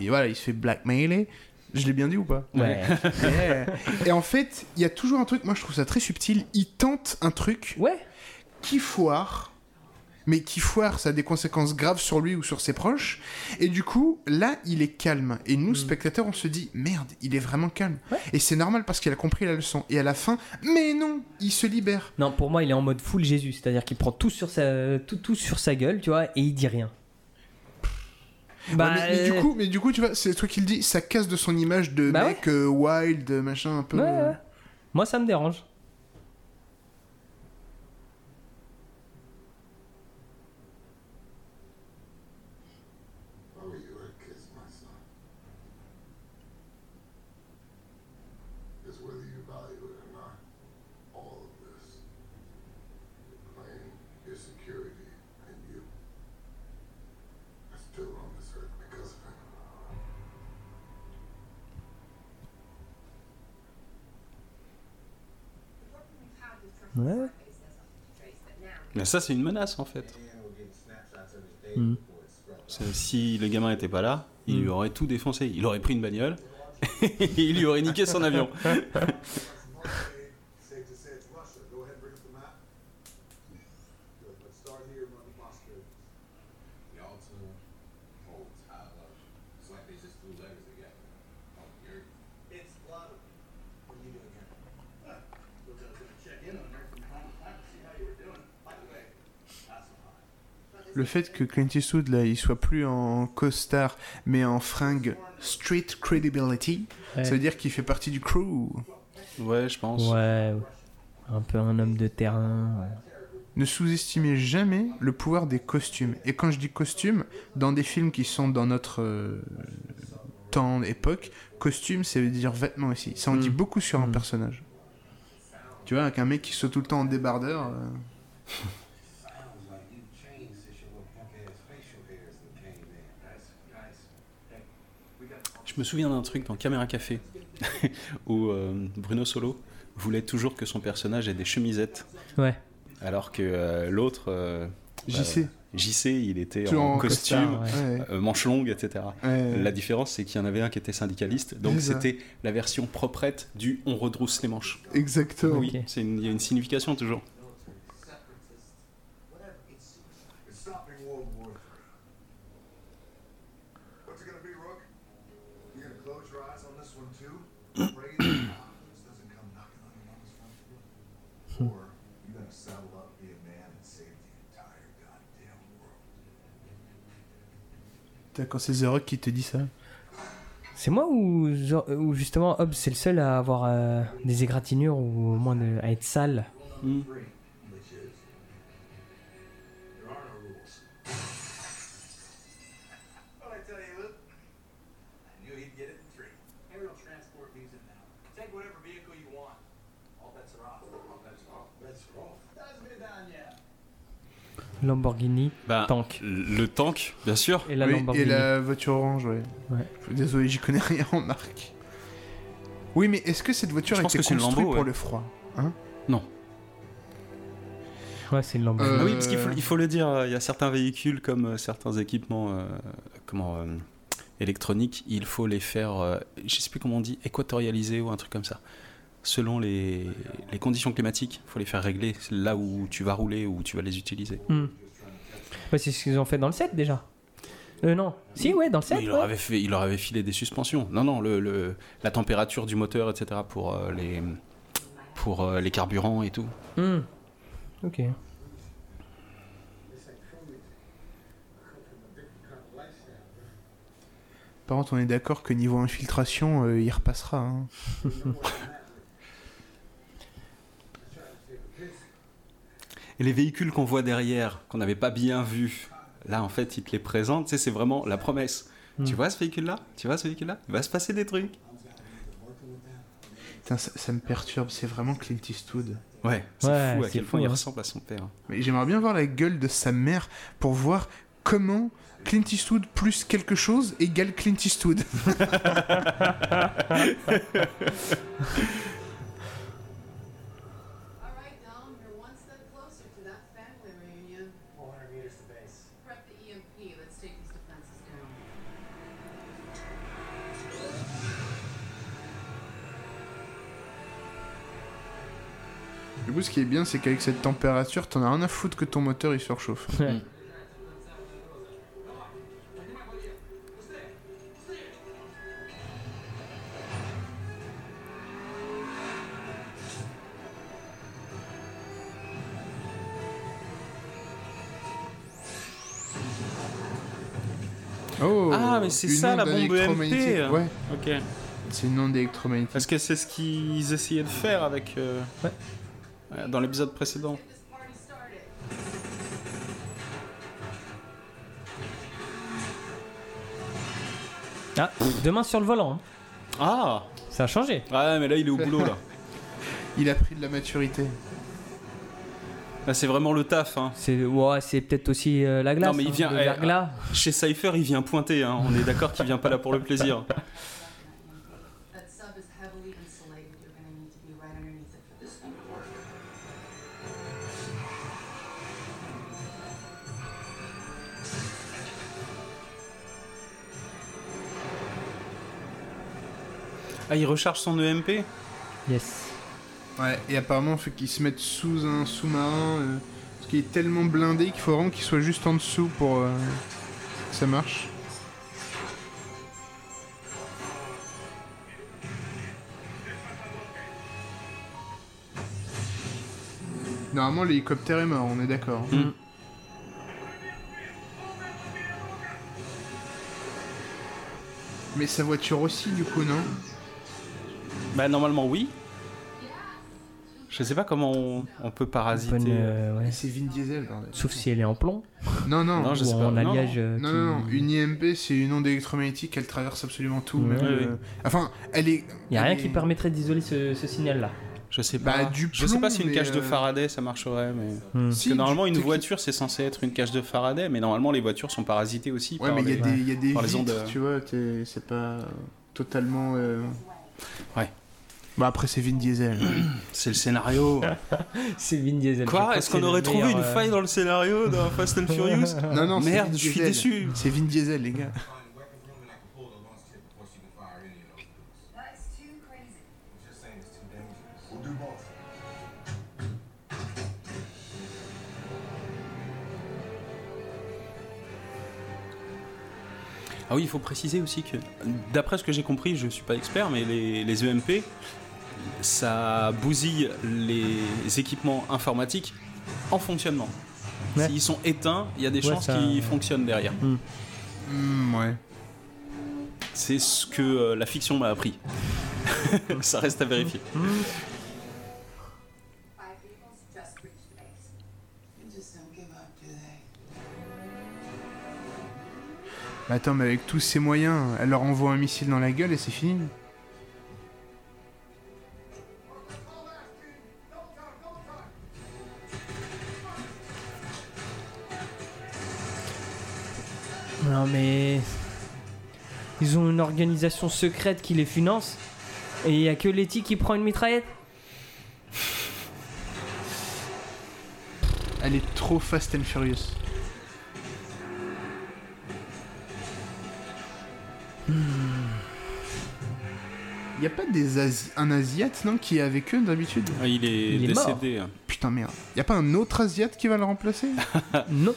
et voilà, il se fait blackmailer. Je l'ai bien dit ou pas Ouais. <laughs> Et en fait, il y a toujours un truc, moi je trouve ça très subtil. Il tente un truc ouais. qui foire, mais qui foire, ça a des conséquences graves sur lui ou sur ses proches. Et du coup, là, il est calme. Et nous, spectateurs, on se dit, merde, il est vraiment calme. Mm. Ouais. Et c'est normal parce qu'il a compris la leçon. Et à la fin, mais non, il se libère. Non, pour moi, il est en mode full Jésus. C'est-à-dire qu'il prend tout sur, sa, tout, tout sur sa gueule, tu vois, et il dit rien. Bah, Ouais, mais, mais du euh, coup, mais du coup, tu vois, c'est le truc qu'il dit, ça casse de son image de Bah mec euh, wild, machin un peu. ouais, ouais. Moi, ça me dérange. Ouais. Mais ça, c'est une menace en fait. Mm. C'est- Si le gamin était pas là, il Mm. lui aurait tout défoncé. Il aurait pris une bagnole et <laughs> il lui aurait niqué son avion. <laughs> Le fait que Clint Eastwood, là, il soit plus en costard, mais en fringue street credibility, Ouais. ça veut dire qu'il fait partie du crew. Ouais, je pense. Ouais, un peu un homme de terrain. ouais. Ne sous-estimez jamais le pouvoir des costumes. Et quand je dis costumes, dans des films qui sont dans notre euh, temps, époque, costume, ça veut dire vêtements aussi. Ça en Mm. dit beaucoup sur un Mm. personnage. Tu vois, avec un mec qui soit tout le temps en débardeur. euh, <laughs> me souviens d'un truc dans Caméra Café <laughs> où euh, Bruno Solo voulait toujours que son personnage ait des chemisettes, Ouais. alors que euh, l'autre, euh, JC. JC, il était en, en costume, costard, Ouais. euh, manches longues, etc. Ouais. La différence, c'est qu'il y en avait un qui était syndicaliste, donc c'était la version proprette du on redrousse les manches. Exactement. Oui, il y a une signification toujours. Gonna saddle up, be a man, and save the entire goddamn world. D'accord, c'est The Rock qui te dit ça? C'est moi ou, justement Hobbs c'est le seul à avoir euh, des égratignures ou au moins de- à être sale? Hmm. Lamborghini, Bah, tank. Le tank, bien sûr. Et la Oui, Lamborghini. et la voiture orange, ouais. Ouais. Désolé, j'y connais rien en marque. Oui, mais est-ce que cette voiture a été construite Lambo, pour ouais. le froid hein? Ouais, c'est une Lamborghini. Euh, Ah oui, parce qu'il faut, il faut le dire, il y a certains véhicules comme euh, certains équipements euh, comment, euh, électroniques, il faut les faire, euh, je sais plus comment on dit, équatorialiser ou un truc comme ça. Selon les, les conditions climatiques, il faut les faire régler là où tu vas rouler ou où tu vas les utiliser. Hmm. Ouais, c'est ce qu'ils ont fait dans le 7 déjà. Euh, non. Si, ouais, dans le 7. Mais il, ouais. leur avait fait, il leur avait filé des suspensions. Non, non, le, le- la température du moteur, etc. pour, euh, les, pour euh, les carburants et tout. Hmm. Ok. Par contre, on est d'accord que niveau infiltration, euh, il repassera. hein. <laughs> Et les véhicules qu'on voit derrière, qu'on n'avait pas bien vus, là en fait, ils te les présentent, tu sais, c'est vraiment la promesse. Hmm. Tu vois ce véhicule-là? Tu vois ce véhicule-là? Il va se passer des trucs. Putain, ça, ça me perturbe, c'est vraiment Clint Eastwood. Ouais, c'est Ouais, fou à quel fou, point il hein. ressemble à son père. Mais j'aimerais bien voir la gueule de sa mère pour voir comment Clint Eastwood plus quelque chose égale Clint Eastwood. <laughs> <laughs> coup, ce qui est bien, c'est qu'avec cette température, t'en as rien à foutre que ton moteur il surchauffe. Ouais. Oh Ah, mais c'est ça, la bombe électromagnétique. EMP. Ouais, Ok. c'est une onde électromagnétique. Est-ce que c'est ce qu'ils essayaient de faire avec. euh, Ouais. Dans l'épisode précédent. Ah, deux mains sur le volant. hein. Ah Ça a changé. Ouais, mais là, il est au boulot, là. <laughs> Il a pris de la maturité. Là, c'est vraiment le taf, hein. C'est ouais, c'est peut-être aussi euh, la glace. Non, mais il hein, vient- le eh. Chez Cypher, il vient pointer, hein. On est d'accord qu'il vient pas là pour le plaisir. <laughs> Ah, il recharge son EMP Yes. Ouais, et apparemment, il faut qu'il se mette sous un sous-marin. Euh, parce qu'il est tellement blindé qu'il faut vraiment qu'il soit juste en dessous pour euh, que ça marche. Normalement, l'hélicoptère est mort, on est d'accord. Hein. Mm. Mais sa voiture aussi, du coup, non? Bah normalement oui. Je sais pas comment on, on peut parasiter. Bonne, euh, ouais. C'est Vin Diesel. Sauf si elle est en plomb Non, non. Non, je ou sais pas. en Non, alliage. euh, Non, qui- non, non, une IMP c'est une onde électromagnétique, elle traverse absolument tout. Ouais. même, Ouais, euh. Enfin, elle est. Il y a rien est- qui permettrait d'isoler ce, ce signal-là. Je sais Bah, pas. du je sais pas plomb, si une cage de euh, Faraday ça marcherait, mais. Hmm. Si, Parce que normalement, une tu- voiture, c'est censé être une cage de Faraday, mais normalement, les voitures sont parasitées aussi. Ouais, par mais il y, a les- des- y a des par les ondes, vitres, euh. tu vois, c'est pas totalement. euh, Ouais. Bah après, c'est Vin Diesel. <clears throat> C'est le scénario. <laughs> C'est Vin Diesel. Quoi Est-ce qu'on aurait trouvé meilleur, une euh, faille dans le scénario dans <laughs> Fast and Furious non, non, c'est Merde, je suis déçu. C'est Vin Diesel, les gars. Ah oui, il faut préciser aussi que, d'après ce que j'ai compris, je suis pas expert, mais les, les EMP, ça bousille les équipements informatiques en fonctionnement. Ouais. S'ils sont éteints, il y a des Ouais, chances ça- qu'ils fonctionnent derrière. Hmm, ouais. C'est ce que euh, la fiction m'a appris. <laughs> ça reste à vérifier. Mais attends, mais avec tous ces moyens, elle leur envoie un missile dans la gueule et c'est fini. Non mais. Ils ont une organisation secrète qui les finance. Et il y a que Letty qui prend une mitraillette Elle est trop fast and furious. Y a pas des Asi- un Asiate non qui est avec eux d'habitude? Ah, Il est Il est mort. décédé. hein. Putain merde. Y a pas un autre Asiate qui va le remplacer? Non.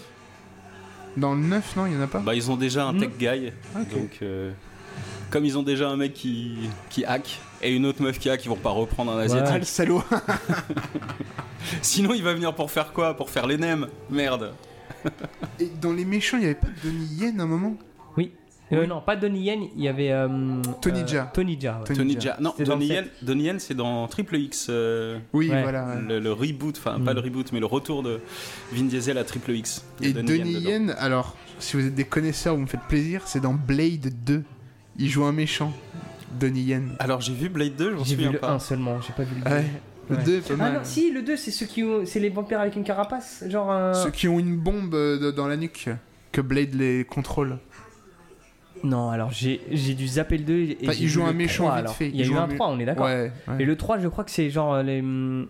Dans le 9 non, y en a pas Bah, ils ont déjà un Mm. tech guy. Ok. Donc, euh, comme ils ont déjà un mec qui, qui hack et une autre meuf qui hack, ils vont pas reprendre un Ah asiatique. le salaud. <laughs> <laughs> Sinon, il va venir pour faire quoi? Pour faire les nems Merde. Et dans les méchants, y avait pas Donnie Yen à un moment? Oui. Euh, non, pas Donnie Yen, il y avait. euh, Tony euh, Jaa. Tony Jaa, ouais. Tony Jaa. Non, Donnie Yen, Donnie Yen, c'est dans Triple X. euh, Oui, Ouais. voilà. ouais. le, le reboot, enfin pas Mm. le reboot, mais le retour de Vin Diesel à Triple X. Et Donnie. Yen, alors, si vous êtes des connaisseurs, vous me faites plaisir, c'est dans Blade 2. Il joue un méchant. Donnie Yen. Alors j'ai vu Blade 2, je m'en J'ai vu souviens le pas. 1 seulement, j'ai pas vu le 2. Ouais. Le Ouais. 2 est pas Ah non, si, le 2, c'est ceux qui ont. C'est les vampires avec une carapace Genre. un- Ceux qui ont une bombe euh, dans la nuque, que Blade les contrôle. Non, alors j'ai j'ai dû zapper le 2. Et Enfin, il joue un méchant 3, vite alors. fait. Il y a eu joue un un mé- 3, on est d'accord. Ouais, ouais. Et le 3, je crois que c'est genre les,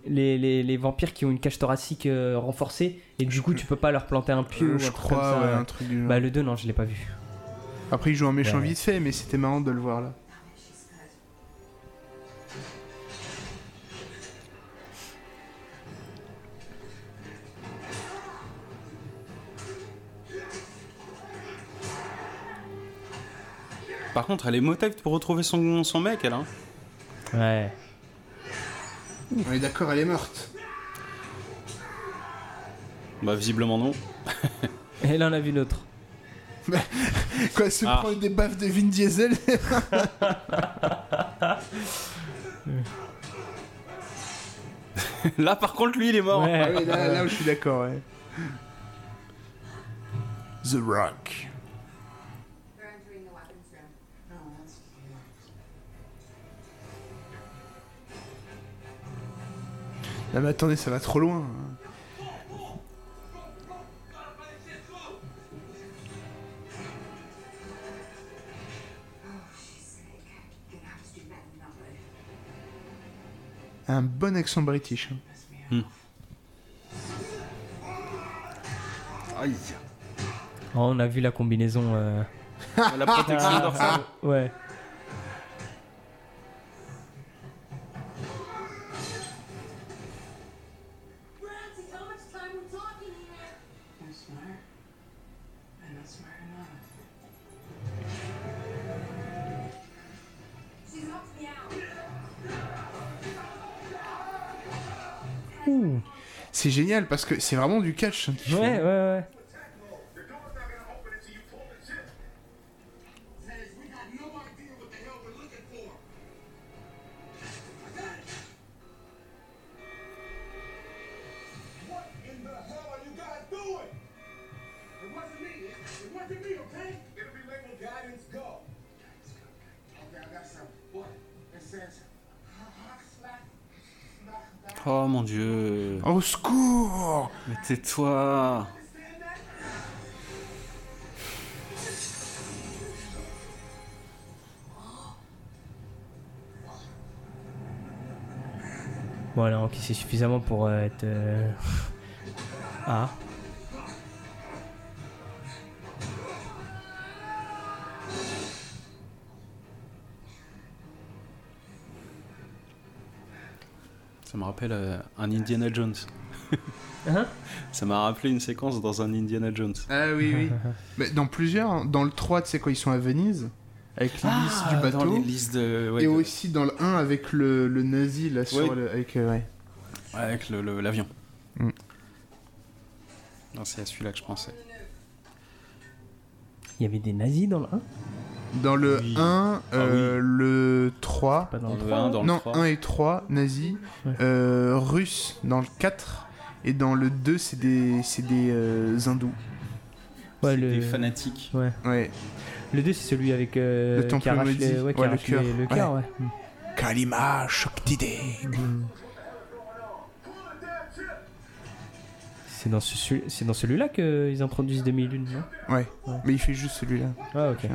les, les, les vampires qui ont une cage thoracique euh, renforcée et du coup tu peux pas leur planter un pieu Euh, ou un je truc comme crois, ça. ouais, un truc du genre. Bah le 2 non, je l'ai pas vu. Après, il joue un méchant vite fait, mais c'était marrant de le voir là. Par contre, elle est motive pour retrouver son, son mec, elle. Hein. Ouais. On est d'accord, elle est morte. Bah visiblement non. Et là on a vu l'autre. Quoi, se Ah. prendre des baffes de Vin Diesel <laughs> Là par contre, lui, il est mort. Ouais. Ah oui, là, là où je suis d'accord, ouais. <laughs> The Rock. Non mais attendez, ça va trop loin. Un bon accent british. hein. Aïe. Oh, on a vu la combinaison. euh, La protection dorsale. Ouais. Ouh. C'est génial parce que c'est vraiment du catch. hein, font. Ouais, ouais, ouais. Oh mon dieu. Au secours Mais tais-toi. Bon, alors, ok, c'est suffisamment pour euh, être. euh, <laughs> Ah. Ça me rappelle euh, un Indiana Jones. Hein? Ça m'a rappelé une séquence dans un Indiana Jones. Ah oui, oui. <laughs> Mais dans plusieurs, hein. dans le 3, tu sais, quand ils sont à Venise, avec l'hélice du bateau. Ah, Dans l'hélice de. ouais, et de- aussi dans le 1 avec le, le nazi là sur le. Avec, euh, ouais. Avec le- le- l'avion. Mm. Non, c'est à celui-là que je pensais. Il y avait des nazis dans le 1 Dans le Oui. 1, euh, le 3. Pas dans, le le 3 1, dans le non, 3. 1 et 3, nazi. Ouais. Euh, russe dans le 4. Et dans le 2, c'est des, c'est des euh, hindous. Ouais, C'est le... Des fanatiques. Ouais. Ouais. Le 2, c'est celui avec. euh, Le temple qui arrache les- ouais, qui Ouais, le cœur. les- le cœur, ouais. Kalima Shakti Mm. C'est dans, ce, celui- c'est dans celui-là qu'ils introduisent 2001, non? Ouais. Ouais. Mais il fait juste celui-là. Ah, ok.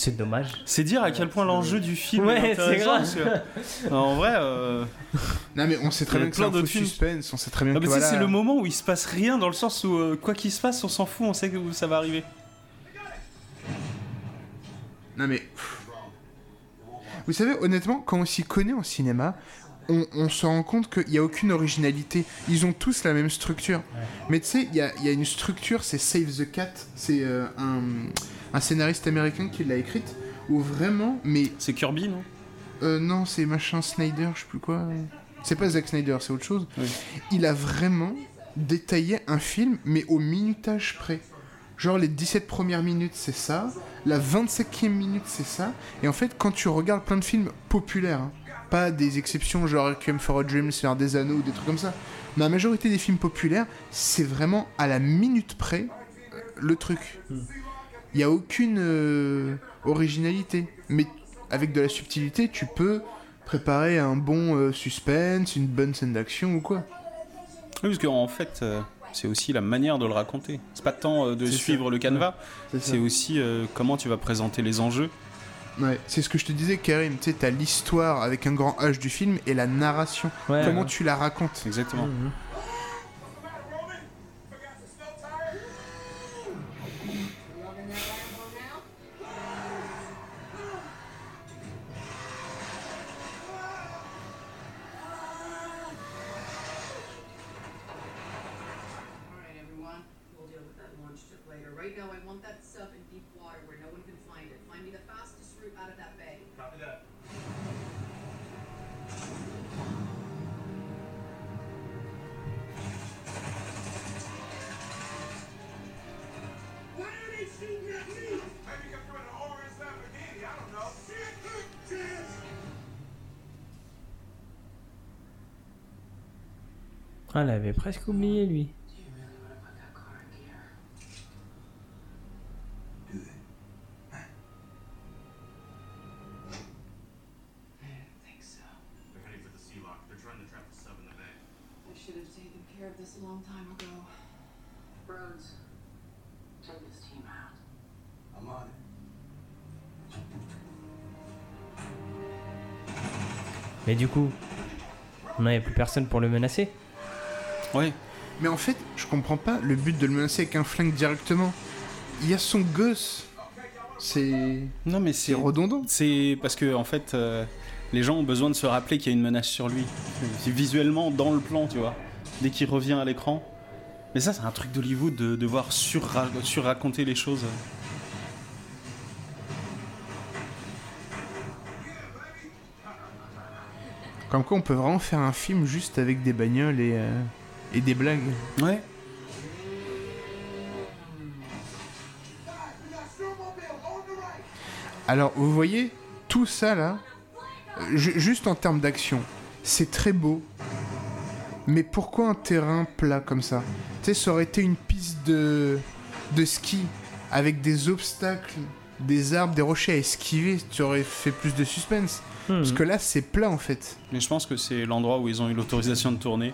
C'est dommage. C'est dire à quel point l'enjeu du film Ouais, est c'est grave. parce que- en vrai, euh... <laughs> Non, mais on sait très bien que c'est un faux suspense. On sait très bien que voilà. c'est le moment où il se passe rien dans le sens où euh, quoi qu'il se passe, on s'en fout, on sait où ça va arriver. Non mais. Vous savez, honnêtement, quand on s'y connaît en cinéma, on, on se rend compte qu'il n'y a aucune originalité. Ils ont tous la même structure. Mais tu sais, il y a, il y a une structure, c'est Save the Cat. C'est euh, un, un scénariste américain qui l'a écrite. Où vraiment, mais. C'est Kirby, non? Euh, non, c'est machin Snyder, je sais plus quoi. C'est pas Zack Snyder, c'est autre chose. Oui. Il a vraiment détaillé un film, mais au minutage près. Genre les 17 premières minutes, c'est ça. La 25e minute, c'est ça. Et en fait, quand tu regardes plein de films populaires, hein, pas des exceptions genre Requiem for a Dream, Seigneur des Anneaux ou des trucs comme ça, mais la majorité des films populaires, c'est vraiment à la minute près euh, le truc. Il n'y a aucune euh, originalité. Mais avec de la subtilité, tu peux préparer un bon euh, suspense, une bonne scène d'action ou quoi. Oui, parce qu'en fait, euh, c'est aussi la manière de le raconter. C'est pas tant euh, de suivre ça. le canevas, C'est aussi euh, comment tu vas présenter les enjeux. Ouais, c'est ce que je te disais, Karim. Tu sais, t'as l'histoire avec un grand H du film et la narration. Ouais, Comment ouais. tu la racontes. Exactement. Mhm. I'm on it. Mais du coup, on n'avait plus personne pour le menacer. Ouais. Mais en fait, je comprends pas le but de le menacer avec un flingue directement. Il y a son gosse. C'est. Non, mais C'est c'est redondant. C'est parce que en fait, euh, les gens ont besoin de se rappeler qu'il y a une menace sur lui. C'est visuellement dans le plan, tu vois. Dès qu'il revient à l'écran. Mais ça, c'est un truc d'Hollywood de devoir sur surraconter les choses. Comme quoi, on peut vraiment faire un film juste avec des bagnoles et, euh, et des blagues. Ouais. Alors, vous voyez, tout ça là, euh, ju- juste en termes d'action, c'est très beau. Mais pourquoi un terrain plat comme ça? Tu sais, ça aurait été une piste de, de ski avec des obstacles des arbres, des rochers à esquiver, tu aurais fait plus de suspense. Parce Hmm. que là, c'est plat en fait. Mais je pense que c'est l'endroit où ils ont eu l'autorisation de tourner.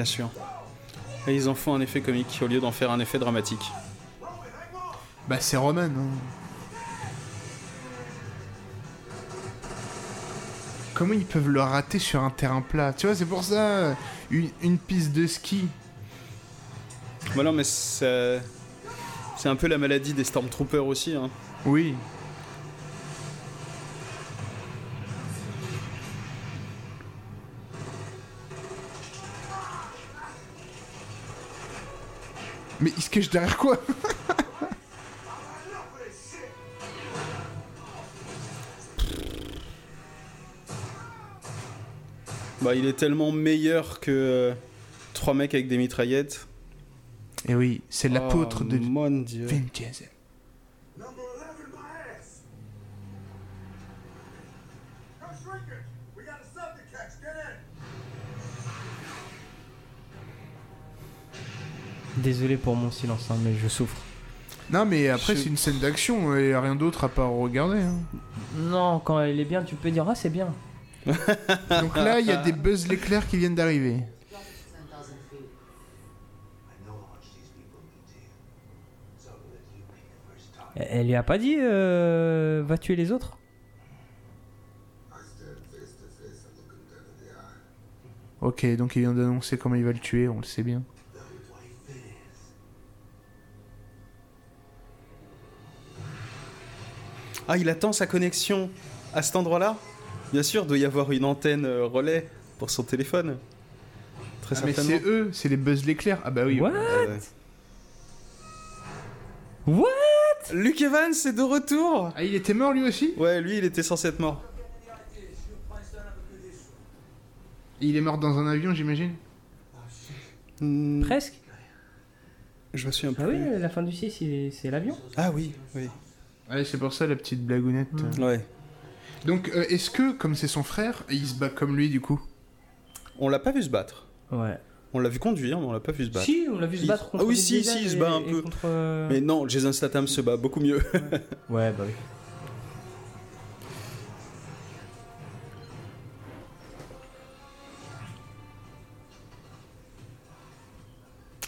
Bien sûr. Et ils en font un effet comique au lieu d'en faire un effet dramatique. Bah, c'est Roman. hein. Comment ils peuvent le rater sur un terrain plat? Tu vois, c'est pour ça, une, une piste de ski. Voilà, mais c'est. C'est un peu la maladie des Stormtroopers aussi. Hein. Oui. Mais il se cache derrière quoi? Bah, il est tellement meilleur que euh, trois mecs avec des mitraillettes. Et Eh oui, c'est l'apôtre Oh, de Mon dieu. Vin Diesel. Désolé pour mon silence, hein, mais je souffre. Non, mais après, Je- c'est une scène d'action, il n'y a rien d'autre à part regarder. hein. Non, quand elle est bien, tu peux dire ah c'est bien. <laughs> Donc là, il y a des Buzz l'éclair qui viennent d'arriver. Drop it to 10,000 feet. I know how much these people mean to you. So I'll let you pick the first target. Elle elle lui a pas dit euh, va tuer les autres? I stand face to face and look him dead in the eye. Ok, donc il vient d'annoncer comment il va le tuer, on le sait bien. Ah, il attend sa connexion à cet endroit-là Bien sûr, doit y avoir une antenne euh, relais pour son téléphone. Très Ah, mais c'est eux, c'est les Buzz l'éclair. Ah bah oui. What Euh, What Luke Evans est de retour Ah, il était mort lui aussi Ouais, lui, il était censé être mort. Il est mort dans un avion, j'imagine Hmm, Presque Je me souviens Ah plus. oui, la fin du 6, il- c'est l'avion. Ah oui, oui. Ouais, c'est pour ça la petite blagounette. Ouais. Donc, euh, est-ce que, comme c'est son frère, il se bat comme lui du coup? On l'a pas vu se battre. Ouais. On l'a vu conduire, mais on l'a pas vu se battre. Si, on l'a vu se Il- battre Ah contre oui, Vin si, si, il se et- bat un et peu. contre, euh, Mais non, Jason Statham se bat beaucoup mieux. Ouais, <laughs> bah oui.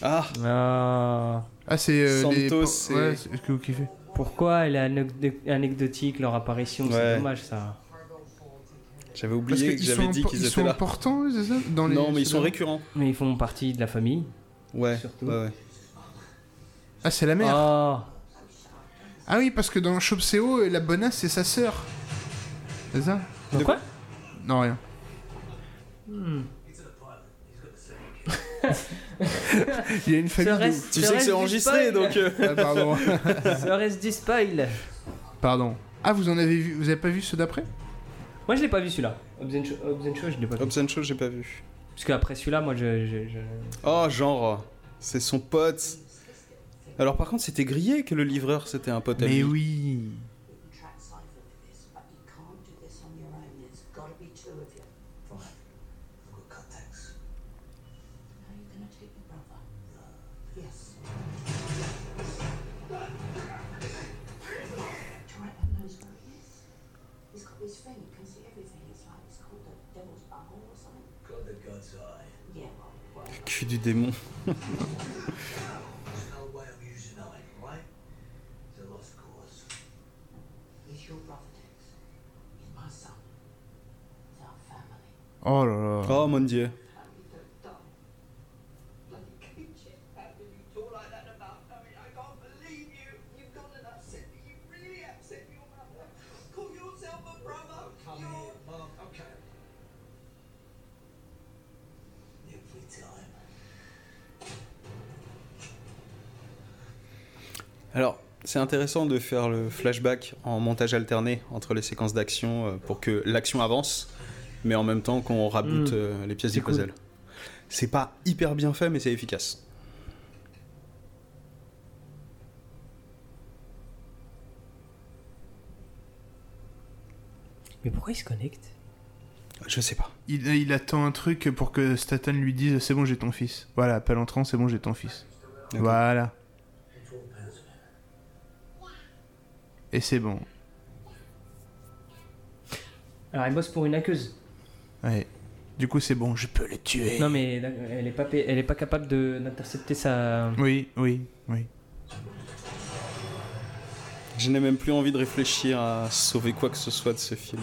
ah, Ah. Ah, c'est euh, les... Santos, po- c'est- Ouais, c'est ce que vous kiffez. Pourquoi elle est anecdo- anecdotique leur apparition? Ouais. C'est dommage ça. j'avais Parce oublié que qu'ils j'avais sont, dit qu'ils ils étaient sont là. importants, eux, c'est ça Dans les... Non, mais ils sont récurrents. Mais ils font partie de la famille. Ouais, Surtout. ouais, ouais. Ah, c'est la mère. Ah. Ah oui, parce que dans Chopseo, la bonasse, c'est sa sœur. C'est ça? De quoi? Non, rien. Hmm. <laughs> Il y a une famille. ouf. Tu sais que c'est enregistré, spoil donc... euh, Ah, pardon. <laughs> <laughs> Serait-ce du spoil? Pardon. Ah, vous en avez vu Vous avez pas vu ceux d'après? Moi je l'ai pas vu celui-là. Hobbs and Shaw, je l'ai pas vu. Hobbs and Shaw, j'ai pas vu. Parce qu'après celui-là, moi je. je- je- Oh, genre, c'est son pote. Alors par contre, c'était grillé que le livreur, c'était un pote à Mais oui. <laughs> It's our family. Oh là là. Oh mon dieu. Alors, c'est intéressant de faire le flashback en montage alterné entre les séquences d'action euh, pour que l'action avance, mais en même temps qu'on raboute Mm. euh, les pièces du cool. puzzle. C'est pas hyper bien fait, mais c'est efficace. Mais pourquoi il se connecte? Je sais pas. Il, il attend un truc pour que Staten lui dise c'est bon j'ai ton fils. Voilà, appel entrant, c'est bon j'ai ton fils. Voilà. Et c'est bon. Alors il bosse pour une aqueuse. Ouais. Du coup c'est bon, je peux le tuer. Non mais elle est pas, pa- elle est pas capable de- d'intercepter sa... Oui, oui, oui. Je n'ai même plus envie de réfléchir à sauver quoi que ce soit de ce film.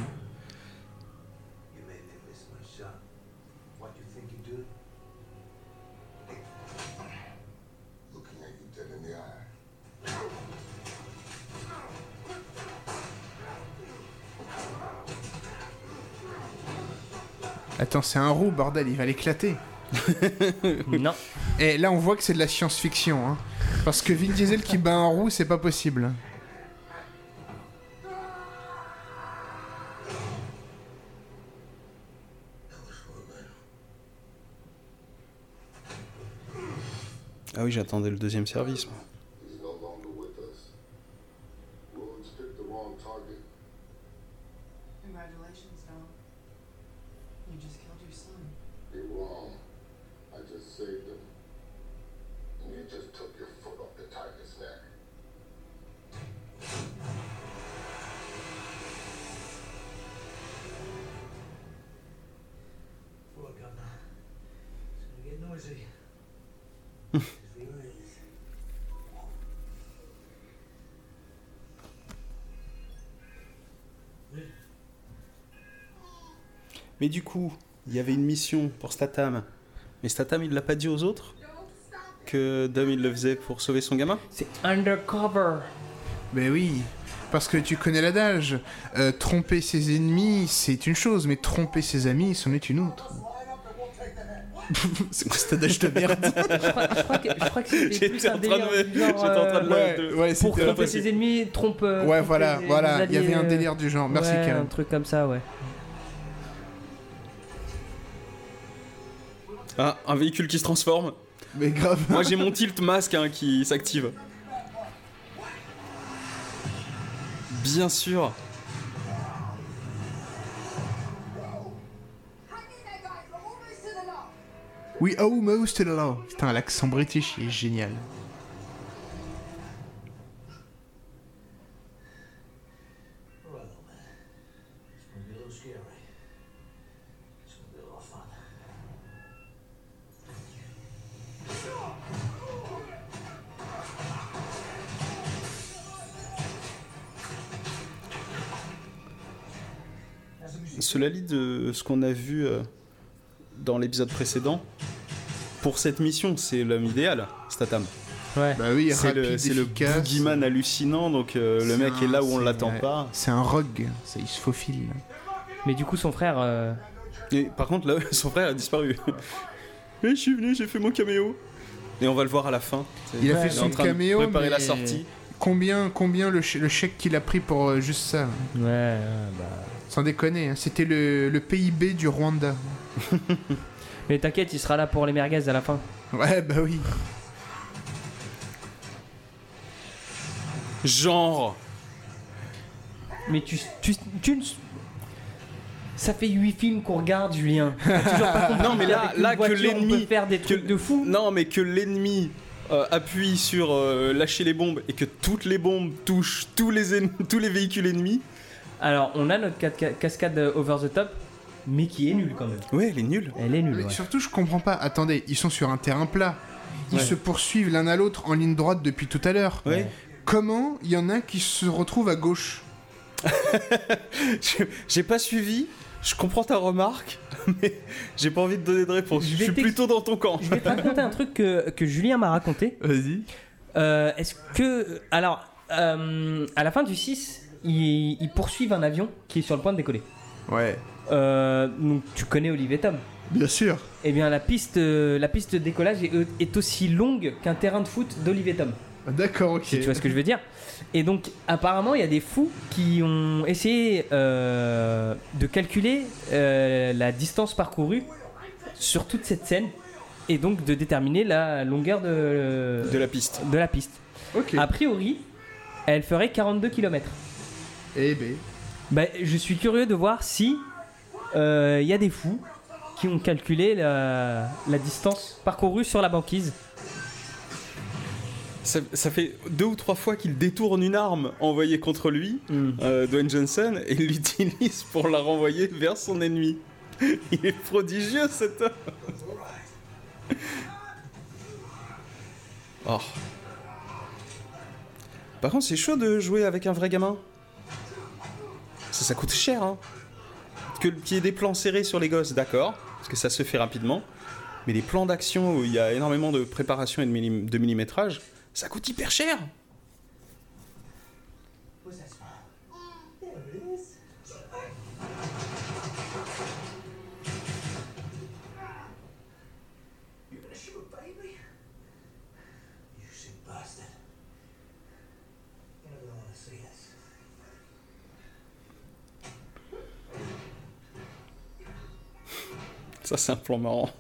Attends, c'est un roux, bordel, il va l'éclater. <laughs> non. Et là, on voit que c'est de la science-fiction. Hein. Parce que Vin Diesel qui bat un roux, c'est pas possible. Ah oui, j'attendais le deuxième service. moi. Mais du coup, il y avait une mission pour Statham. Mais Statham, il l'a pas dit aux autres Que Dom, il le faisait pour sauver son gamin? C'est undercover. Ben oui. Parce que tu connais l'adage. Euh, tromper ses ennemis, c'est une chose, mais tromper ses amis, c'en est une autre. <laughs> c'est quoi cet adage de merde? Je crois, je crois que, je crois que c'était J'étais plus un de délire me- du genre, j'étais en train de le- Ouais, ouais, Pour tromper ses ennemis, trompe... Ouais, trompe voilà, les- voilà. Il y avait un euh, délire du genre. Merci, ouais, un truc comme ça, ouais. Ah, un véhicule qui se transforme. Mais grave. Moi, j'ai mon tilt masque hein, qui s'active. Bien sûr. We almost law. Putain, l'accent british est génial. All right, old man. It's gonna be a little scary. Cela dit de ce qu'on a vu euh, dans l'épisode précédent, pour cette mission, c'est l'homme idéal, Statham. Ouais. Bah oui, C'est le, c'est le boogeyman hallucinant, donc euh, le mec est là où on l'attend pas. C'est un rogue, ça, il se faufile. Mais du coup, son frère... euh, Et par contre, là, <laughs> son frère a disparu. <laughs> Et je suis venu, j'ai fait mon caméo. Et on va le voir à la fin. Il a fait Il est en son caméo, préparer mais la sortie. Combien, combien le, ch- le chèque qu'il a pris pour euh, juste ça? Ouais, ouais, bah... Sans déconner, hein, c'était le, le PIB du Rwanda. <laughs> Mais t'inquiète, il sera là pour les merguez à la fin. Ouais, bah oui. Genre. Mais tu... tu, tu ne- ça fait 8 films qu'on regarde, Julien. T'as toujours pas <laughs> compris Non, mais là- qu'avec une là, que voiture, on l'ennemi- peut faire des trucs que- de fou. Non, mais que l'ennemi euh, appuie sur euh, lâcher les bombes et que toutes les bombes touchent tous les, en- tous les véhicules ennemis. Alors, on a notre ca- ca- cascade over the top, mais qui est nulle quand même. Ouais, elle est nulle. Elle est nulle, ouais. surtout, je comprends pas. Attendez, ils sont sur un terrain plat. Ils Ouais. se poursuivent l'un à l'autre en ligne droite depuis tout à l'heure. Ouais. Comment il y en a qui se retrouvent à gauche <laughs> J'ai pas suivi. Je comprends ta remarque, <laughs> mais j'ai pas envie de donner de réponse. Je suis plutôt dans ton camp. Je vais te raconter un truc que, que Julien m'a raconté. Vas-y. Euh, Est-ce que. Alors, euh, à la fin du 6, ils, ils poursuivent un avion qui est sur le point de décoller. Ouais. Euh, donc, tu connais Olivier Tom Bien sûr. Eh bien, la piste, euh, la piste de décollage est, est aussi longue qu'un terrain de foot d'Olivier Tom. D'accord, ok. Si tu vois ce que je veux dire. Et donc, apparemment, il y a des fous qui ont essayé euh, de calculer euh, la distance parcourue sur toute cette scène et donc de déterminer la longueur de, De la piste. de la piste. Ok. A priori, elle ferait 42 km. Eh ben. Bah, je suis curieux de voir si euh, il y a des fous qui ont calculé la, la distance parcourue sur la banquise. Ça, ça fait deux ou trois fois qu'il détourne une arme envoyée contre lui, Hmm. euh, Dwayne Johnson, et il l'utilise pour la renvoyer vers son ennemi. <laughs> Il est prodigieux cet homme. Oh. Par contre, c'est chaud de jouer avec un vrai gamin. Ça, ça coûte cher, hein. Que qu'il y ait des plans serrés sur les gosses, d'accord, parce que ça se fait rapidement. Mais les plans d'action où il y a énormément de préparation et de, millim- de millimétrage, ça coûte hyper cher. Ça, c'est un plan marrant.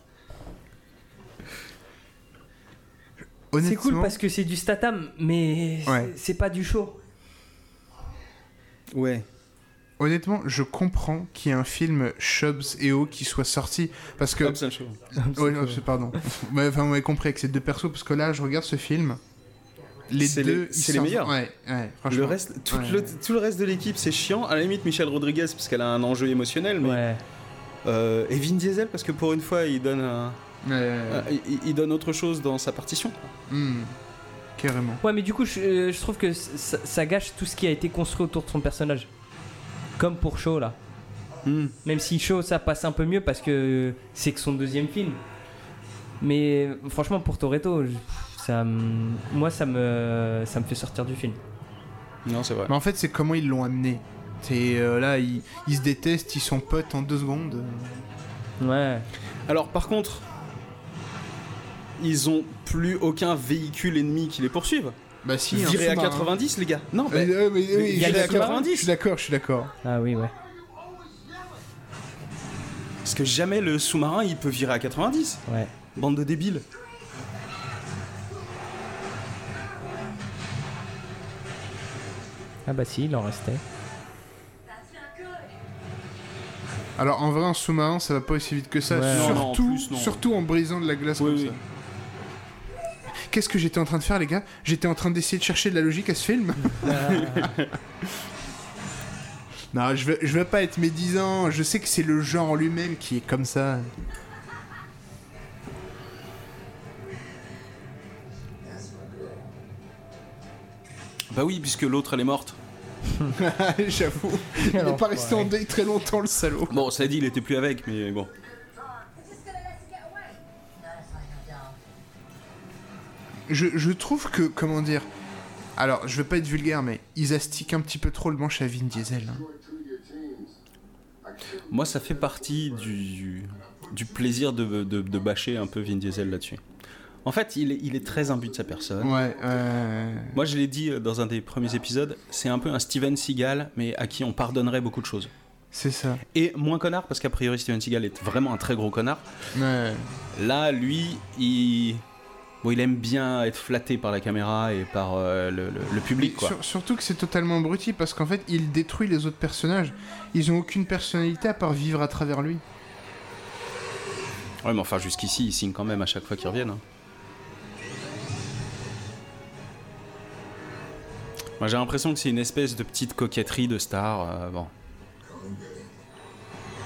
C'est cool parce que c'est du statam, mais c'est- Ouais. c'est pas du show. Ouais. Honnêtement, je comprends qu'il y ait un film Chubbs et O qui soit sorti parce que. Hobbs and Shaw. Ouais, non, c'est- pardon. <laughs> Mais enfin, vous m'avez compris que c'est deux persos parce que là, je regarde ce film. Les deux, les- c'est les sortent- meilleurs. Ouais, ouais, Le franchement. reste, tout, Ouais. le, tout le reste de l'équipe, c'est chiant. À la limite, Michelle Rodriguez, parce qu'elle a un enjeu émotionnel. Mais, Ouais. Euh, et Vin Diesel, parce que pour une fois, il donne, un- Ouais, ouais, un- il, il donne autre chose dans sa partition. Hmm. Carrément. Ouais, mais du coup, je, euh, je trouve que ça, ça gâche tout ce qui a été construit autour de son personnage. Comme pour Shaw, là. Hmm. Même si Shaw, ça passe un peu mieux parce que c'est que son deuxième film. Mais franchement, pour Toretto, ça, me- moi, ça me, ça me fait sortir du film. Non, c'est vrai. Mais en fait, c'est comment ils l'ont amené. C'est euh, là, ils, ils se détestent, ils sont potes en deux secondes. Ouais. Alors, par contre, ils ont plus aucun véhicule ennemi qui les poursuive. Bah si. Viré à sous-marin. 90, les gars. Non, Euh, bah, euh, mais, oui, il y a je suis des d'accord. sous-marins Je suis d'accord, je suis d'accord. Ah oui, ouais. parce que jamais le sous-marin, il peut virer à 90. Ouais. Bande de débiles. Ah bah si, il en restait. Alors en vrai, un sous-marin, ça va pas aussi vite que ça. Ouais. Non, non, en surtout, plus, non. surtout en brisant de la glace Oui, comme oui. ça. Qu'est-ce que j'étais en train de faire, les gars? J'étais en train d'essayer de chercher de la logique à ce film. <laughs> non, je veux, je veux pas être médisant. Je sais que c'est le genre lui-même qui est comme ça. Bah oui, puisque l'autre, elle est morte. <laughs> J'avoue. Il n'est pas resté en deuil très longtemps, le salaud. Bon, ça dit, il était plus avec, mais bon. Je, je trouve que, comment dire. Alors, je veux pas être vulgaire, mais ils astiquent un petit peu trop le manche à Vin Diesel. hein. Moi, ça fait partie du, du plaisir de, de, de bâcher un peu Vin Diesel là-dessus. En fait, il est, il est très imbu de sa personne. Ouais, euh... Moi, je l'ai dit euh, dans un des premiers épisodes, c'est un peu un Steven Seagal, mais à qui on pardonnerait beaucoup de choses. c'est ça. Et moins connard, parce qu'a priori, Steven Seagal est vraiment un très gros connard. Ouais. Là, lui, il... Bon, il aime bien être flatté par la caméra et par euh, le, le- le public, quoi. sur- surtout que c'est totalement abruti parce qu'en fait, il détruit les autres personnages. Ils ont aucune personnalité à part vivre à travers lui. Ouais, mais enfin, jusqu'ici, il signe quand même à chaque fois qu'ils reviennent. hein. Moi, j'ai l'impression que c'est une espèce de petite coquetterie de star. euh, bon.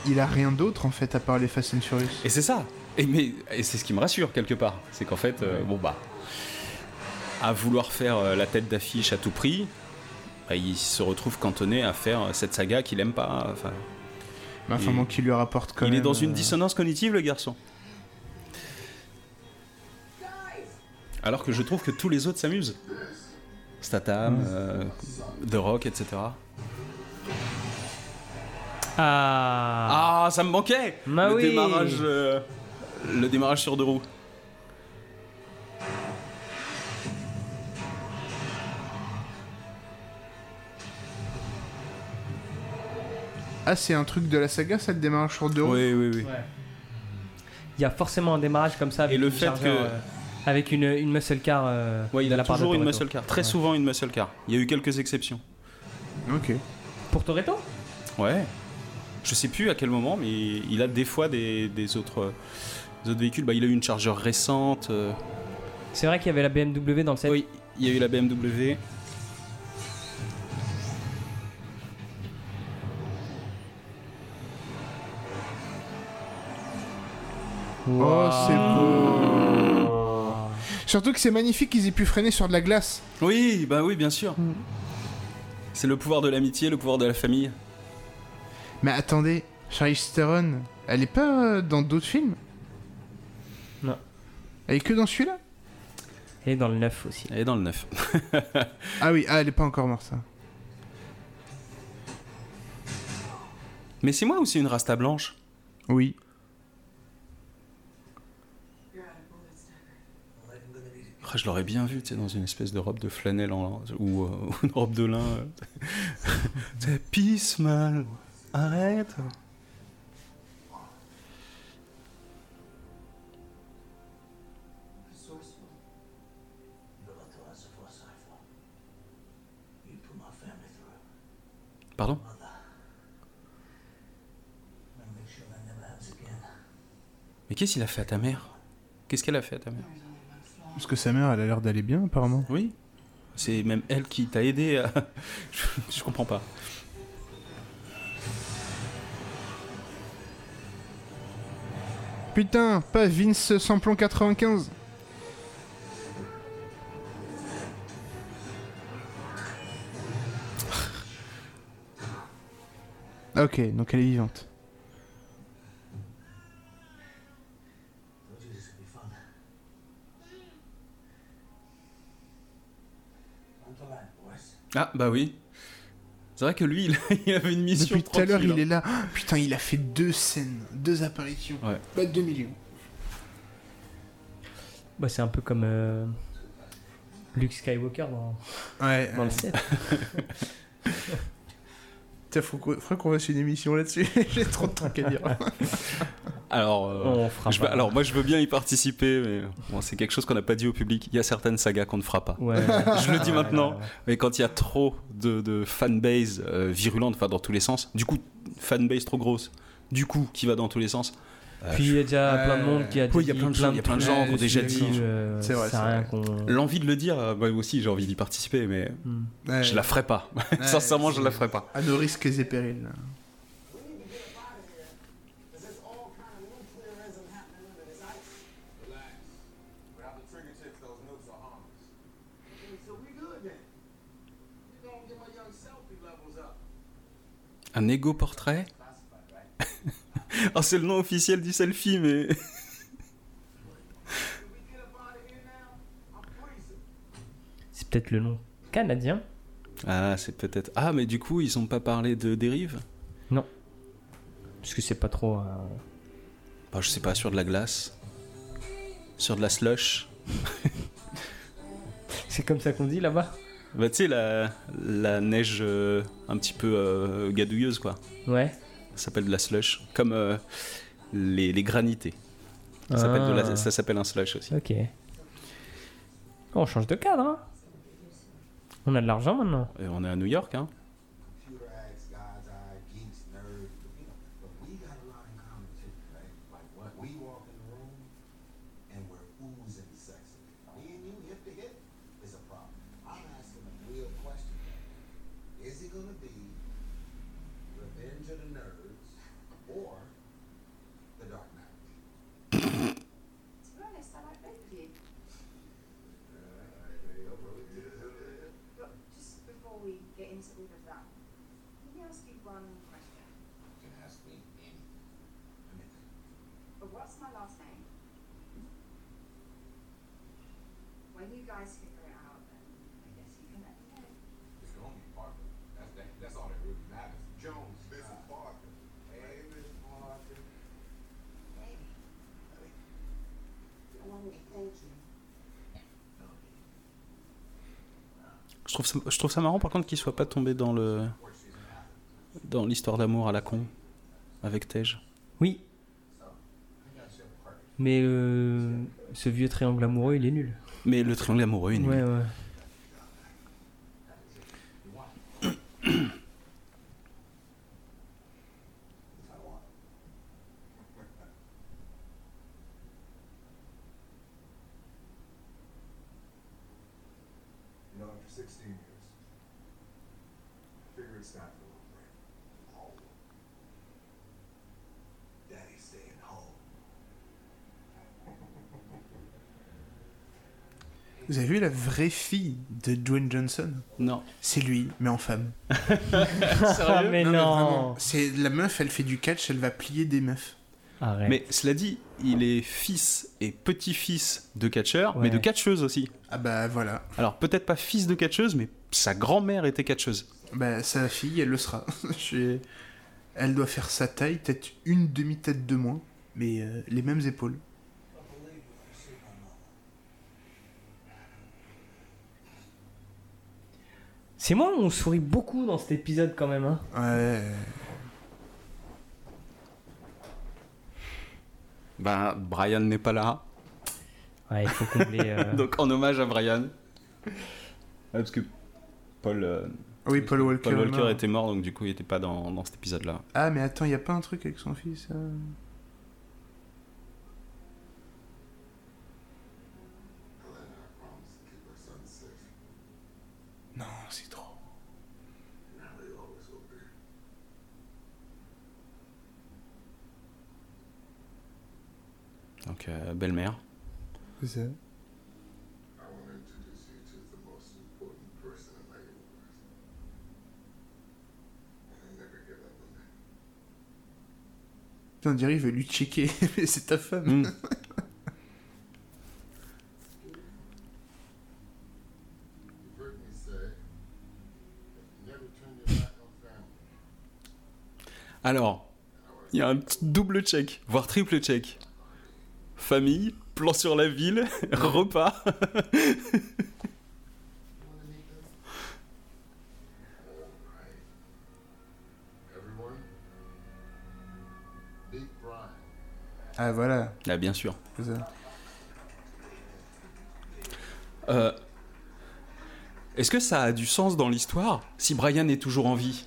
Il a rien d'autre en fait à part les Fast and Furious. Et c'est ça. Et, mais, et c'est ce qui me rassure quelque part. C'est qu'en fait, euh, bon bah, à vouloir faire euh, la tête d'affiche à tout prix, bah, il se retrouve cantonné à faire euh, cette saga qu'il aime pas. Enfin, Mais enfin, il- bon, qui lui rapporte quand il même. est dans une euh, dissonance cognitive, le garçon. Alors que je trouve que tous les autres s'amusent. Statham, euh, The Rock, etc. Ah, Ah, ça me manquait Bah le, oui. démarrage, euh, le démarrage sur deux roues. Ah, c'est un truc de la saga, ça, le démarrage sur deux roues? Oui, oui, oui. Ouais. Il y a forcément un démarrage comme ça avec, Et le fait chargeur, que- euh, avec une, une muscle car euh, Ouais, il de a la part toujours une muscle car. Très Ouais. souvent une muscle car. Il y a eu quelques exceptions. Ok. Pour Toretto? Ouais. Je sais plus à quel moment, mais il a des fois des, des autres, euh, des autres véhicules. Bah, il a eu une chargeur récente. euh, C'est vrai qu'il y avait la BMW dans le set. Oui, il y a eu la BMW. Oh, c'est beau. Surtout que c'est magnifique qu'ils aient pu freiner sur de la glace. Oui, bah oui, bien sûr. C'est le pouvoir de l'amitié, le pouvoir de la famille. Mais attendez, Charlize Theron, elle est pas euh, dans d'autres films? Non. Elle est que dans celui-là? Et dans le 9 aussi. Elle est dans le 9. <laughs> Ah oui, ah, elle est pas encore morte, ça. Mais c'est moi ou c'est une rasta blanche? Oui. Je l'aurais bien vu, tu sais, dans une espèce de robe de flanelle ou, euh, <laughs> une robe de lin. euh. <laughs> Pisse mal. Arrête. Pardon? Mais qu'est-ce qu'il a fait à ta mère? Qu'est-ce qu'elle a fait à ta mère? Parce que sa mère, elle a l'air d'aller bien, apparemment. Oui. C'est même elle qui t'a aidé à... je, <laughs> je comprends pas. Putain, pas Vince Samplon 95 <laughs> Ok, donc elle est vivante. Ah, bah oui. C'est vrai que lui, <laughs> il, il avait une mission Depuis tout à l'heure, il est hein. là. Ah, putain, il a fait deux scènes, deux apparitions. Ouais. Pas 2 millions. Bah, c'est un peu comme euh, Luke Skywalker dans, Ouais. dans le set. <laughs> Tiens, faut qu'on fasse une émission là-dessus. <laughs> J'ai trop de trucs à dire. Alors, euh, On fera je pas. veux- alors moi, je veux bien y participer, mais bon, c'est quelque chose qu'on n'a pas dit au public. Il y a certaines sagas qu'on ne fera pas. <laughs> Ouais. Je le dis Ouais, maintenant. ouais, ouais. Mais quand il y a trop de, de fanbase euh, virulente, enfin dans tous les sens, du coup, fanbase trop grosse, du coup, qui va dans tous les sens. euh, Puis il y a déjà plein de monde qui a Oui, il y a dit plein de gens- il y a plein de gens qui ont déjà dit. C'est vrai, vrai. qu'on. L'envie de le dire, moi aussi, j'ai envie d'y participer, mais. Ouais. je la ferai pas. Ouais, <laughs> Sincèrement, je la ferai pas. À nos risques et périls. Un ego portrait <laughs> Oh, c'est le nom officiel du selfie, mais. <laughs> C'est peut-être le nom canadien. Ah, c'est peut-être. Ah, mais du coup, ils ont pas parlé de dérive? Parce que c'est pas trop. euh, bah, Je sais pas, sur de la glace Sur de la slush C'est comme ça qu'on dit là-bas? Bah, tu sais, la, la neige euh, un petit peu euh, gadouilleuse, quoi. Ouais. Ça s'appelle de la slush. Comme euh, les, les granités. Ça s'appelle de la- Ah. ça s'appelle un slush aussi. Ok. Oh, on change de cadre, hein. On a de l'argent maintenant. Et on est à New York, hein. Trouve ça, je trouve ça marrant par contre qu'il soit pas tombé dans le dans l'histoire d'amour à la con avec Tej. Oui. Mais euh, ce vieux triangle amoureux, il est nul. Mais le triangle amoureux, il est nul. Ouais, ouais. You know, after 16 years, I figure it's time for a little break. Home. Daddy's staying home. Vous avez vu la vraie fille de Dwayne Johnson Non. C'est lui, mais en femme. <laughs> Ah, mais non. vraiment, C'est la meuf, elle fait du catch, elle va plier des meufs. Arrête. Mais cela dit, il est fils et petit-fils de catcheur, Ouais. mais de catcheuse aussi. Ah bah voilà. Alors peut-être pas fils de catcheuse, mais sa grand-mère était catcheuse. Bah sa fille, elle le sera. <laughs> Je Elle doit faire sa taille, peut-être une demi-tête de moins, mais euh, les mêmes épaules. C'est moi, on sourit beaucoup dans cet épisode quand même. Hein. Ouais. Bah, Brian n'est pas là. Ouais, il faut combler. euh, <laughs> Donc en hommage à Brian. Ah, parce que Paul, euh, Oui, Paul Walker. Paul Walker mort. était mort, donc du coup il était pas dans, dans cet épisode-là. Ah, mais attends, y a pas un truc avec son fils euh Elena, I promised to keep her son safe. Non, c'est trop. Now they always will be. Donc euh, belle-mère. C'est ça. I want to introduce you to the most important person in my universe. And Give up on that? Putain, on dirait il veut lui checker, <laughs> mais c'est ta femme. Hmm. Alors, il y a un petit double check, voire triple check. Famille, plan sur la ville, repas. Ah, voilà. Ah bien sûr. ça. Euh, Est-ce que ça a du sens dans l'histoire si Brian est toujours en vie?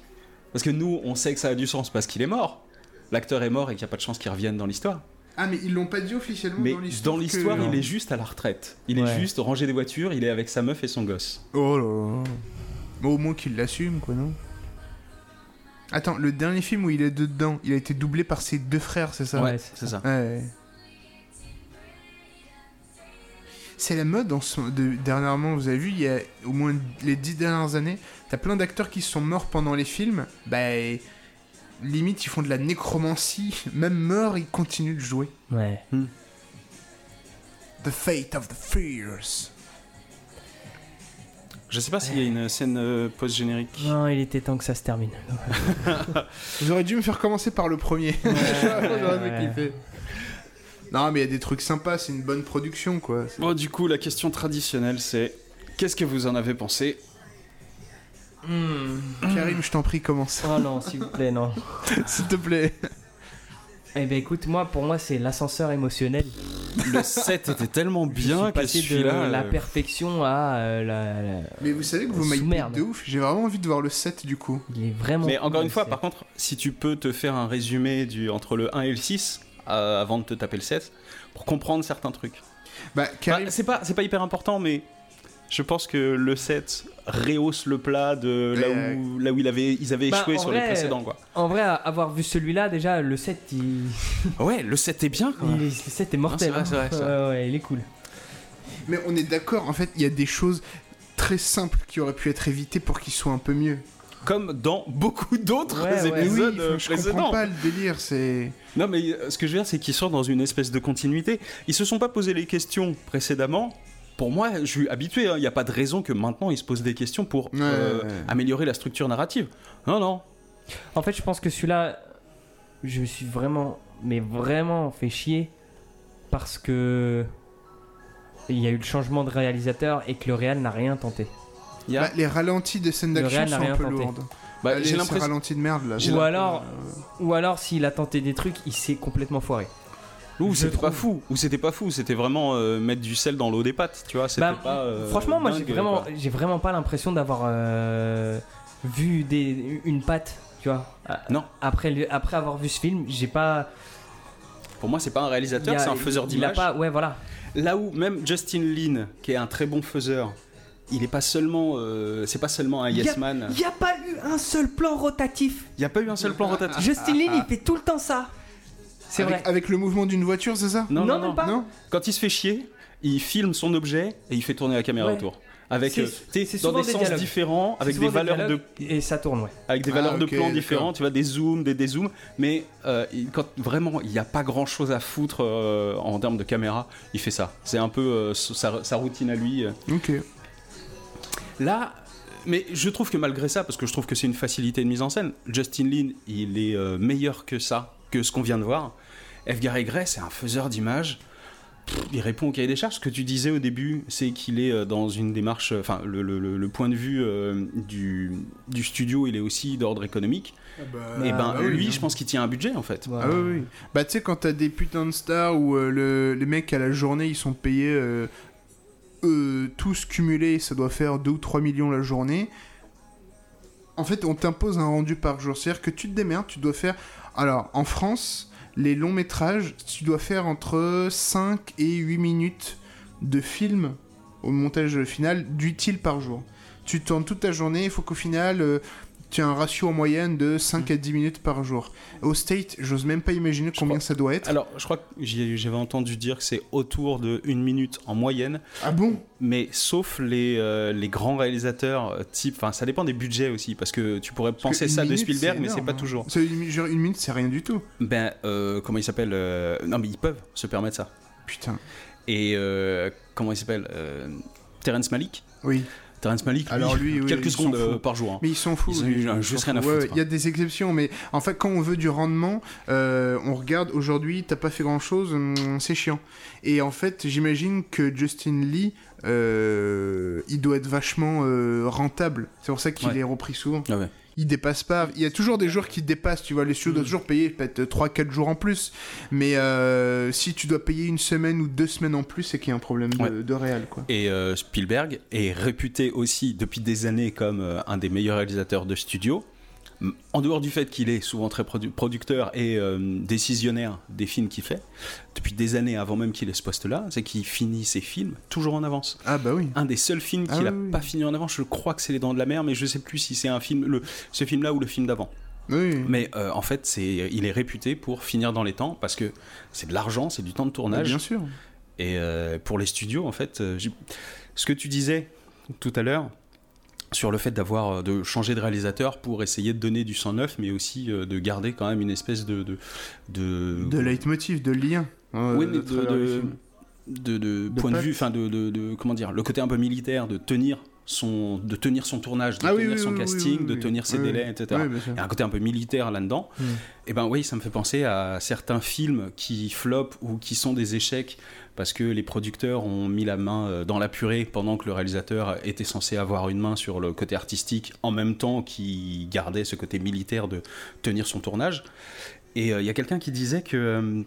Parce que nous, on sait que ça a du sens parce qu'il est mort. L'acteur est mort et qu'il n'y a pas de chance qu'il revienne dans l'histoire. Ah, mais ils l'ont pas dit officiellement Mais dans l'histoire. dans l'histoire, que- il est juste à la retraite. Il Ouais. est juste rangé des voitures, il est avec sa meuf et son gosse. Oh là là. Mais au moins qu'il l'assume, quoi, non Attends, le dernier film où il est dedans, il a été doublé par ses deux frères, c'est ça Ouais, C'est ça. Ouais. C'est la mode en ce- de, dernièrement, vous avez vu, il y a au moins les dix dernières années, t'as plein d'acteurs qui sont morts pendant les films, bah limite ils font de la nécromancie, même morts ils continuent de jouer. Ouais. The Fate of the Fears. Je sais pas s'il y a une scène euh, post-générique. Non, il était temps que ça se termine. <laughs> Vous auriez dû me faire commencer par le premier. Ouais. <laughs> Non mais il y a des trucs sympas, c'est une bonne production quoi. Bon, du coup, la question traditionnelle, c'est qu'est-ce que vous en avez pensé Karim, je t'en prie, commence. Oh non, s'il vous plaît, non. <laughs> S'il te plaît. Eh ben écoute, moi, pour moi, c'est l'ascenseur émotionnel. Le set était tellement Je bien que passé de celui-là. la euh, perfection à euh, la, la- Mais vous savez que vous m'avez merde. de ouf. J'ai vraiment envie de voir le 7 du coup. Il est vraiment. Mais encore une fois, par contre, si tu peux te faire un résumé du, entre le 1 et le 6 euh, avant de te taper le 7 pour comprendre certains trucs. Bah, Bah, Karim, c'est pas, c'est pas hyper important, mais je pense que le 7 rehausse le plat de là où, là où il avait, ils avaient bah, échoué sur les précédents. Quoi. En vrai, avoir vu celui-là, déjà, le set, il, <laughs> Ouais, le 7 est bien quand il le set est mortel. Non, c'est vrai, hein. c'est vrai, Ouais, ouais, il est cool. mais on est d'accord, en fait, il y a des choses très simples qui auraient pu être évitées pour qu'ils soient un peu mieux. Comme dans beaucoup d'autres Ouais, ouais. épisodes oui, euh, enfin, je comprends précédents. pas le délire, c'est. Non, mais euh, ce que je veux dire, c'est qu'ils sont dans une espèce de continuité. Ils se sont pas posé les questions précédemment. Pour moi, je suis habitué. hein. Il n'y a pas de raison que maintenant ils se posent des questions pour Ouais, euh, ouais, ouais. améliorer la structure narrative. Non, non. En fait, je pense que celui-là, je me suis vraiment, mais vraiment fait chier parce que il y a eu le changement de réalisateur et que le réal n'a rien tenté. Il y a- Bah, les ralentis des scènes d'action sont un peu tenté. lourdes. Bah, j'ai l'impression. ralentis de merde là. Ou alors, euh, ou alors s'il a tenté des trucs, il s'est complètement foiré. Ou c'était pas fou, ou c'était pas fou, c'était vraiment euh, mettre du sel dans l'eau des pâtes, tu vois. Bah, pas. euh, Franchement, moi j'ai vraiment, j'ai vraiment pas l'impression d'avoir euh, vu des, une patte, tu vois. A- Non. Après, après avoir vu ce film, j'ai pas. Pour moi, c'est pas un réalisateur, c'est un faiseur il a d'image. pas, ouais, voilà. Là où même Justin Lin, qui est un très bon faiseur, il est pas seulement, euh, c'est pas seulement un yes man. Il y a pas eu un seul plan rotatif. Il y a pas eu un seul plan rotatif. Justin Lin, il fait tout le temps ça. C'est avec, vrai. avec le mouvement d'une voiture, c'est ça? Non, Non, non, même non. pas. Non? Quand il se fait chier, il filme son objet et il fait tourner la caméra Ouais. autour. Avec euh, dans des des sens dialogues. différents, avec des valeurs de Et ça tourne, ouais. avec des Ah, valeurs ok, de plans d'accord. différents, tu vois, des zooms, des dézooms, mais euh, il- quand vraiment il n'y a pas grand chose à foutre euh, en termes de caméra, il fait ça. C'est un peu euh, sa, sa routine à lui. Ok. Là, mais je trouve que malgré ça, parce que je trouve que c'est une facilité de mise en scène, Justin Lin, il est euh, meilleur que ça, que ce qu'on vient de voir. Edgar Gray, c'est un faiseur d'images. Il répond au cahier des charges. Ce que tu disais au début, c'est qu'il est euh, dans une démarche. euh, Enfin, le, le- le- le point de vue euh, du, du studio, il est aussi d'ordre économique. et ben, bah oui, lui, hein. je pense qu'il tient un budget en fait. Voilà. Ah oui, oui. Bah tu sais quand t'as des putains de stars où euh, le- les mecs à la journée ils sont payés euh, euh, tous cumulés, ça doit faire 2 ou 3 millions la journée. En fait on t'impose un rendu par jour. C'est-à-dire que tu te démerdes, tu dois faire... Alors en France, les longs métrages, tu dois faire entre 5 et 8 minutes de film au montage final d'utile par jour. Tu tournes toute ta journée, il faut qu'au final... euh, tu as un ratio en moyenne de 5 à 10 minutes par jour. Au State, j'ose même pas imaginer combien crois- ça doit être. Alors, je crois que j'avais entendu dire que c'est autour de une minute en moyenne, Ah bon? Mais sauf les, euh, les grands réalisateurs euh, type. Enfin, ça dépend des budgets aussi, parce que tu pourrais Parce penser ça de Spielberg, mais c'est énorme, pas hein. toujours. Une, genre, une minute, c'est rien du tout. Ben, euh, comment il s'appelle euh, Non, mais ils peuvent se permettre ça. Putain. Et comment il s'appelle Terrence Malick Oui. Terrence Malick, lui, Alors lui, <laughs> oui, quelques secondes euh, par jour. hein. Mais ils s'en foutent. Ils ont lui, juste rien à foutre. Il y a des exceptions, mais en fait, quand on veut du rendement, euh, on regarde aujourd'hui, t'as pas fait grand chose, c'est chiant. Et en fait, j'imagine que Justin Lee, euh, il doit être vachement rentable. C'est pour ça qu'il Ouais. est repris souvent. Ah ouais. Il dépasse pas. Il y a toujours des jours qui dépassent, tu vois. Les studios doivent Mm. toujours payer peut-être 3-4 jours en plus. Mais euh, si tu dois payer une semaine ou deux semaines en plus, c'est qu'il y a un problème de, Ouais. de réel, quoi. Et euh, Spielberg est réputé aussi depuis des années comme euh, un des meilleurs réalisateurs de studio. En dehors du fait qu'il est souvent très produ- producteur et euh, décisionnaire des films qu'il fait, depuis des années avant même qu'il ait ce poste-là, c'est qu'il finit ses films toujours en avance. Ah bah oui. Un des seuls films Ah qu'il n'a oui. pas fini en avance, je crois que c'est Les Dents de la Mer, mais je sais plus si c'est un film, le, ce film-là ou le film d'avant. Oui. Mais euh, en fait, c'est, il est réputé pour finir dans les temps parce que c'est de l'argent, c'est du temps de tournage. bien sûr. Et euh, pour les studios, en fait, ce que tu disais tout à l'heure sur le fait d'avoir euh, de changer de réalisateur pour essayer de donner du sang neuf, mais aussi euh, de garder quand même une espèce de de de, De leitmotiv, de lien. euh, Oui, mais de, de, point de vue, enfin de, comment dire, le côté un peu militaire de tenir son de tenir son tournage, de Ah tenir oui, son oui, casting, de tenir ses délais, etc. Il y a un côté un peu militaire là-dedans. Mm. Et ben oui, ça me fait penser à certains films qui flopent ou qui sont des échecs parce que les producteurs ont mis la main euh, dans la purée pendant que le réalisateur était censé avoir une main sur le côté artistique en même temps qu'il gardait ce côté militaire de tenir son tournage. Et euh, il y a quelqu'un qui disait que euh,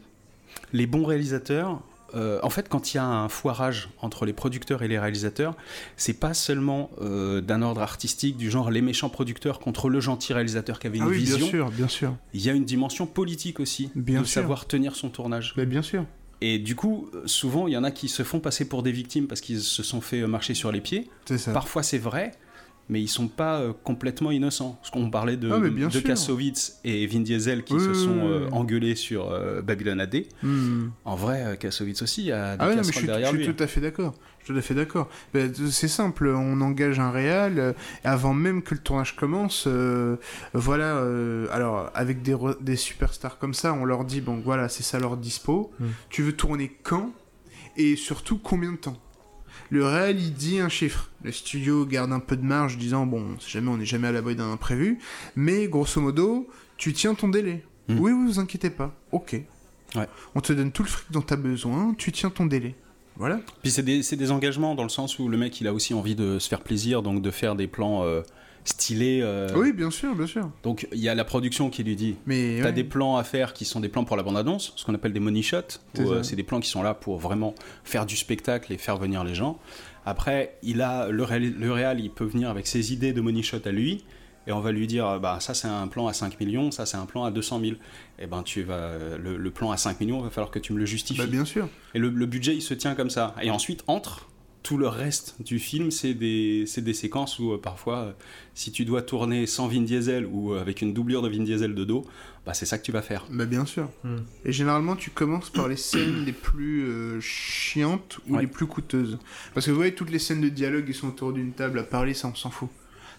les bons réalisateurs, euh, en fait, quand il y a un foirage entre les producteurs et les réalisateurs, c'est pas seulement euh, d'un ordre artistique, du genre les méchants producteurs contre le gentil réalisateur qui avait une Ah oui, vision. bien sûr, bien sûr. Il y a une dimension politique aussi, Bien de sûr. savoir tenir son tournage. Mais bien sûr. Et du coup, souvent, il y en a qui se font passer pour des victimes parce qu'ils se sont fait euh, marcher sur les pieds. Ça. Parfois, c'est vrai, mais ils sont pas euh, complètement innocents. Parce qu'on parlait de, Ah, de. Kassovitz et Vin Diesel qui Oui, se sont euh, engueulés sur euh, Babylon AD. Hmm. En vrai, Kassovitz aussi a des Ah ouais, non, mais je suis, je derrière suis lui. tout à fait d'accord. Je suis tout à fait d'accord. Ben, C'est simple, on engage un réal, euh, avant même que le tournage commence, euh, voilà, euh, alors avec des, superstars comme ça, on leur dit, bon voilà, c'est ça leur dispo, Mm. tu veux tourner quand, et surtout combien de temps? Le réal, il dit un chiffre. Le studio garde un peu de marge, disant bon, jamais, on n'est jamais à l'abri d'un imprévu, mais grosso modo, tu tiens ton délai. Mm. Oui, oui, vous inquiétez pas. Ok. Ouais. On te donne tout le fric dont tu as besoin, tu tiens ton délai. Voilà. Puis c'est des, des engagements dans le sens où le mec il a aussi envie de se faire plaisir, donc de faire des plans euh, stylés. euh, Oui, bien sûr, bien sûr. Donc il y a la production qui lui dit Mais T'as ouais. des plans à faire qui sont des plans pour la bande-annonce, ce qu'on appelle des money shots. Euh. C'est des plans qui sont là pour vraiment faire du spectacle et faire venir les gens. Après, il a le, réal, le réal, il peut venir avec ses idées de money shot à lui. Et on va lui dire, bah ça c'est un plan à 5 millions, ça c'est un plan à 200 000. Et ben tu vas, le, le plan à 5 millions, il va falloir que tu me le justifies. Bah, bien sûr. Et le, le budget, il se tient comme ça. Et ensuite, entre tout le reste du film, c'est des, c'est des séquences où euh, parfois, euh, si tu dois tourner sans Vin Diesel ou euh, avec une doublure de Vin Diesel de dos, bah, c'est ça que tu vas faire. Bah bien sûr. Hmm. Et généralement, tu commences par les scènes les plus euh, chiantes ou Ouais. les plus coûteuses. Parce que vous voyez, toutes les scènes de dialogue, ils sont autour d'une table à parler, ça, on s'en fout.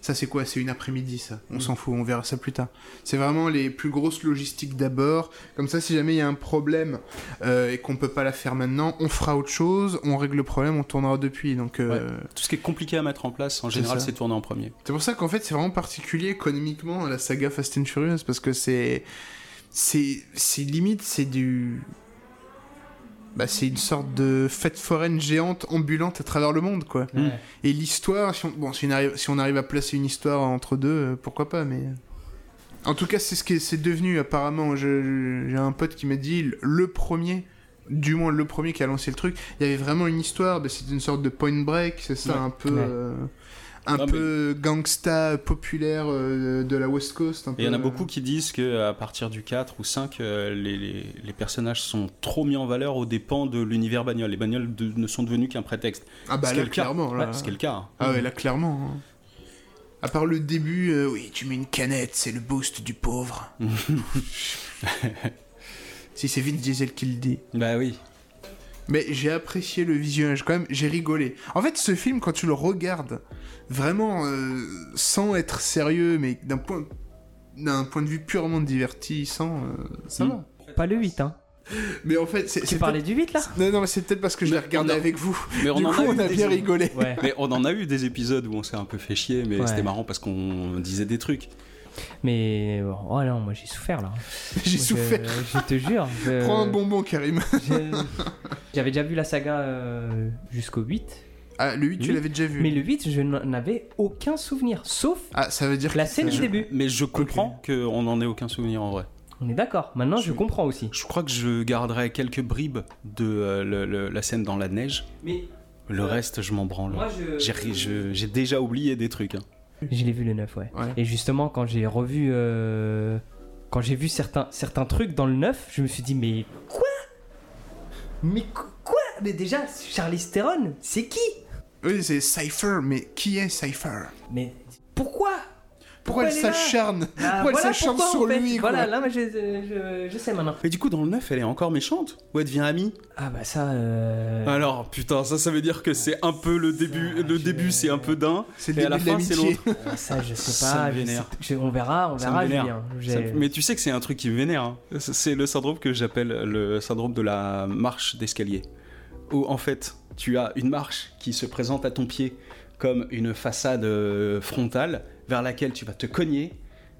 Ça, c'est quoi? C'est une après-midi, ça. On s'en fout, on verra ça plus tard. C'est vraiment les plus grosses logistiques d'abord. Comme ça, si jamais il y a un problème euh, et qu'on peut pas la faire maintenant, on fera autre chose, on règle le problème, on tournera depuis. Donc, euh, Tout ce qui est compliqué à mettre en place, en général, c'est tourné en premier. C'est pour ça qu'en fait, c'est vraiment particulier économiquement la saga Fast and Furious parce que c'est. C'est. C'est limite, c'est du. Bah, c'est une sorte de fête foraine géante ambulante à travers le monde, quoi. Ouais. Et l'histoire, si on, bon, si on, arrive, si on arrive à placer une histoire entre deux, euh, pourquoi pas, mais. En tout cas, c'est ce que c'est devenu apparemment. J'ai un pote qui m'a dit le premier, du moins le premier qui a lancé le truc, il y avait vraiment une histoire, bah, c'était une sorte de point break, c'est ça, Ouais. un peu. Ouais. euh, un Non, mais- peu gangsta populaire euh, de la West Coast. il y en a beaucoup qui disent qu'à partir du 4 ou 5, euh, les, les- les personnages sont trop mis en valeur aux dépens de l'univers bagnole. Les bagnoles de- ne sont devenues qu'un prétexte. Ah bah là, clairement. Là. Ouais, ce qui est le cas. hein. Ah ouais, là, clairement. hein. À part le début, euh, oui, tu mets une canette, c'est le boost du pauvre. <laughs> si c'est Vin Diesel qui le dit. Bah oui. Mais j'ai apprécié le visionnage quand même, j'ai rigolé. En fait, ce film, quand tu le regardes, vraiment euh, sans être sérieux, mais d'un point, d'un point de vue purement divertissant, euh, ça Mm. va. Pas le 8, hein. Mais en fait, c'est Tu c'est parlais du 8 là? Non, non, mais c'est peut-être parce que je l'ai regardé a- avec vous. Mais on du en coup, a eu on a des- bien rigolé. Ouais. Mais on en a eu des épisodes où on s'est un peu fait chier, mais Ouais. c'était marrant parce qu'on disait des trucs. Mais bon, oh non, moi j'ai souffert là. <laughs> J'ai Moi, souffert. Je, je te jure. je- Prends un bonbon, Karim. <laughs> J'avais déjà vu la saga euh, jusqu'au 8. Ah, le 8, tu l'avais déjà vu. Mais le 8, je n'en avais aucun souvenir. Sauf Ah, ça veut dire la scène du début. Mais je comprends qu'on n'en ait aucun souvenir en vrai. On est d'accord. Maintenant, je Je- comprends aussi. Je crois que je garderai quelques bribes de euh, le- le- la scène dans la neige. Mais Le reste, je m'en branle. je. J'ai ri- je- j'ai déjà oublié des trucs. hein. Je l'ai vu le 9, ouais. Ouais. Et justement, quand j'ai revu. euh, Quand j'ai vu certains, certains trucs dans le 9, je me suis dit, mais quoi? Mais qu- quoi? Mais déjà, Charlie Theron, c'est qui? Oui, c'est Cypher, mais qui est Cypher? Mais pourquoi? Pourquoi, elle là? s'acharne? Ah, Pourquoi elle voilà s'acharne sur en fait. lui, quoi? Voilà, là, moi, je, je, je sais maintenant. Mais du coup, dans le 9, elle est encore méchante? Ou elle devient amie? Ah, bah ça. euh, Alors, putain, ça, ça veut dire que c'est un peu le début. Ça, Le je- début, c'est un peu d'un. C'est Et à la de fin, c'est l'amitié. l'autre. ah, ça, je sais Ça pas. me vénère. sais- on verra, on verra, vénère. Julien. Mais tu sais que c'est un truc qui me vénère. hein. C'est- C'est le syndrome que j'appelle le syndrome de la marche d'escalier. Où en fait, tu as une marche qui se présente à ton pied comme une façade euh, frontale vers laquelle tu vas te cogner,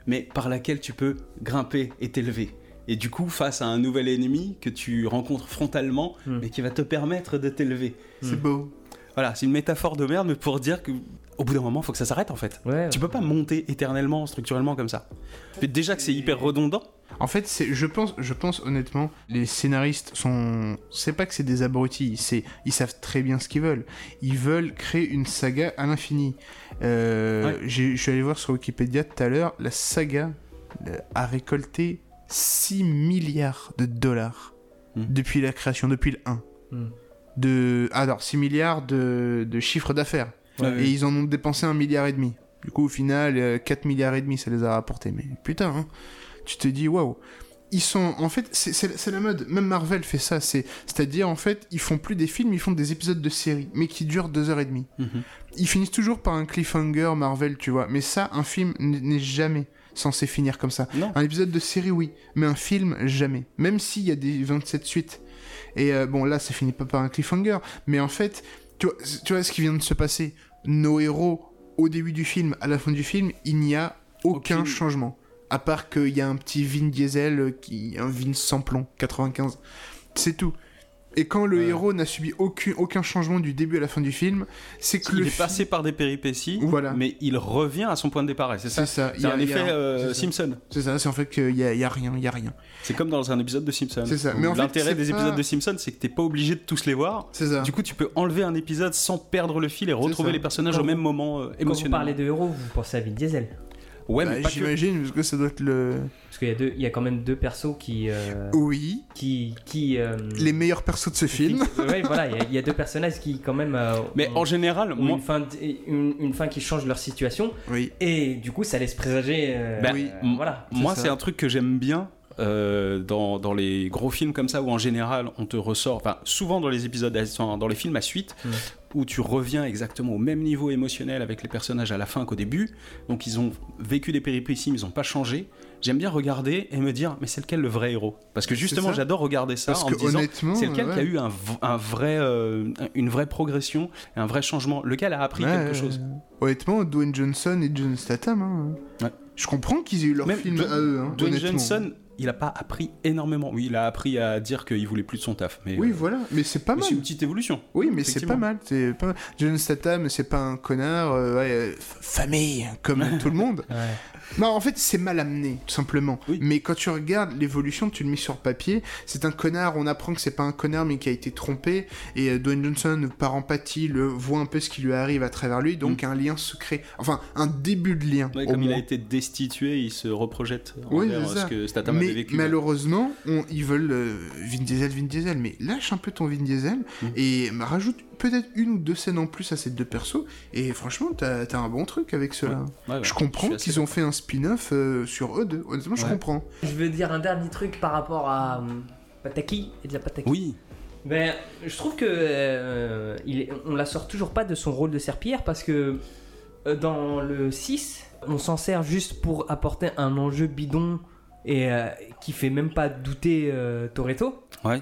mais par laquelle tu peux grimper et t'élever. Et du coup, face à un nouvel ennemi que tu rencontres frontalement, Hmm. mais qui va te permettre de t'élever. C'est beau. Voilà, c'est une métaphore de merde, mais pour dire que au bout d'un moment, faut que ça s'arrête en fait. Ouais, Tu peux pas monter éternellement, structurellement comme ça. Mais déjà que c'est hyper redondant. En fait, c'est, je pense, je pense honnêtement, les scénaristes sont, c'est pas que c'est des abrutis, c'est, ils savent très bien ce qu'ils veulent. Ils veulent créer une saga à l'infini. Euh, Ouais. j'ai- je suis allé voir sur Wikipédia tout à l'heure, la saga euh, a récolté 6 milliards de dollars Hmm. depuis la création, depuis le 1. Hmm. De, ah, alors 6 milliards de, de chiffre d'affaires. Ouais, Et ils en ont dépensé un milliard et demi. Du coup, au final, euh, 4 milliards et demi, ça les a rapportés. Mais putain, hein, tu te dis, waouh. Ils sont, en fait, c'est- la mode. Même Marvel fait ça. c'est- C'est-à-dire, en fait, ils font plus des films, ils font des épisodes de séries, mais qui durent deux heures et demie. Mhm. Ils finissent toujours par un cliffhanger Marvel, tu vois. Mais ça, un film n'est jamais censé finir comme ça. Non. Un épisode de série, oui, mais un film, jamais. Même s'il y a des 27 suites. Et euh, bon, là, ça finit pas par un cliffhanger, mais en fait, tu vois, tu vois ce qui vient de se passer. Nos héros, au début du film, à la fin du film, il n'y a aucun Aucune- changement. À part qu'il y a un petit Vin Diesel, qui, un Vin sans plomb, 95. C'est tout. Et quand le Ouais. héros n'a subi aucun, aucun changement du début à la fin du film, c'est que Il le est passé par des péripéties, Voilà. mais il revient à son point de départ. C'est ça. C'est ça. il C'est y a- un a- effet euh. Simpson. C'est ça, c'est en fait qu'il y a, il y a rien, il y a rien. C'est comme dans un épisode de Simpson. C'est ça, mais L'intérêt des pas- épisodes de Simpson, c'est que t'es pas obligé de tous les voir. C'est ça. Du coup, tu peux enlever un épisode sans perdre le fil et retrouver les personnages Quand au même vous- moment euh, Quand vous parlez de héros, vous pensez à Vin Diesel. Ouais, Bah, mais que. J'imagine, parce que ça doit être le. Parce qu'il y, a deux- il y a quand même deux persos qui. euh, Oui, qui. qui euh, les meilleurs persos de ce film. Ouais, voilà, il y a- il y, a deux personnages qui, quand même. euh, Mais ont- en général, ont moi, une, fin de- une, une fin qui change leur situation. Oui. Et du coup, ça laisse présager. euh, Bah, oui. voilà. moi c'est un truc que j'aime bien. euh, dans, dans les gros films comme ça où en général on te ressort, enfin souvent dans les épisodes, à- dans les films à suite, Mm. Où tu reviens exactement au même niveau émotionnel avec les personnages à la fin qu'au début, donc ils ont vécu des péripéties mais ils n'ont pas changé, j'aime bien regarder et me dire mais c'est lequel le vrai héros? Parce que justement j'adore regarder ça Parce en que me disant c'est lequel ouais. qui a eu un, vrai, euh, une vraie progression, un vrai changement, lequel a appris Ouais, quelque chose? ouais. Honnêtement, Dwayne Johnson et John Statham, hein. Ouais. je comprends qu'ils aient eu leur Même film à eux. Hein, Dwayne. Johnson, il a pas appris énormément. Oui, il a appris à dire qu'il voulait plus de son taf. Mais, Oui, euh, voilà, mais c'est pas mais mal. c'est une petite évolution. Oui, mais c'est pas mal. C'est pas mal. John Statham, c'est pas un connard, euh, ouais, euh, famille, comme <laughs> tout le monde. Ouais. Non, en fait, c'est mal amené, tout simplement. Oui. Mais quand tu regardes l'évolution, tu le mets sur papier, c'est un connard, on apprend que c'est pas un connard, mais qui a été trompé, et euh, Dwayne Johnson, par empathie, le voit un peu ce qui lui arrive à travers lui, donc un lien secret, enfin, un début de lien. Mm. Ouais, comme il a été destitué, il se reprojette Oui, envers c'est ce que Statham avait Vécu. malheureusement, on- ils veulent euh, Vin Diesel, Vin Diesel, mais lâche un peu ton Vin Diesel Mm. et bah, rajoute peut-être une ou deux scènes en plus à ces deux persos. Et franchement, t'as as un bon truc avec cela. Ouais, ouais, je comprends qu'ils ont fait un spin-off euh, sur eux deux. Honnêtement, je comprends. Je veux dire un dernier truc par rapport à euh, Pataki et déjà Pataki. Oui, Ben, je trouve que euh, il est- on la sort toujours pas de son rôle de serpillière parce que euh, dans le 6, on s'en sert juste pour apporter un enjeu bidon et euh, qui fait même pas douter euh, Toretto. ouais.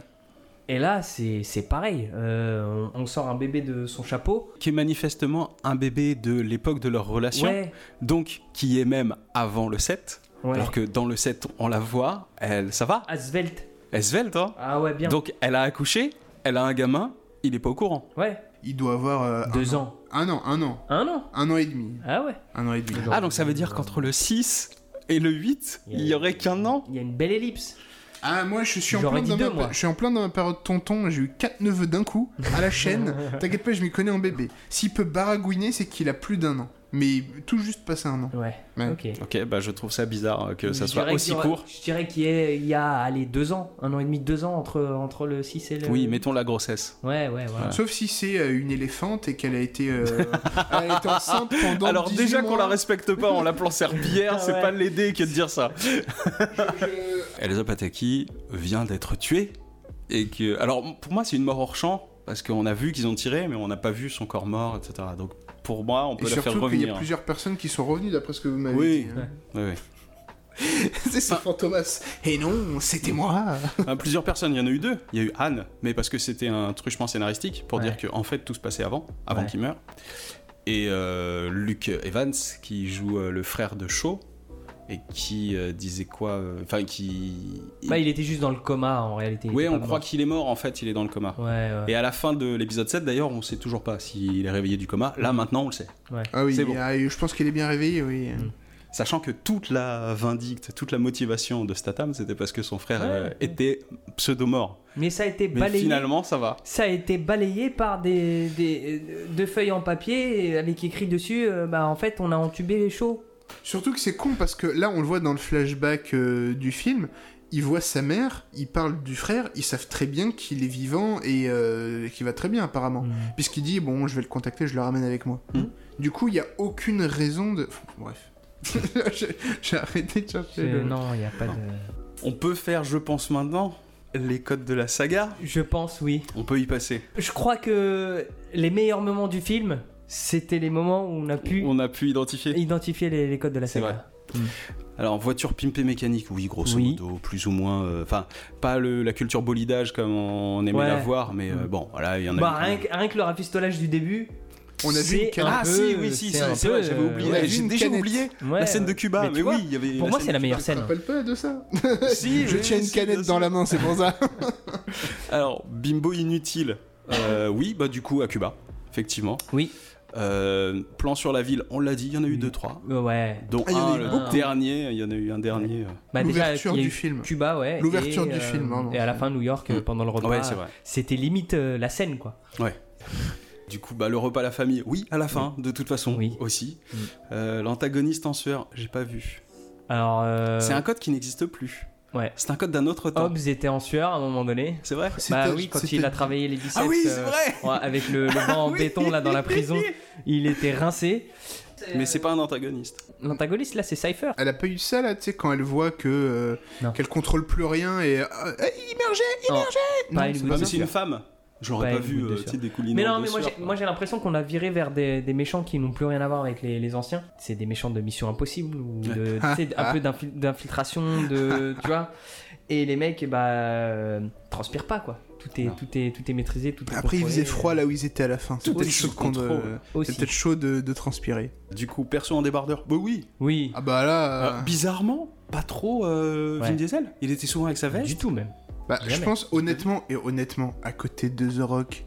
Et là, c'est c'est pareil. Euh, on, on sort un bébé de son chapeau. Qui est manifestement un bébé de l'époque de leur relation, Ouais, donc qui est même avant le 7. ouais. Alors que dans le 7, on la voit, elle, ça va, Asvelte. elle se svelte, hein? Ah ouais, bien. Donc elle a accouché, elle a un gamin, il est pas au courant. ouais, Il doit avoir euh, deux un ans. Un an, un an, Un an? un an et demi, Ah ouais. un an et demi. Ah, donc ça veut dire qu'entre le 6 et le 8, il y aurait qu'un an Il y a une belle ellipse. Ah, moi, je suis en plein dans deux, ma... moi. je suis en plein dans ma période tonton. J'ai eu quatre neveux d'un coup à la chaîne. <laughs> T'inquiète pas, je m'y connais en bébé. S'il peut baragouiner, c'est qu'il a plus d'un an. Mais tout juste passé un an. Ouais. Ouais. Ok. Ok, bah je trouve ça bizarre que ça Je soit aussi aura- court. Je dirais qu'il y, a- il y a allez, deux ans, un an et demi, deux ans entre, entre le 6 et le. Oui, mettons la grossesse. Ouais, ouais, voilà. Sauf si c'est euh, une éléphante et qu'elle a été, euh, <laughs> elle a été enceinte pendant Alors 18 déjà qu'on la respecte pas en l'appelant serpillière, Ah <laughs> c'est ouais. pas l'aider que de dire ça. <laughs> Elsa Pataki vient d'être tuée et que alors pour moi c'est une mort hors champ parce qu'on a vu qu'ils ont tiré mais on n'a pas vu son corps mort etc. Donc pour moi on Et peut la faire surtout qu'il y a revenir. plusieurs personnes qui sont revenues d'après ce que vous m'avez Oui. dit. hein. Ouais, ouais. <laughs> c'est ce fantomas. Et non, c'était moi. Ah, plusieurs personnes, il y en a eu deux. Il y a eu Anne, mais parce que c'était un truchement scénaristique pour Ouais. dire que en fait tout se passait avant, avant Ouais. qu'il meure. Et euh, Luke Evans qui joue euh, le frère de Shaw et qui euh, disait quoi euh, Enfin qui. Bah, il était juste dans le coma en réalité. Oui, on croit qu'il est mort, en fait, il est dans le coma. Ouais, ouais. Et à la fin de l'épisode 7, d'ailleurs, on sait toujours pas s'il est réveillé du coma. Là, maintenant, on le sait. Ah oui, C'est bon. ah, je pense qu'il est bien réveillé, oui. Mm. Sachant que toute la vindicte, toute la motivation de Statham, c'était parce que son frère Ouais, euh, ouais. était pseudo-mort. Mais ça a été Mais balayé. finalement, ça va. Ça a été balayé par des, des deux feuilles en papier avec écrit dessus. euh, bah en fait, on a entubé les chauds. Surtout que c'est con parce que là, on le voit dans le flashback euh, du film. Il voit sa mère, il parle du frère, ils savent très bien qu'il est vivant et euh, qu'il va très bien apparemment. Mm. Puisqu'il dit, bon, je vais le contacter, je le ramène avec moi. Mm. Du coup, il n'y a aucune raison de... Enfin, bref. <laughs> J'ai- arrêté de chercher le... Non, il n'y a pas de. On peut faire, je pense maintenant, les codes de la saga? Je pense, oui. On peut y passer. Je crois que les meilleurs moments du film, c'était les moments où on a pu On a pu identifier. identifier les, les codes de la saga. Alors, voiture pimpée mécanique, oui, grosso Oui. modo, plus ou moins. euh, Enfin, pas le- la culture bolidage comme on aimait Ouais. la voir, mais euh, Mm. bon, voilà, il y en a. Bah, rien, que, rien que le rafistolage du début, On a vu une Ah peu- si, oui, si, c'est vrai, j'avais oublié. J'ai déjà canette. oublié Ouais, la scène de Cuba. mais Mais, tu vois, oui, il y avait. Pour moi, scène c'est la meilleure Tu te scène. rappelles pas de ça <laughs> Si, Je oui, tiens une si, canette dans la main, c'est pour ça. <laughs> Alors, bimbo inutile. Euh, oui, bah du coup à Cuba, effectivement. Oui. Euh, plan sur la ville, on l'a dit, il y en a eu deux, trois. Ouais. Dont Ah, il y en a un, eu le beaucoup. dernier, il y en a eu un dernier. euh. Bah, L'ouverture du film. Cuba, ouais. L'ouverture et, du euh, film, pardon. Et à la fin, New York, Mm. pendant le repas. Ouais, c'est vrai. C'était limite euh, la scène, quoi. Ouais. Du coup, bah, le repas à la famille, oui, à la fin, de toute façon, Oui. aussi. Mm. Euh, L'antagoniste en sueur, j'ai pas vu. Alors, euh, C'est un code qui n'existe plus. Ouais. C'est un code d'un autre temps. Hobbes était en sueur à un moment donné. C'est vrai Bah oui, quand il a travaillé les biceps. Ah oui, c'est euh, vrai ouais, avec le, le banc en <laughs> Oui. béton là dans la prison, il était rincé. Mais c'est pas un antagoniste. L'antagoniste là, c'est Cypher. Elle a pas eu ça là, tu sais, quand elle voit que euh, Non. qu'elle contrôle plus rien et euh, eh, immergé, Non, immergé. pas Non, une c'est une femme. J'aurais Pas vu euh, des coulinons Mais non, mais moi j'ai, moi j'ai l'impression qu'on a viré vers des, des méchants qui n'ont plus rien à voir avec les, les anciens. C'est des méchants de Mission Impossible ou de, un peu d'infil- d'infiltration, de, tu vois. Et les mecs, bah, euh, transpirent pas quoi. Tout est, tout est, tout est maîtrisé, tout est Après, il faisait froid là où ils étaient à la fin. C'est peut-être chaud, euh, peut-être chaud de, de transpirer. Du coup, perso en débardeur. Bah oui. Oui, Ah bah là, euh, Euh, bizarrement, pas trop euh, Vin. Diesel. Il était souvent avec sa veste. du tout même. Bah, je pense honnêtement et honnêtement, à côté de The Rock,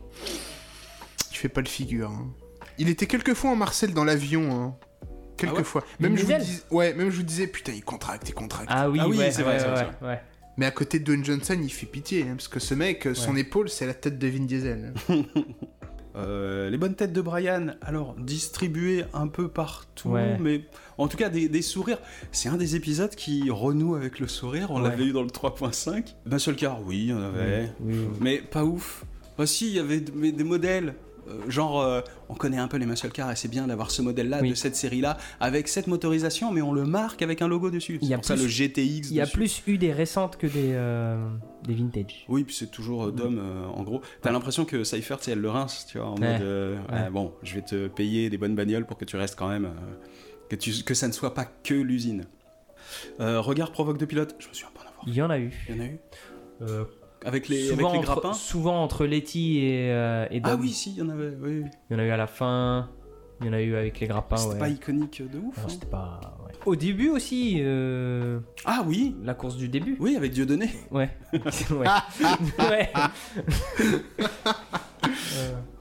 tu fais pas le figure. hein. Il était quelques fois en Marcel dans l'avion. hein. Quelques Ah ouais Même je, vous Diesel dis- ouais, même je vous disais, putain, il contracte, il contracte. Ah oui, Ah oui, ouais, c'est vrai, ouais, c'est vrai, ouais, c'est ouais. Mais à côté de Dwayne Johnson, il fait pitié, hein, parce que ce mec, euh, son Ouais. épaule, c'est la tête de Vin Diesel. <laughs> Euh, les bonnes têtes de Brian, alors distribuées un peu partout, Ouais. mais en tout cas des, des sourires. C'est un des épisodes qui renoue avec le sourire. On Ouais. l'avait eu dans le 3.5. Muscle Car, oui, en avait. Oui, oui. Mais pas ouf. Bah si, il y avait des modèles. Euh, genre, euh, on connaît un peu les muscle cars et c'est bien d'avoir ce modèle-là, Oui. de cette série-là, avec cette motorisation, mais on le marque avec un logo dessus. Il y C'est a pour ça plus- le GTX Il y a dessus. plus eu des récentes que des, euh, des vintage. Oui, puis c'est toujours euh, Dom, en gros. T'as l'impression que Cypher, elle le rince, tu vois, en Ouais. mode, Ouais. ouais, bon, je vais te payer des bonnes bagnoles pour que tu restes quand même, que, tu, que ça ne soit pas que l'usine. Euh, regard provoque de pilote, je me souviens pas en avoir. Il y en a eu. Il y en a eu? Euh, Avec les, souvent, avec les entre, grappins souvent entre Letty et, euh, et Ah oui, si, il y en avait, oui. Il y en a eu à la fin. Il y en a eu avec les grappins. C'était ouais. pas iconique de ouf. Non, hein. c'était pas. ouais. Au début aussi, euh, Ah oui, la course du début. oui, avec Dieudonné. Ouais. <laughs> ouais. <laughs> ouais. <laughs>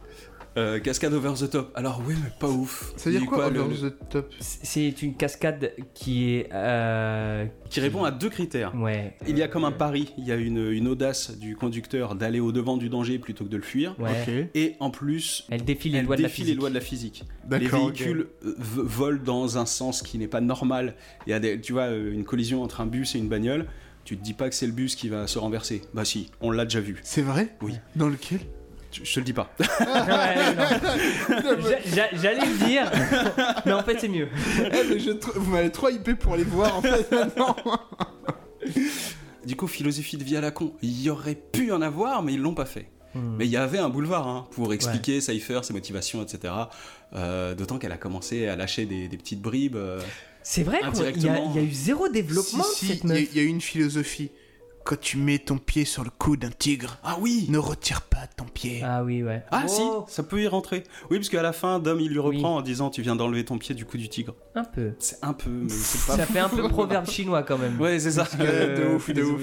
Euh, cascade over the top. Alors oui, mais pas ouf. Ça veut dire quoi, le- over le- the top? C'est une cascade qui est. euh, Qui répond à deux critères. Ouais. Il y a comme un pari, il y a une, une audace du conducteur d'aller au devant du danger plutôt que de le fuir. Ouais. Et en plus, Elle défie les elle lois de la les physique. lois de la physique. Les véhicules euh, volent dans un sens qui n'est pas normal. Il y a des, tu vois, une collision entre un bus et une bagnole. Tu te dis pas que c'est le bus qui va se renverser. Bah si, on l'a déjà vu. C'est vrai? Oui. Dans lequel? Je, te le dis pas. <laughs> Ouais, <laughs> J'allais le dire, mais en fait c'est mieux. Eh, mais je tr- Vous m'avez trop hypé pour les voir en fait. <laughs> Du coup, philosophie de vie à la con. Il y aurait pu en avoir, mais ils l'ont pas fait. Hmm. Mais il y avait un boulevard hein, pour expliquer Cypher, ses motivations, etc. Euh, D'autant qu'elle a commencé à lâcher des, des petites bribes. euh. C'est vrai qu'il y, a- Indirectement. il y a eu zéro développement Si, de si, cette il y, a- meuf. il y a une philosophie. Quand tu mets ton pied sur le cou d'un tigre, Ah oui ne retire pas ton pied. Ah oui, ouais. Ah Oh, si, ça peut y rentrer. Oui, parce qu'à la fin, Dom, il lui Oui. reprend en disant Tu viens d'enlever ton pied du cou du tigre. Un peu. C'est un peu, mais c'est <laughs> pas Ça fait un peu proverbe chinois quand même. Ouais, c'est ça. Euh, <laughs> de ouf, de ouf.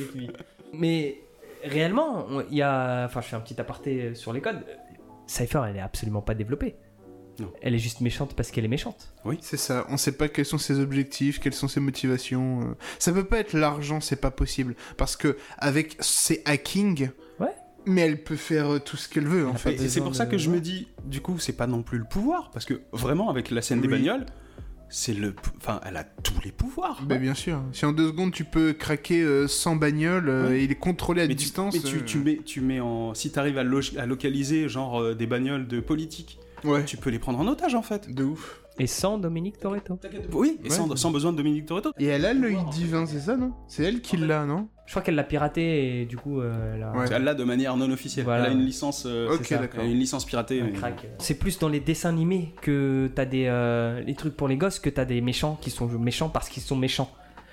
Mais réellement, il y a. Enfin, je fais un petit aparté sur les codes. Cypher, elle est absolument pas développée. Non. Elle est juste méchante parce qu'elle est méchante. C'est ça, on sait pas quels sont ses objectifs, quelles sont ses motivations. euh. Ça peut pas être l'argent, c'est pas possible. Parce que avec ses hacking, Ouais. mais elle peut faire euh, tout ce qu'elle veut en fait. Et c'est pour ça de- que je me dis, du coup, c'est pas non plus le pouvoir. Parce que vraiment, avec la scène des Oui. bagnoles, c'est le. Enfin, elle a tous les pouvoirs. Bah, bien sûr. Si en deux secondes tu peux craquer euh, 100 bagnoles euh, Ouais. et les contrôler à mais tu, distance. mais tu, euh, tu mets, tu mets en. Si t'arrives à, lo- à localiser, genre, euh, des bagnoles de politique, Ouais. tu peux les prendre en otage, en fait. De ouf. Et sans Dominique Toretto. Oui, et Ouais. sans, sans besoin de Dominique Toretto. Et elle a l'œil divin, c'est ça, non? C'est elle qui l'a, non? Je crois qu'elle l'a piraté et du coup, euh, elle a Ouais. Elle l'a de manière non officielle. Voilà. Elle a une licence. euh, Ok, c'est ça. d'accord. Elle a Une licence piratée. un mais- crack. C'est plus dans les dessins animés que t'as des euh, les trucs pour les gosses que t'as des méchants qui sont méchants parce qu'ils sont méchants.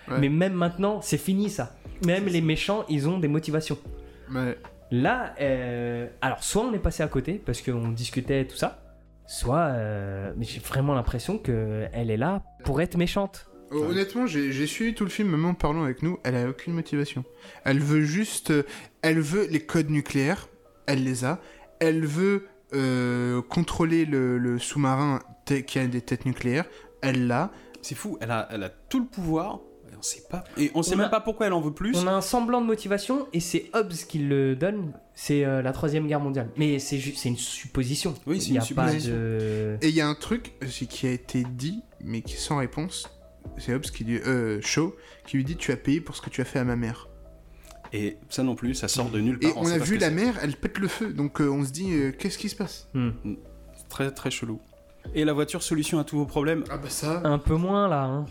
Ouais. Mais même maintenant, c'est fini ça. Même les méchants, ils ont des motivations. Ouais. Là, euh, alors soit on est passé à côté parce qu'on discutait tout ça, soit. euh, mais j'ai vraiment l'impression que elle est là pour être méchante. Euh, Honnêtement, j'ai suivi tout le film, même en parlant avec nous, elle a aucune motivation. Elle veut juste... euh, Elle veut les codes nucléaires, elle les a. Elle veut euh, contrôler le, le sous-marin qui a des têtes nucléaires, elle l'a. C'est fou, elle a, elle a tout le pouvoir, sait pas, et on sait On même a- pas pourquoi elle en veut plus. On a un semblant de motivation et c'est Hobbes qui le donne. C'est euh, la troisième guerre mondiale. Mais c'est c'est une supposition. Oui, c'est une a pas supposition. de. Et il y a un truc qui a été dit, mais qui est sans réponse. C'est Hobbes qui lui... Euh, Shaw, qui lui dit « Tu as payé pour ce que tu as fait à ma mère Et ça non plus, ça sort de nulle ». part. Et on a vu la mère, elle pète le feu. Donc euh, on se dit euh, Qu'est-ce qui se passe? Hmm. Très très chelou. Et la voiture solution à tous vos problèmes? Ah bah ça... Un peu moins là. hein.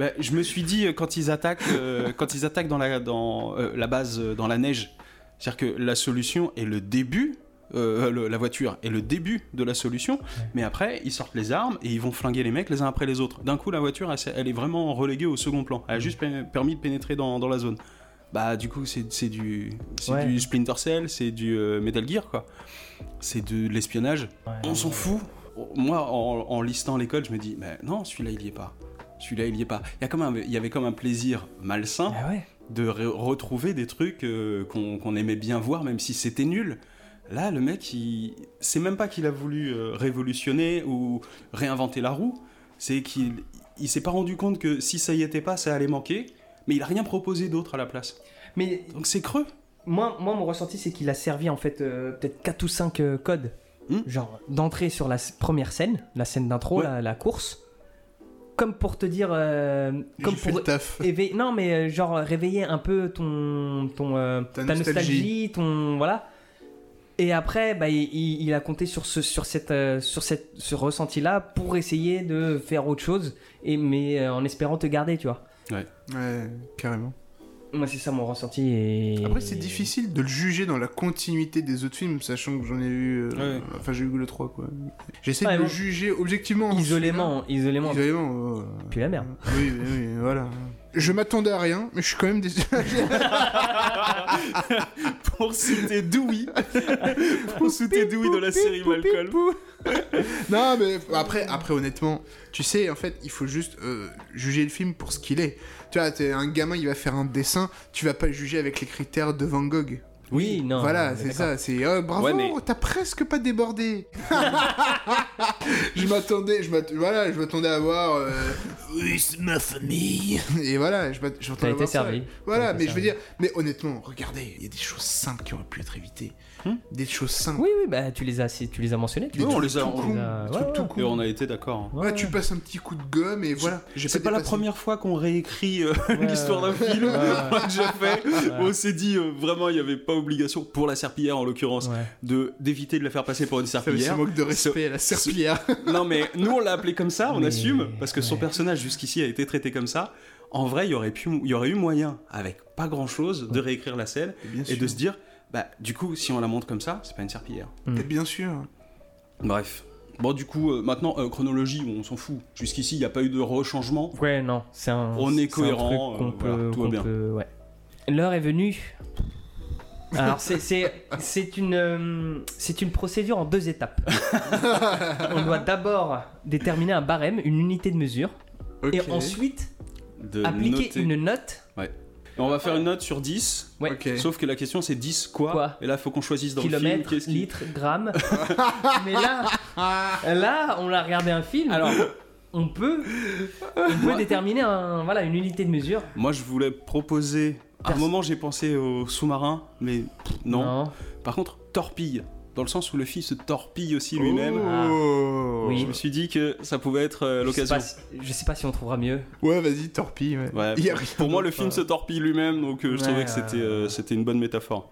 Bah, je me suis dit euh, quand ils attaquent, euh, quand ils attaquent dans la dans euh, la base dans la neige, c'est-à-dire que la solution est le début. euh, le- la voiture est le début de la solution, mais après ils sortent les armes et ils vont flinguer les mecs les uns après les autres. D'un coup, la voiture elle, est vraiment reléguée au second plan. Elle a juste pe- permis de pénétrer dans, dans la zone. Bah, du coup, c'est du, c'est Ouais. du Splinter Cell, c'est du Metal Gear, quoi. C'est de l'espionnage. Ouais. On s'en fout. Moi, en, en listant l'école, je me dis, mais non, celui-là, il y est pas. Celui-là, il y est pas. Il y, a comme un- il y avait comme un plaisir malsain Ah ouais. de re- retrouver des trucs euh, qu'on aimait bien voir, même si c'était nul. Là, le mec, il... c'est même pas qu'il a voulu euh, révolutionner ou réinventer la roue, c'est qu'il il s'est pas rendu compte que si ça y était pas, ça allait manquer, mais il a rien proposé d'autre à la place. Mais Donc c'est creux. moi, moi, mon ressenti, c'est qu'il a servi en fait euh, peut-être 4 ou 5 codes. Hmm. Genre d'entrée sur la première scène, la scène d'intro, Ouais. la, la course. Comme pour te dire. euh, comme J'ai fait pour le taf. éveiller- non, mais euh, genre réveiller un peu ton, ton euh, Ta ta, nostalgie. nostalgie. ton voilà. Et après, bah, il, a compté sur ce, sur cette, euh, sur cette, ce ressenti-là pour essayer de faire autre chose, et mais euh, en espérant te garder, tu vois. Ouais, carrément. Moi, c'est ça mon ressenti. Et... Après, c'est difficile de le juger dans la continuité des autres films, sachant que j'en ai vu. euh, Ouais. Enfin, j'ai eu le 3, quoi. J'essaie Ouais, de le bon. juger objectivement. Isolément, isolément. celui-là. Isolément. oh. Puis la merde. Oui, oui, oui, voilà. Je m'attendais à rien, mais je suis quand même déçu. <laughs> Pour citer Dewey. <laughs> Pour citer Dewey de la série Malcolm. <laughs> non, mais après, après, honnêtement, tu sais, en fait, il faut juste euh, juger le film pour ce qu'il est. Tu vois, t'es un gamin, il va faire un dessin, tu vas pas le juger avec les critères de Van Gogh. Oui, non. voilà, c'est ça, c'est oh, bravo, Ouais, mais- t'as presque pas débordé. <laughs> je m'attendais, je m'att- voilà, je m'attendais à voir. Euh, oui, c'est ma famille. Et voilà, je m'att- je T'as m'attendais à été voir ça. servi. Voilà, T'as été mais je veux dire, mais honnêtement, regardez, il y a des choses simples qui auraient pu être évitées. Hmm des choses simples. Oui, oui, bah tu les as, tu les as mentionnés. Tu Des Oui, on les a- tout on les a- ouais, tout. Et on a été d'accord. hein. Ouais, tu passes un petit coup de gomme et voilà. C'est pas la dépassé. première fois qu'on réécrit euh, <laughs> Ouais, l'histoire d'un film. Ouais, ouais. On l'a <laughs> déjà fait. Ouais. On s'est dit euh, vraiment, il n'y avait pas obligation, pour la serpillière en l'occurrence, Ouais. de d'éviter de la faire passer pour une Ça, mais C'est serpillière. manque de respect à la serpillière. <laughs> Non, mais nous on l'a appelé comme ça, on Mais- assume, parce que son personnage jusqu'ici a été traité comme ça. En vrai, il y aurait, pu, il y aurait eu moyen, avec pas grand chose, de réécrire la scène et de se dire, bah du coup, si on la montre comme ça, c'est pas une serpillière. Mais Bien sûr. Bref. Bon, du coup, euh, maintenant, euh, chronologie, on s'en fout. Jusqu'ici, il n'y a pas eu de rechangement. Ouais, non, c'est un. On est cohérent, truc euh, peut- voilà, tout va bien. peut- ouais. L'heure est venue. Alors, c'est- une, euh, c'est une procédure en deux étapes. <laughs> On doit d'abord déterminer un barème, une unité de mesure, et ensuite De appliquer noter. une note. On va faire une note sur 10. Ouais. Ok. Sauf que la question c'est 10 quoi, Quoi Et là, faut qu'on choisisse dans le film. Qui- litres, grammes. <laughs> Mais là, là, on a regardé un film. Alors, on peut, on peut déterminer un, voilà, une unité de mesure. moi, je voulais proposer. À un moment, j'ai pensé au sous-marin, mais non. Par contre, torpille. Dans le sens où le film se torpille aussi lui-même. Oh. Oui. Je me suis dit que ça pouvait être euh, Je sais, l'occasion. pas si, je sais pas si on trouvera mieux. Ouais, vas-y, torpille. Ouais. Ouais, pour- moi, le film se torpille lui-même, donc euh, je Ouais, trouvais que c'était euh, c'était une bonne métaphore.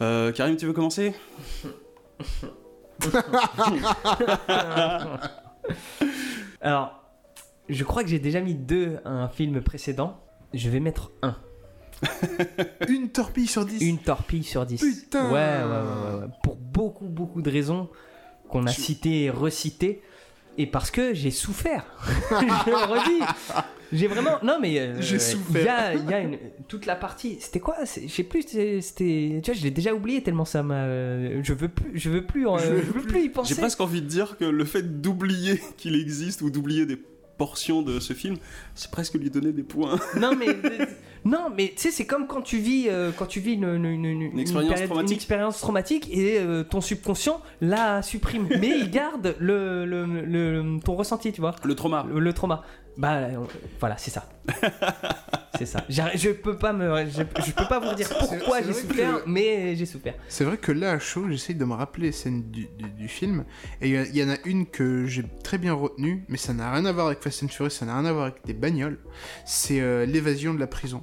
Euh, Karim, tu veux commencer? <laughs> Alors, je crois que j'ai déjà mis deux à un film précédent. Je vais mettre un. Une torpille sur 10. Une torpille sur 10. Putain. ouais, ouais, ouais, ouais, ouais. Pour beaucoup, beaucoup de raisons qu'on a Tu- citées et recitées. et parce que j'ai souffert. <laughs> je le redis. J'ai vraiment. Non, mais. euh, J'ai souffert. Il y a, il y a une... toute la partie. C'était quoi? Je sais plus. c'était-. Tu vois, je l'ai déjà oublié tellement ça m'a. Je veux plus. Je veux plus. Je Je veux veux, plus y penser. J'ai presque envie de dire que le fait d'oublier <laughs> qu'il existe ou d'oublier des portions de ce film, c'est presque lui donner des points. Non, mais. Non, mais tu sais, c'est comme quand tu vis, euh, quand tu vis une, une, une- une- expérience période- traumatique. une expérience traumatique et euh, ton subconscient la supprime. mais il garde le, le, le- ton ressenti, tu vois. Le trauma. Le, le trauma. Bah on- voilà, c'est ça. <laughs> c'est ça. Je peux pas me, je, je peux pas vous dire pourquoi j'ai vrai souffert, que- mais j'ai souffert. C'est vrai que là, à chaud, j'essaye de me rappeler les scènes du, du- du film. Et il y en a une que j'ai très bien retenue, mais ça n'a rien à voir avec Fast and Furious, ça n'a rien à voir avec des bagnoles. C'est euh, l'évasion de la prison.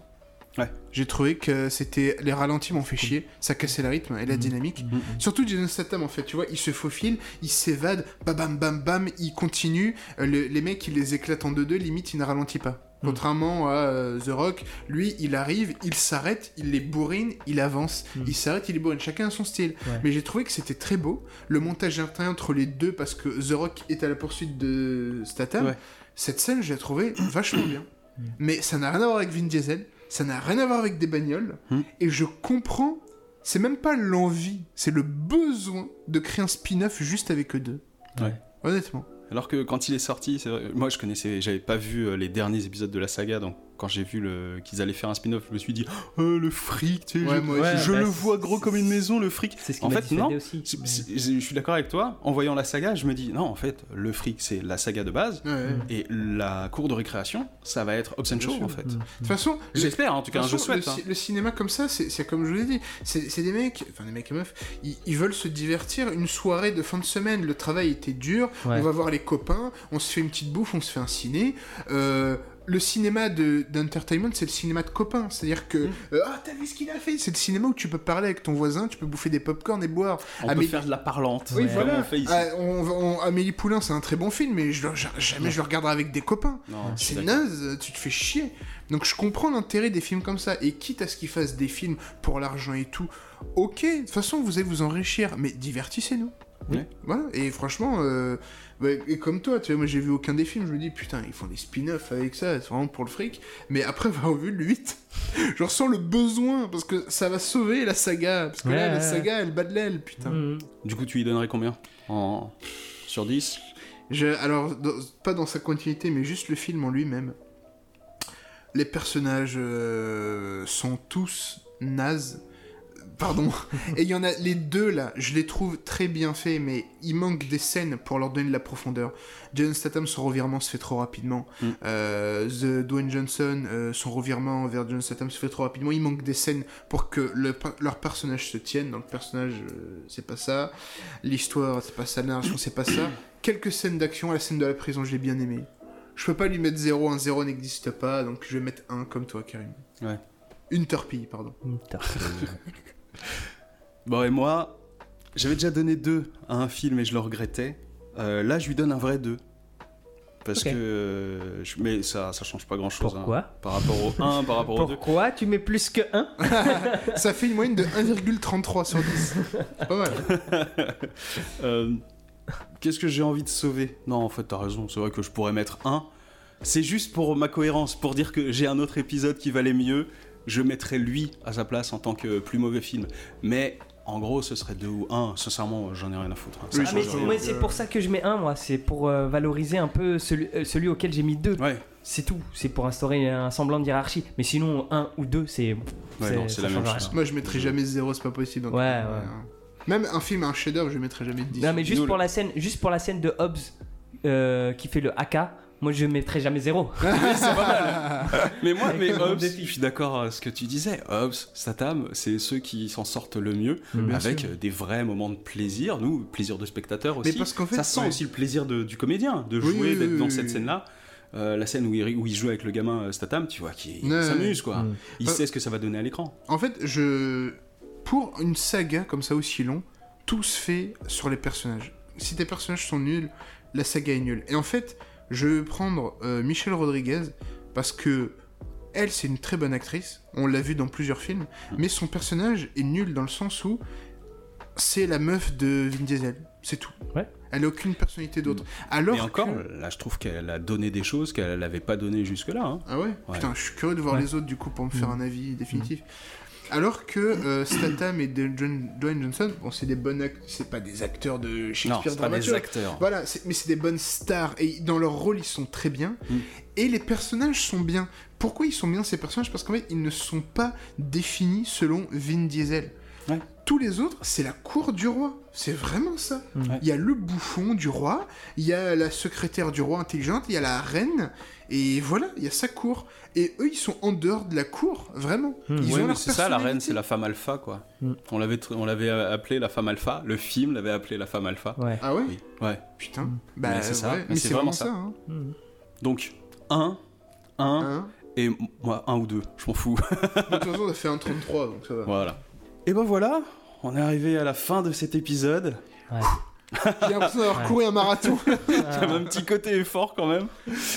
Ouais. J'ai trouvé que c'était. Les ralentis m'ont fait chier, ça cassait le rythme et la dynamique. Surtout Jason Statham en fait, tu vois, il se faufile, il s'évade, bam bam bam bam, il continue. Euh, le- les mecs, il les éclate en deux-deux, limite, il ne ralentit pas. Contrairement à euh, The Rock, lui, il arrive, il s'arrête, il les bourrine, il avance. Il s'arrête, il les bourrine. Chacun a son style. Ouais. Mais j'ai trouvé que c'était très beau. Le montage interne entre les deux, parce que The Rock est à la poursuite de Statham. Ouais. Cette scène, je l'ai trouvée vachement bien. Mais ça n'a rien à voir avec Vin Diesel, ça n'a rien à voir avec des bagnoles. Hmm. Et je comprends, c'est même pas l'envie, c'est le besoin de créer un spin-off juste avec eux deux. Ouais. Honnêtement. Alors que quand il est sorti, c'est vrai- moi je connaissais, j'avais pas vu euh, les derniers épisodes de la saga, donc quand j'ai vu le... qu'ils allaient faire un spin-off, je me suis dit, oh, le fric, tu sais, Ouais, je, le vois gros comme une maison, le fric. C'est ce qui En fait, non. aussi. Je suis d'accord avec toi. En voyant la saga, je me dis non, en fait, le fric c'est la saga de base Ouais, et la cour de récréation, ça va être Hobbs and sûr. en fait. De toute façon, J'espère en tout cas, je souhaite. Le, hein. le cinéma comme ça, c'est comme je vous l'ai dit, c'est c'est des mecs, enfin des mecs et meufs, ils, ils veulent se divertir une soirée de fin de semaine. Le travail était dur, Ouais. on va voir les copains, on se fait une petite bouffe, on se fait un ciné. Euh, le cinéma de- d'entertainment, c'est le cinéma de copains. C'est-à-dire que, Mm. euh, ah, t'as vu ce qu'il a fait? C'est le cinéma où tu peux parler avec ton voisin, tu peux bouffer des popcorn et boire. On Amélie- peut faire de la parlante. Oui, voilà. on fait ici. Ah, on- on- Amélie Poulain, c'est un très bon film, mais je, jamais je le regarderai avec des copains. C'est naze, tu te fais chier. Donc je comprends l'intérêt des films comme ça. Et quitte à ce qu'ils fassent des films pour l'argent et tout, ok, de toute façon vous allez vous enrichir, mais divertissez-nous. Oui. Voilà, et franchement, euh, et comme toi, tu vois, moi j'ai vu aucun des films, je me dis putain, ils font des spin-offs avec ça, c'est vraiment pour le fric. Mais après <laughs> avoir vu le 8, je ressens le besoin, parce que ça va sauver la saga. Parce que là, Ouais, la saga, elle bat de l'aile, putain. Mhm. Du coup, tu lui donnerais combien en... Sur 10 Je, alors, dans- pas dans sa continuité, mais juste le film en lui-même. Les personnages euh, sont tous nazes. Pardon. <laughs> Et il y en a les deux là, je les trouve très bien faits, mais il manque des scènes pour leur donner de la profondeur. Jason Statham, son revirement se fait trop rapidement. Mm. Euh, The Dwayne Johnson, euh, son revirement vers Jason Statham se fait trop rapidement. Il manque des scènes pour que le, leur personnage se tienne. Dans le personnage, euh, c'est pas ça. L'histoire, c'est pas ça. La narration, c'est pas ça. <coughs> Quelques scènes d'action. La scène de la prison, je l'ai bien aimée. Je peux pas lui mettre 0, un 0 n'existe pas, donc je vais mettre 1 comme toi, Karim. Ouais. Une torpille, pardon. Putain. <laughs> Bon, et moi, j'avais déjà donné 2 à un film et je le regrettais. Euh, là, je lui donne un vrai 2. Parce que. euh, je- Mais ça, ça change pas grand chose. Pourquoi Par rapport au 1, par rapport au 2. Pourquoi tu mets plus que 1 <laughs> Ça fait une moyenne de 1,33 sur 10. C'est pas mal. <laughs> Euh, Qu'est-ce que j'ai envie de sauver? Non, en fait, t'as raison. C'est vrai que je pourrais mettre 1. C'est juste pour ma cohérence, pour dire que j'ai un autre épisode qui valait mieux. Je mettrais lui à sa place en tant que plus mauvais film. Mais en gros, ce serait 2 ou 1. Sincèrement, j'en ai rien à foutre. hein. Ah, mais c'est- pour ça que je mets 1, moi. C'est pour euh, valoriser un peu celui, euh, celui auquel j'ai mis 2. Ouais, C'est tout. C'est pour instaurer un semblant de hiérarchie. Mais sinon, 1 ou 2, c'est. Ouais, non, c'est la même chose. rien. Moi, je mettrais jamais 0, c'est pas possible. donc, Ouais, euh, ouais. Même un film, un chef-d'œuvre, je mettrais jamais de 10. Non, mais juste Nous, pour, le- la scène, juste pour la scène de Hobbs euh, qui fait le AK, moi je mettrais jamais 0. <laughs> <laughs> Mais moi, mais de je suis d'accord avec ce que tu disais. Hobbs, Statham, c'est ceux qui s'en sortent le mieux, avec sûr. des vrais moments de plaisir. Nous, plaisir de spectateur aussi. Mais parce qu'en fait, ça sent ouais. aussi le plaisir de- du comédien, de jouer, oui, d'être oui, dans oui, cette oui. scène-là. Euh, la scène où il, où il joue avec le gamin euh, Statham, tu vois, qui Ouais, s'amuse, quoi. Mm. Il Euh, sait ce que ça va donner à l'écran. En fait, je. Pour une saga comme ça aussi long, tout se fait sur les personnages. Si tes personnages sont nuls, la saga est nulle. Et en fait, je vais prendre euh, Michelle Rodriguez parce que elle, c'est une très bonne actrice. On l'a vu dans plusieurs films, mais son personnage est nul dans le sens où c'est la meuf de Vin Diesel. C'est tout. Ouais. Elle a aucune personnalité d'autre. Alors Et encore, que- là, je trouve qu'elle a donné des choses qu'elle n'avait pas données jusque-là. hein. Ah ouais, Ouais. Putain, je suis curieux de voir Ouais. les autres du coup pour me faire Mm. un avis définitif. Alors que euh, Statham et Dwayne Johnson, bon, c'est des bonnes c'est pas des acteurs de Non, Shakespeare c'est pas des acteurs. Voilà, mais c'est des bonnes stars et dans leur rôle ils sont très bien Mm. et les personnages sont bien. Pourquoi ils sont bien ces personnages? Parce qu'en fait ils ne sont pas définis selon Vin Diesel. Ouais. Tous les autres, c'est la cour du roi. C'est vraiment ça. Mm. Ouais. Il y a le bouffon du roi, il y a la secrétaire du roi intelligente, il y a la reine, et voilà, il y a sa cour. Et eux, ils sont en dehors de la cour, vraiment. Mm. Ils Ouais, ont mais leur c'est ça, la reine, c'est la femme alpha, quoi. Mm. On l'avait, on l'avait appelé la femme alpha. Le film l'avait appelé la femme alpha. Ouais. Ah ouais Oui. Ouais. Putain. Bah, Mais c'est ça, ouais, mais mais c'est c'est vraiment vraiment ça. ça. hein. Donc, un, un, Hein et m- moi, un ou deux, je m'en fous. de toute façon, on a fait un 33, donc ça va. voilà. Et ben voilà, on est arrivé à la fin de cet épisode. J'ai l'impression d'avoir Ouais. couru un marathon. <laughs> J'avais un petit côté effort quand même.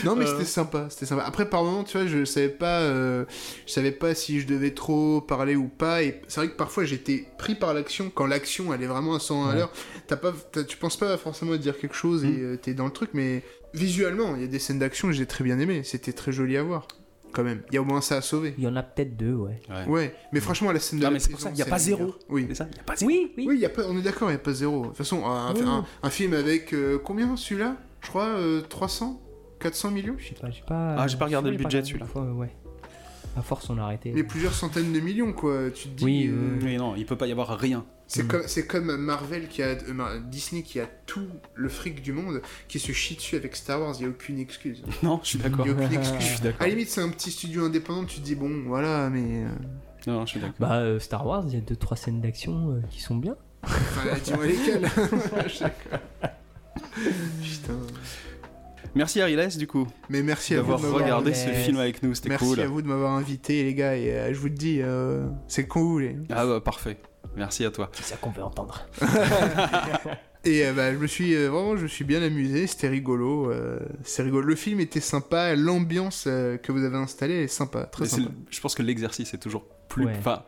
non, mais Euh. c'était sympa, c'était sympa. Après, par moment, tu vois, je savais pas, euh, je savais pas si je devais trop parler ou pas. Et c'est vrai que parfois, j'étais pris par l'action quand l'action, elle est vraiment à 100 à Ouais. l'heure. T'as pas, t'as- tu penses pas forcément à dire quelque chose et Mm. euh, t'es dans le truc, mais visuellement, il y a des scènes d'action que j'ai très bien aimé. C'était très joli à voir, quand même. Il y a au moins ça à sauver. Il y en a peut-être deux, ouais. Ouais. Ouais, mais franchement, la scène de Non, la mais c'est pour prison, ça, il y a pas zéro. Oui. C'est ça, y a pas Oui, oui. Oui, y a pas, on est d'accord, il n'y a pas zéro. De toute façon, un, Oui. un- un film avec euh, combien celui-là? Je crois euh, 300 400 millions? Je sais pas, j'ai pas. Ah, j'ai pas regardé le budget, celui-là. Ouais. À force, on a arrêté. Mais plusieurs centaines de millions, quoi. Tu te dis. Oui, euh, oui, Mais non, il peut pas y avoir rien. C'est Mm. comme, c'est comme Marvel qui a. euh, Disney qui a tout le fric du monde qui se chie dessus avec Star Wars. Il n'y a aucune excuse. <laughs> Non, je suis Il d'accord. n'y a aucune <laughs> Je excuse. suis d'accord. À la limite, c'est un petit studio indépendant. Tu te dis, bon, voilà, mais. euh, Non, non, je suis d'accord. Bah, euh, Star Wars, il y a deux, trois scènes d'action euh, qui sont bien. Enfin, dis-moi déconne. <laughs> Putain. Merci Ariles du coup Mais merci à vous d'avoir de m'avoir regardé ce film avec nous, c'était Merci cool. à vous de m'avoir invité, les gars. Et euh, je vous le dis, euh, c'est quand vous voulez. Ah bah parfait. Merci à toi. C'est ça qu'on veut entendre. <laughs> Et euh, bah, je me suis euh, vraiment, je me suis bien amusé. C'était rigolo. euh, c'est rigolo. Le film était sympa. L'ambiance euh, que vous avez installée est sympa, très Mais sympa. Je pense que l'exercice est toujours plus. Ouais. Enfin,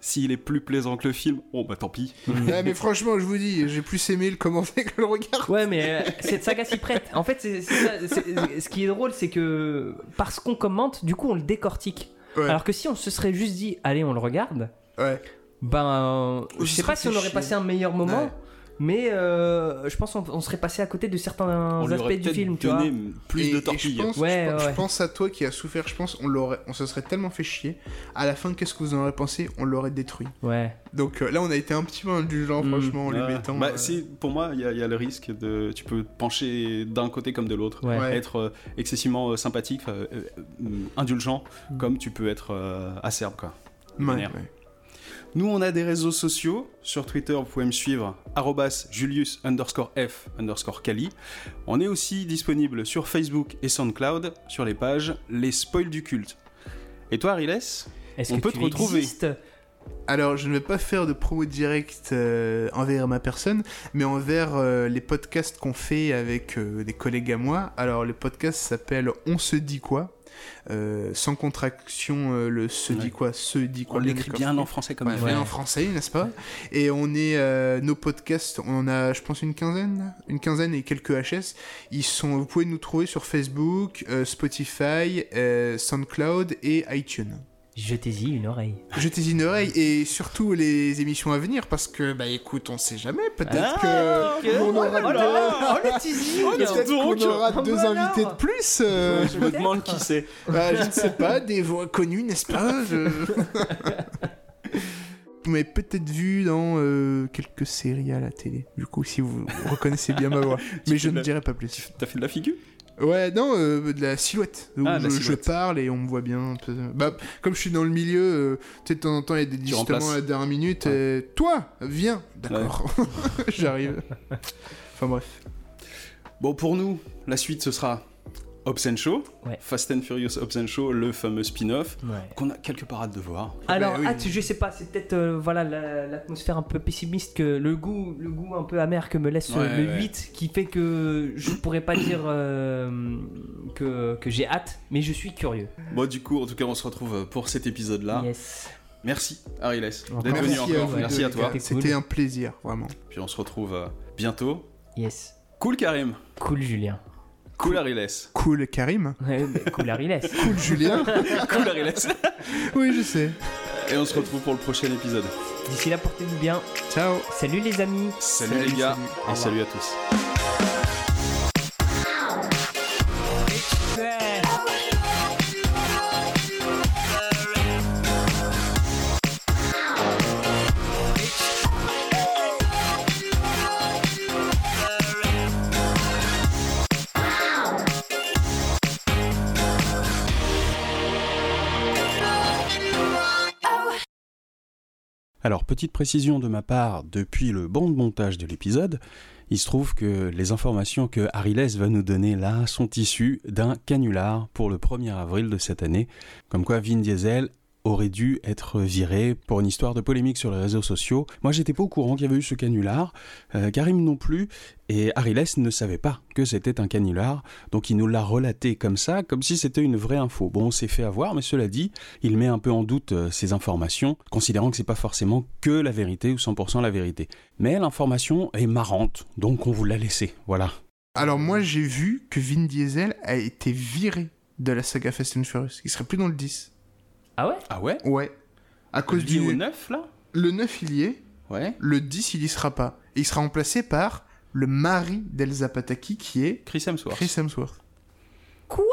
s'il est plus plaisant que le film, oh bah tant pis. Ouais, mais franchement, je vous dis, j'ai plus aimé le commenter <laughs> que le regard. Ouais, mais euh, cette saga s'y prête. En fait, c'est, c'est ça, c'est- ce qui est drôle, c'est que parce qu'on commente, du coup, on le décortique. Ouais. Alors que si on se serait juste dit, allez, on le regarde, Ouais. Ben, euh, je sais pas si on aurait passé un meilleur moment. Ouais. Mais euh, je pense qu'on on serait passé à côté de certains On lui aspects du film, tu vois. donné plus Et- de torpilles. je pense, Ouais, je, pense- je ouais. pense à toi qui a souffert. Je pense on l'aurait, on se serait tellement fait chier. À la fin, qu'est-ce que vous en aurez pensé? On l'aurait détruit. Ouais. Donc euh, là, on a été un petit peu indulgent, Mm. franchement, en lui Ouais. mettant. Bah, euh, si, pour moi, il y, a- il y a le risque de. Tu peux te pencher d'un côté comme de l'autre. Ouais. Ouais. Être euh, excessivement euh, sympathique, euh, euh, euh, indulgent, Mm. comme tu peux être euh, acerbe, quoi. ouais. Nous, on a des réseaux sociaux. Sur Twitter, vous pouvez me suivre, arrobas Julius underscore F underscore Kali. On est aussi disponible sur Facebook et SoundCloud, sur les pages Les Spoils du Culte. Et toi, Ariles Est-ce On que peut tu te retrouver. Alors, je ne vais pas faire de promo directe euh, envers ma personne, mais envers euh, les podcasts qu'on fait avec euh, des collègues à moi. Alors, le podcast s'appelle On se dit quoi? Euh, sans contraction, euh, le se Ouais. dit quoi, se dit quoi. On l'écrit bien en français comme Ouais, bien en français, n'est-ce pas Et on est euh, nos podcasts, on en a, je pense, une quinzaine, une quinzaine et quelques HS. Ils sont, vous pouvez nous trouver sur Facebook, Spotify, SoundCloud et iTunes. Jetez-y une oreille. Jetez-y une oreille et surtout les émissions à venir parce que bah écoute, on sait jamais, peut-être Ah, que on aura oh là deux, là, oh le teasing <laughs> peut-être donc. qu'on aura Oh, deux invités de plus. euh, Je me demande qui c'est. bah, je ne sais pas, des voix connues, n'est-ce pas? Je... <laughs> Vous m'avez peut-être vu dans euh, quelques séries à la télé. Du coup, si vous reconnaissez bien ma voix, <laughs> mais je ne dirai pas plus. T'as fait de la figure? Ouais, non, euh, de la silhouette. Où Ah, de la je, silhouette. parle et on me voit bien. Bah, comme je suis dans le milieu, euh, tu sais, de temps en temps, il y a des justement remplaces. à la dernière minute. toi, viens. D'accord. <laughs> J'arrive. <laughs> Enfin bref. Bon, pour nous, la suite, ce sera Hobbs Show, Ouais. Fast and Furious Hobbs Show, le fameux spin-off, Ouais. qu'on a quelque part hâte de voir. Alors, Bah oui. ah, tu- je sais pas, c'est peut-être euh, voilà la- l'atmosphère un peu pessimiste que le goût, le goût un peu amer que me laisse euh, Ouais, le ouais. 8 qui fait que je pourrais pas dire euh, que, que j'ai hâte, mais je suis curieux. Bon, du coup, en tout cas, on se retrouve pour cet épisode-là. Yes. Merci, Ariles, d'être venu à encore. vous Merci à toi. C'était C'était cool. un plaisir, vraiment. Puis on se retrouve euh, bientôt. Yes. Cool, Karim. Cool, Julien. Cool, Ariles. Cool, Karim. Ouais, mais cool, Ariles. <laughs> Cool, Julien. <laughs> cool, Ariles. oui, je sais. Et on se retrouve pour le prochain épisode. D'ici là, portez-vous bien. Ciao. Salut les amis. Salut, Salut, les gars. salut. Et salut à tous. Alors, petite précision de ma part, depuis le bon de montage de l'épisode, il se trouve que les informations que Ariles va nous donner là sont issues d'un canular pour le 1er avril de cette année, comme quoi Vin Diesel aurait dû être viré pour une histoire de polémique sur les réseaux sociaux. Moi, j'étais pas au courant qu'il y avait eu ce canular, euh, Karim non plus, et Ariles ne savait pas que c'était un canular, donc il nous l'a relaté comme ça, comme si c'était une vraie info. Bon, on s'est fait avoir, mais cela dit, il met un peu en doute euh, ces informations, considérant que c'est pas forcément que la vérité ou 100% la vérité. Mais l'information est marrante, donc on vous l'a laissé, voilà. Alors, moi, j'ai vu que Vin Diesel a été viré de la saga Fast and Furious. Il serait plus dans le 10. Ah ouais Ah ouais Ouais. À cause du. au 9 là Le 9, il y est. Ouais. Le 10, il y sera pas. Et il sera remplacé par le mari d'Elsa Pataki, qui est Chris Hemsworth. Chris Hemsworth. Quoi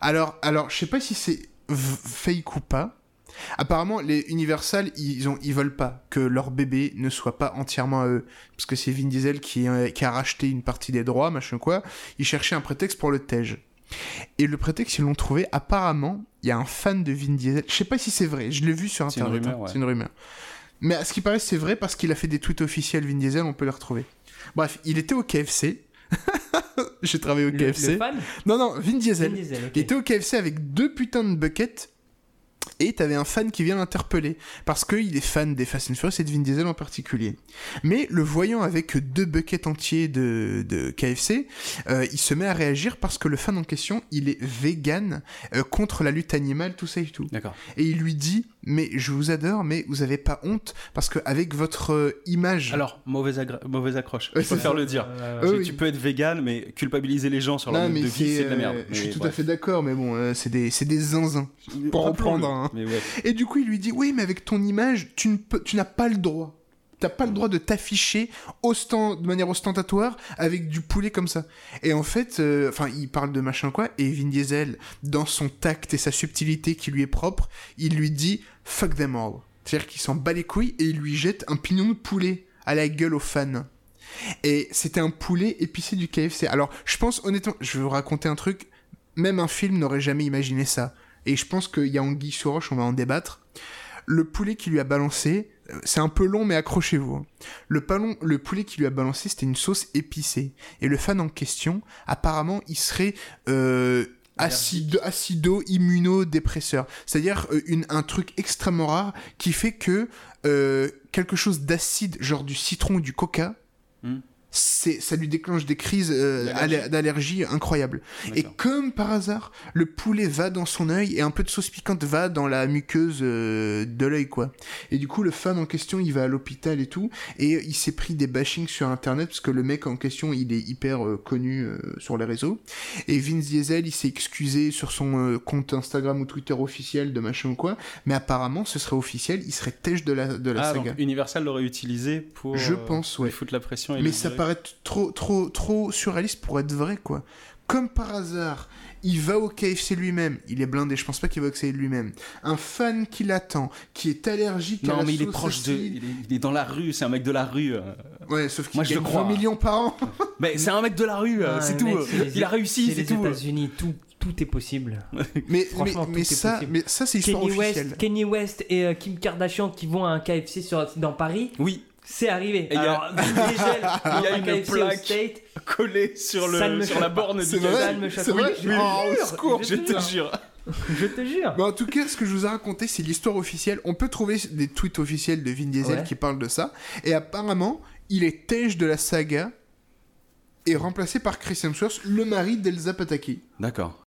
Alors, alors, je sais pas si c'est v- fake ou pas. Apparemment, les Universal, ils, ont, ils veulent pas que leur bébé ne soit pas entièrement à eux. Parce que c'est Vin Diesel qui, euh, qui a racheté une partie des droits, machin quoi. Ils cherchaient un prétexte pour le tège. Et le prétexte, ils l'ont trouvé. Apparemment, il y a un fan de Vin Diesel. Je sais pas si c'est vrai. Je l'ai vu sur C'est une Internet. rumeur, hein. ouais. C'est une rumeur. Mais à ce qui paraît, c'est vrai parce qu'il a fait des tweets officiels Vin Diesel. On peut les retrouver. Bref, il était au KFC. <laughs> J'ai travaillé au le, KFC. le fan Non, non, Vin Diesel. Vin Diesel, ok. Il était au KFC avec deux putains de buckets. Et t'avais un fan qui vient l'interpeller. Parce qu'il est fan des Fast and Furious et de Vin Diesel en particulier. Mais le voyant avec deux buckets entiers de, de KFC, euh, il se met à réagir parce que le fan en question, il est vegan euh, contre la lutte animale, tout ça et tout. D'accord. Et il lui dit, mais je vous adore, mais vous avez pas honte parce que avec votre euh, image... Alors, mauvaise, agra- mauvaise accroche. Ouais, je préfère le dire. Euh, Euh, Tu- oui. Tu peux être vegan, mais culpabiliser les gens sur leur Non, mode mais de vie, c'est de la euh, merde. Je suis tout à fait d'accord, mais bon, euh, c'est des, c'est des zinzins. pour reprendre ouais. Et du coup, il lui dit Oui, mais avec ton image, tu, ne peux- tu n'as pas le droit. T'as pas le droit de t'afficher ostent- de manière ostentatoire avec du poulet comme ça. Et en fait, euh, enfin, il parle de machin quoi, et Vin Diesel, dans son tact et sa subtilité qui lui est propre, il lui dit Fuck them all. C'est-à-dire qu'il s'en bat les couilles et il lui jette un pignon de poulet à la gueule aux fans. Et c'était un poulet épicé du KFC. Alors, je pense honnêtement, je vais vous raconter un truc, même un film n'aurait jamais imaginé ça. Et je pense qu'il y a Anguille on va en débattre. Le poulet qui lui a balancé, c'est un peu long, mais accrochez-vous. hein. Le, palon- le poulet qui lui a balancé, c'était une sauce épicée. Et le fan en question, apparemment, il serait euh, acide, acido immunodépresseur. C'est-à-dire euh, un truc extrêmement rare qui fait que euh, quelque chose d'acide, genre du citron ou du coca, Hmm. C'est, ça lui déclenche des crises euh, D'allergie. aller- d'allergie incroyables. Et comme par hasard, le poulet va dans son œil et un peu de sauce piquante va dans la muqueuse euh, de l'œil, quoi. Et du coup, le fan en question, il va à l'hôpital et tout, et il s'est pris des bashings sur Internet parce que le mec en question, il est hyper euh, connu euh, sur les réseaux. Et Vince Diesel, il s'est excusé sur son euh, compte Instagram ou Twitter officiel de machin ou quoi, mais apparemment, ce serait officiel, il serait têche de la, de la Ah, saga. donc Universal l'aurait utilisé pour Je euh, pense, lui ouais. foutre la pression. Et Mais ça virer. paraît t- trop, trop, trop surréaliste pour être vrai, quoi. Comme par hasard, il va au KFC lui-même. Il est blindé, je pense pas qu'il va au KFC lui-même. Un fan qui l'attend, qui est allergique à Non, la mais il est proche de. Il est, il est dans la rue, c'est un mec de la rue. euh. Ouais, sauf qu'il Moi, je gagne le crois. 20 millions par an. <laughs> Mais c'est un mec de la rue, euh, Ah, c'est tout. mec, euh. les- Il a réussi, c'est c'est les tout. euh. États-Unis, tout, tout est possible. <laughs> Mais, mais, Franchement, mais est ça, possible. mais ça, c'est histoire Kenny officielle. West, Kenny West et euh, Kim Kardashian qui vont à un KFC sur, dans Paris, Oui, c'est arrivé. Il y a- <laughs> il y une plaque. State, collé sur, le, sur la borne C'est du vrai Ça me Oh, jure, secours, Je te jure. Je te jure. Bah, en tout cas, ce que je vous ai raconté, c'est l'histoire officielle. On peut trouver des tweets officiels de Vin Diesel Ouais. qui parlent de ça. Et apparemment, il est tèche de la saga et remplacé par Chris Hemsworth, le mari d'Elsa Pataki. D'accord.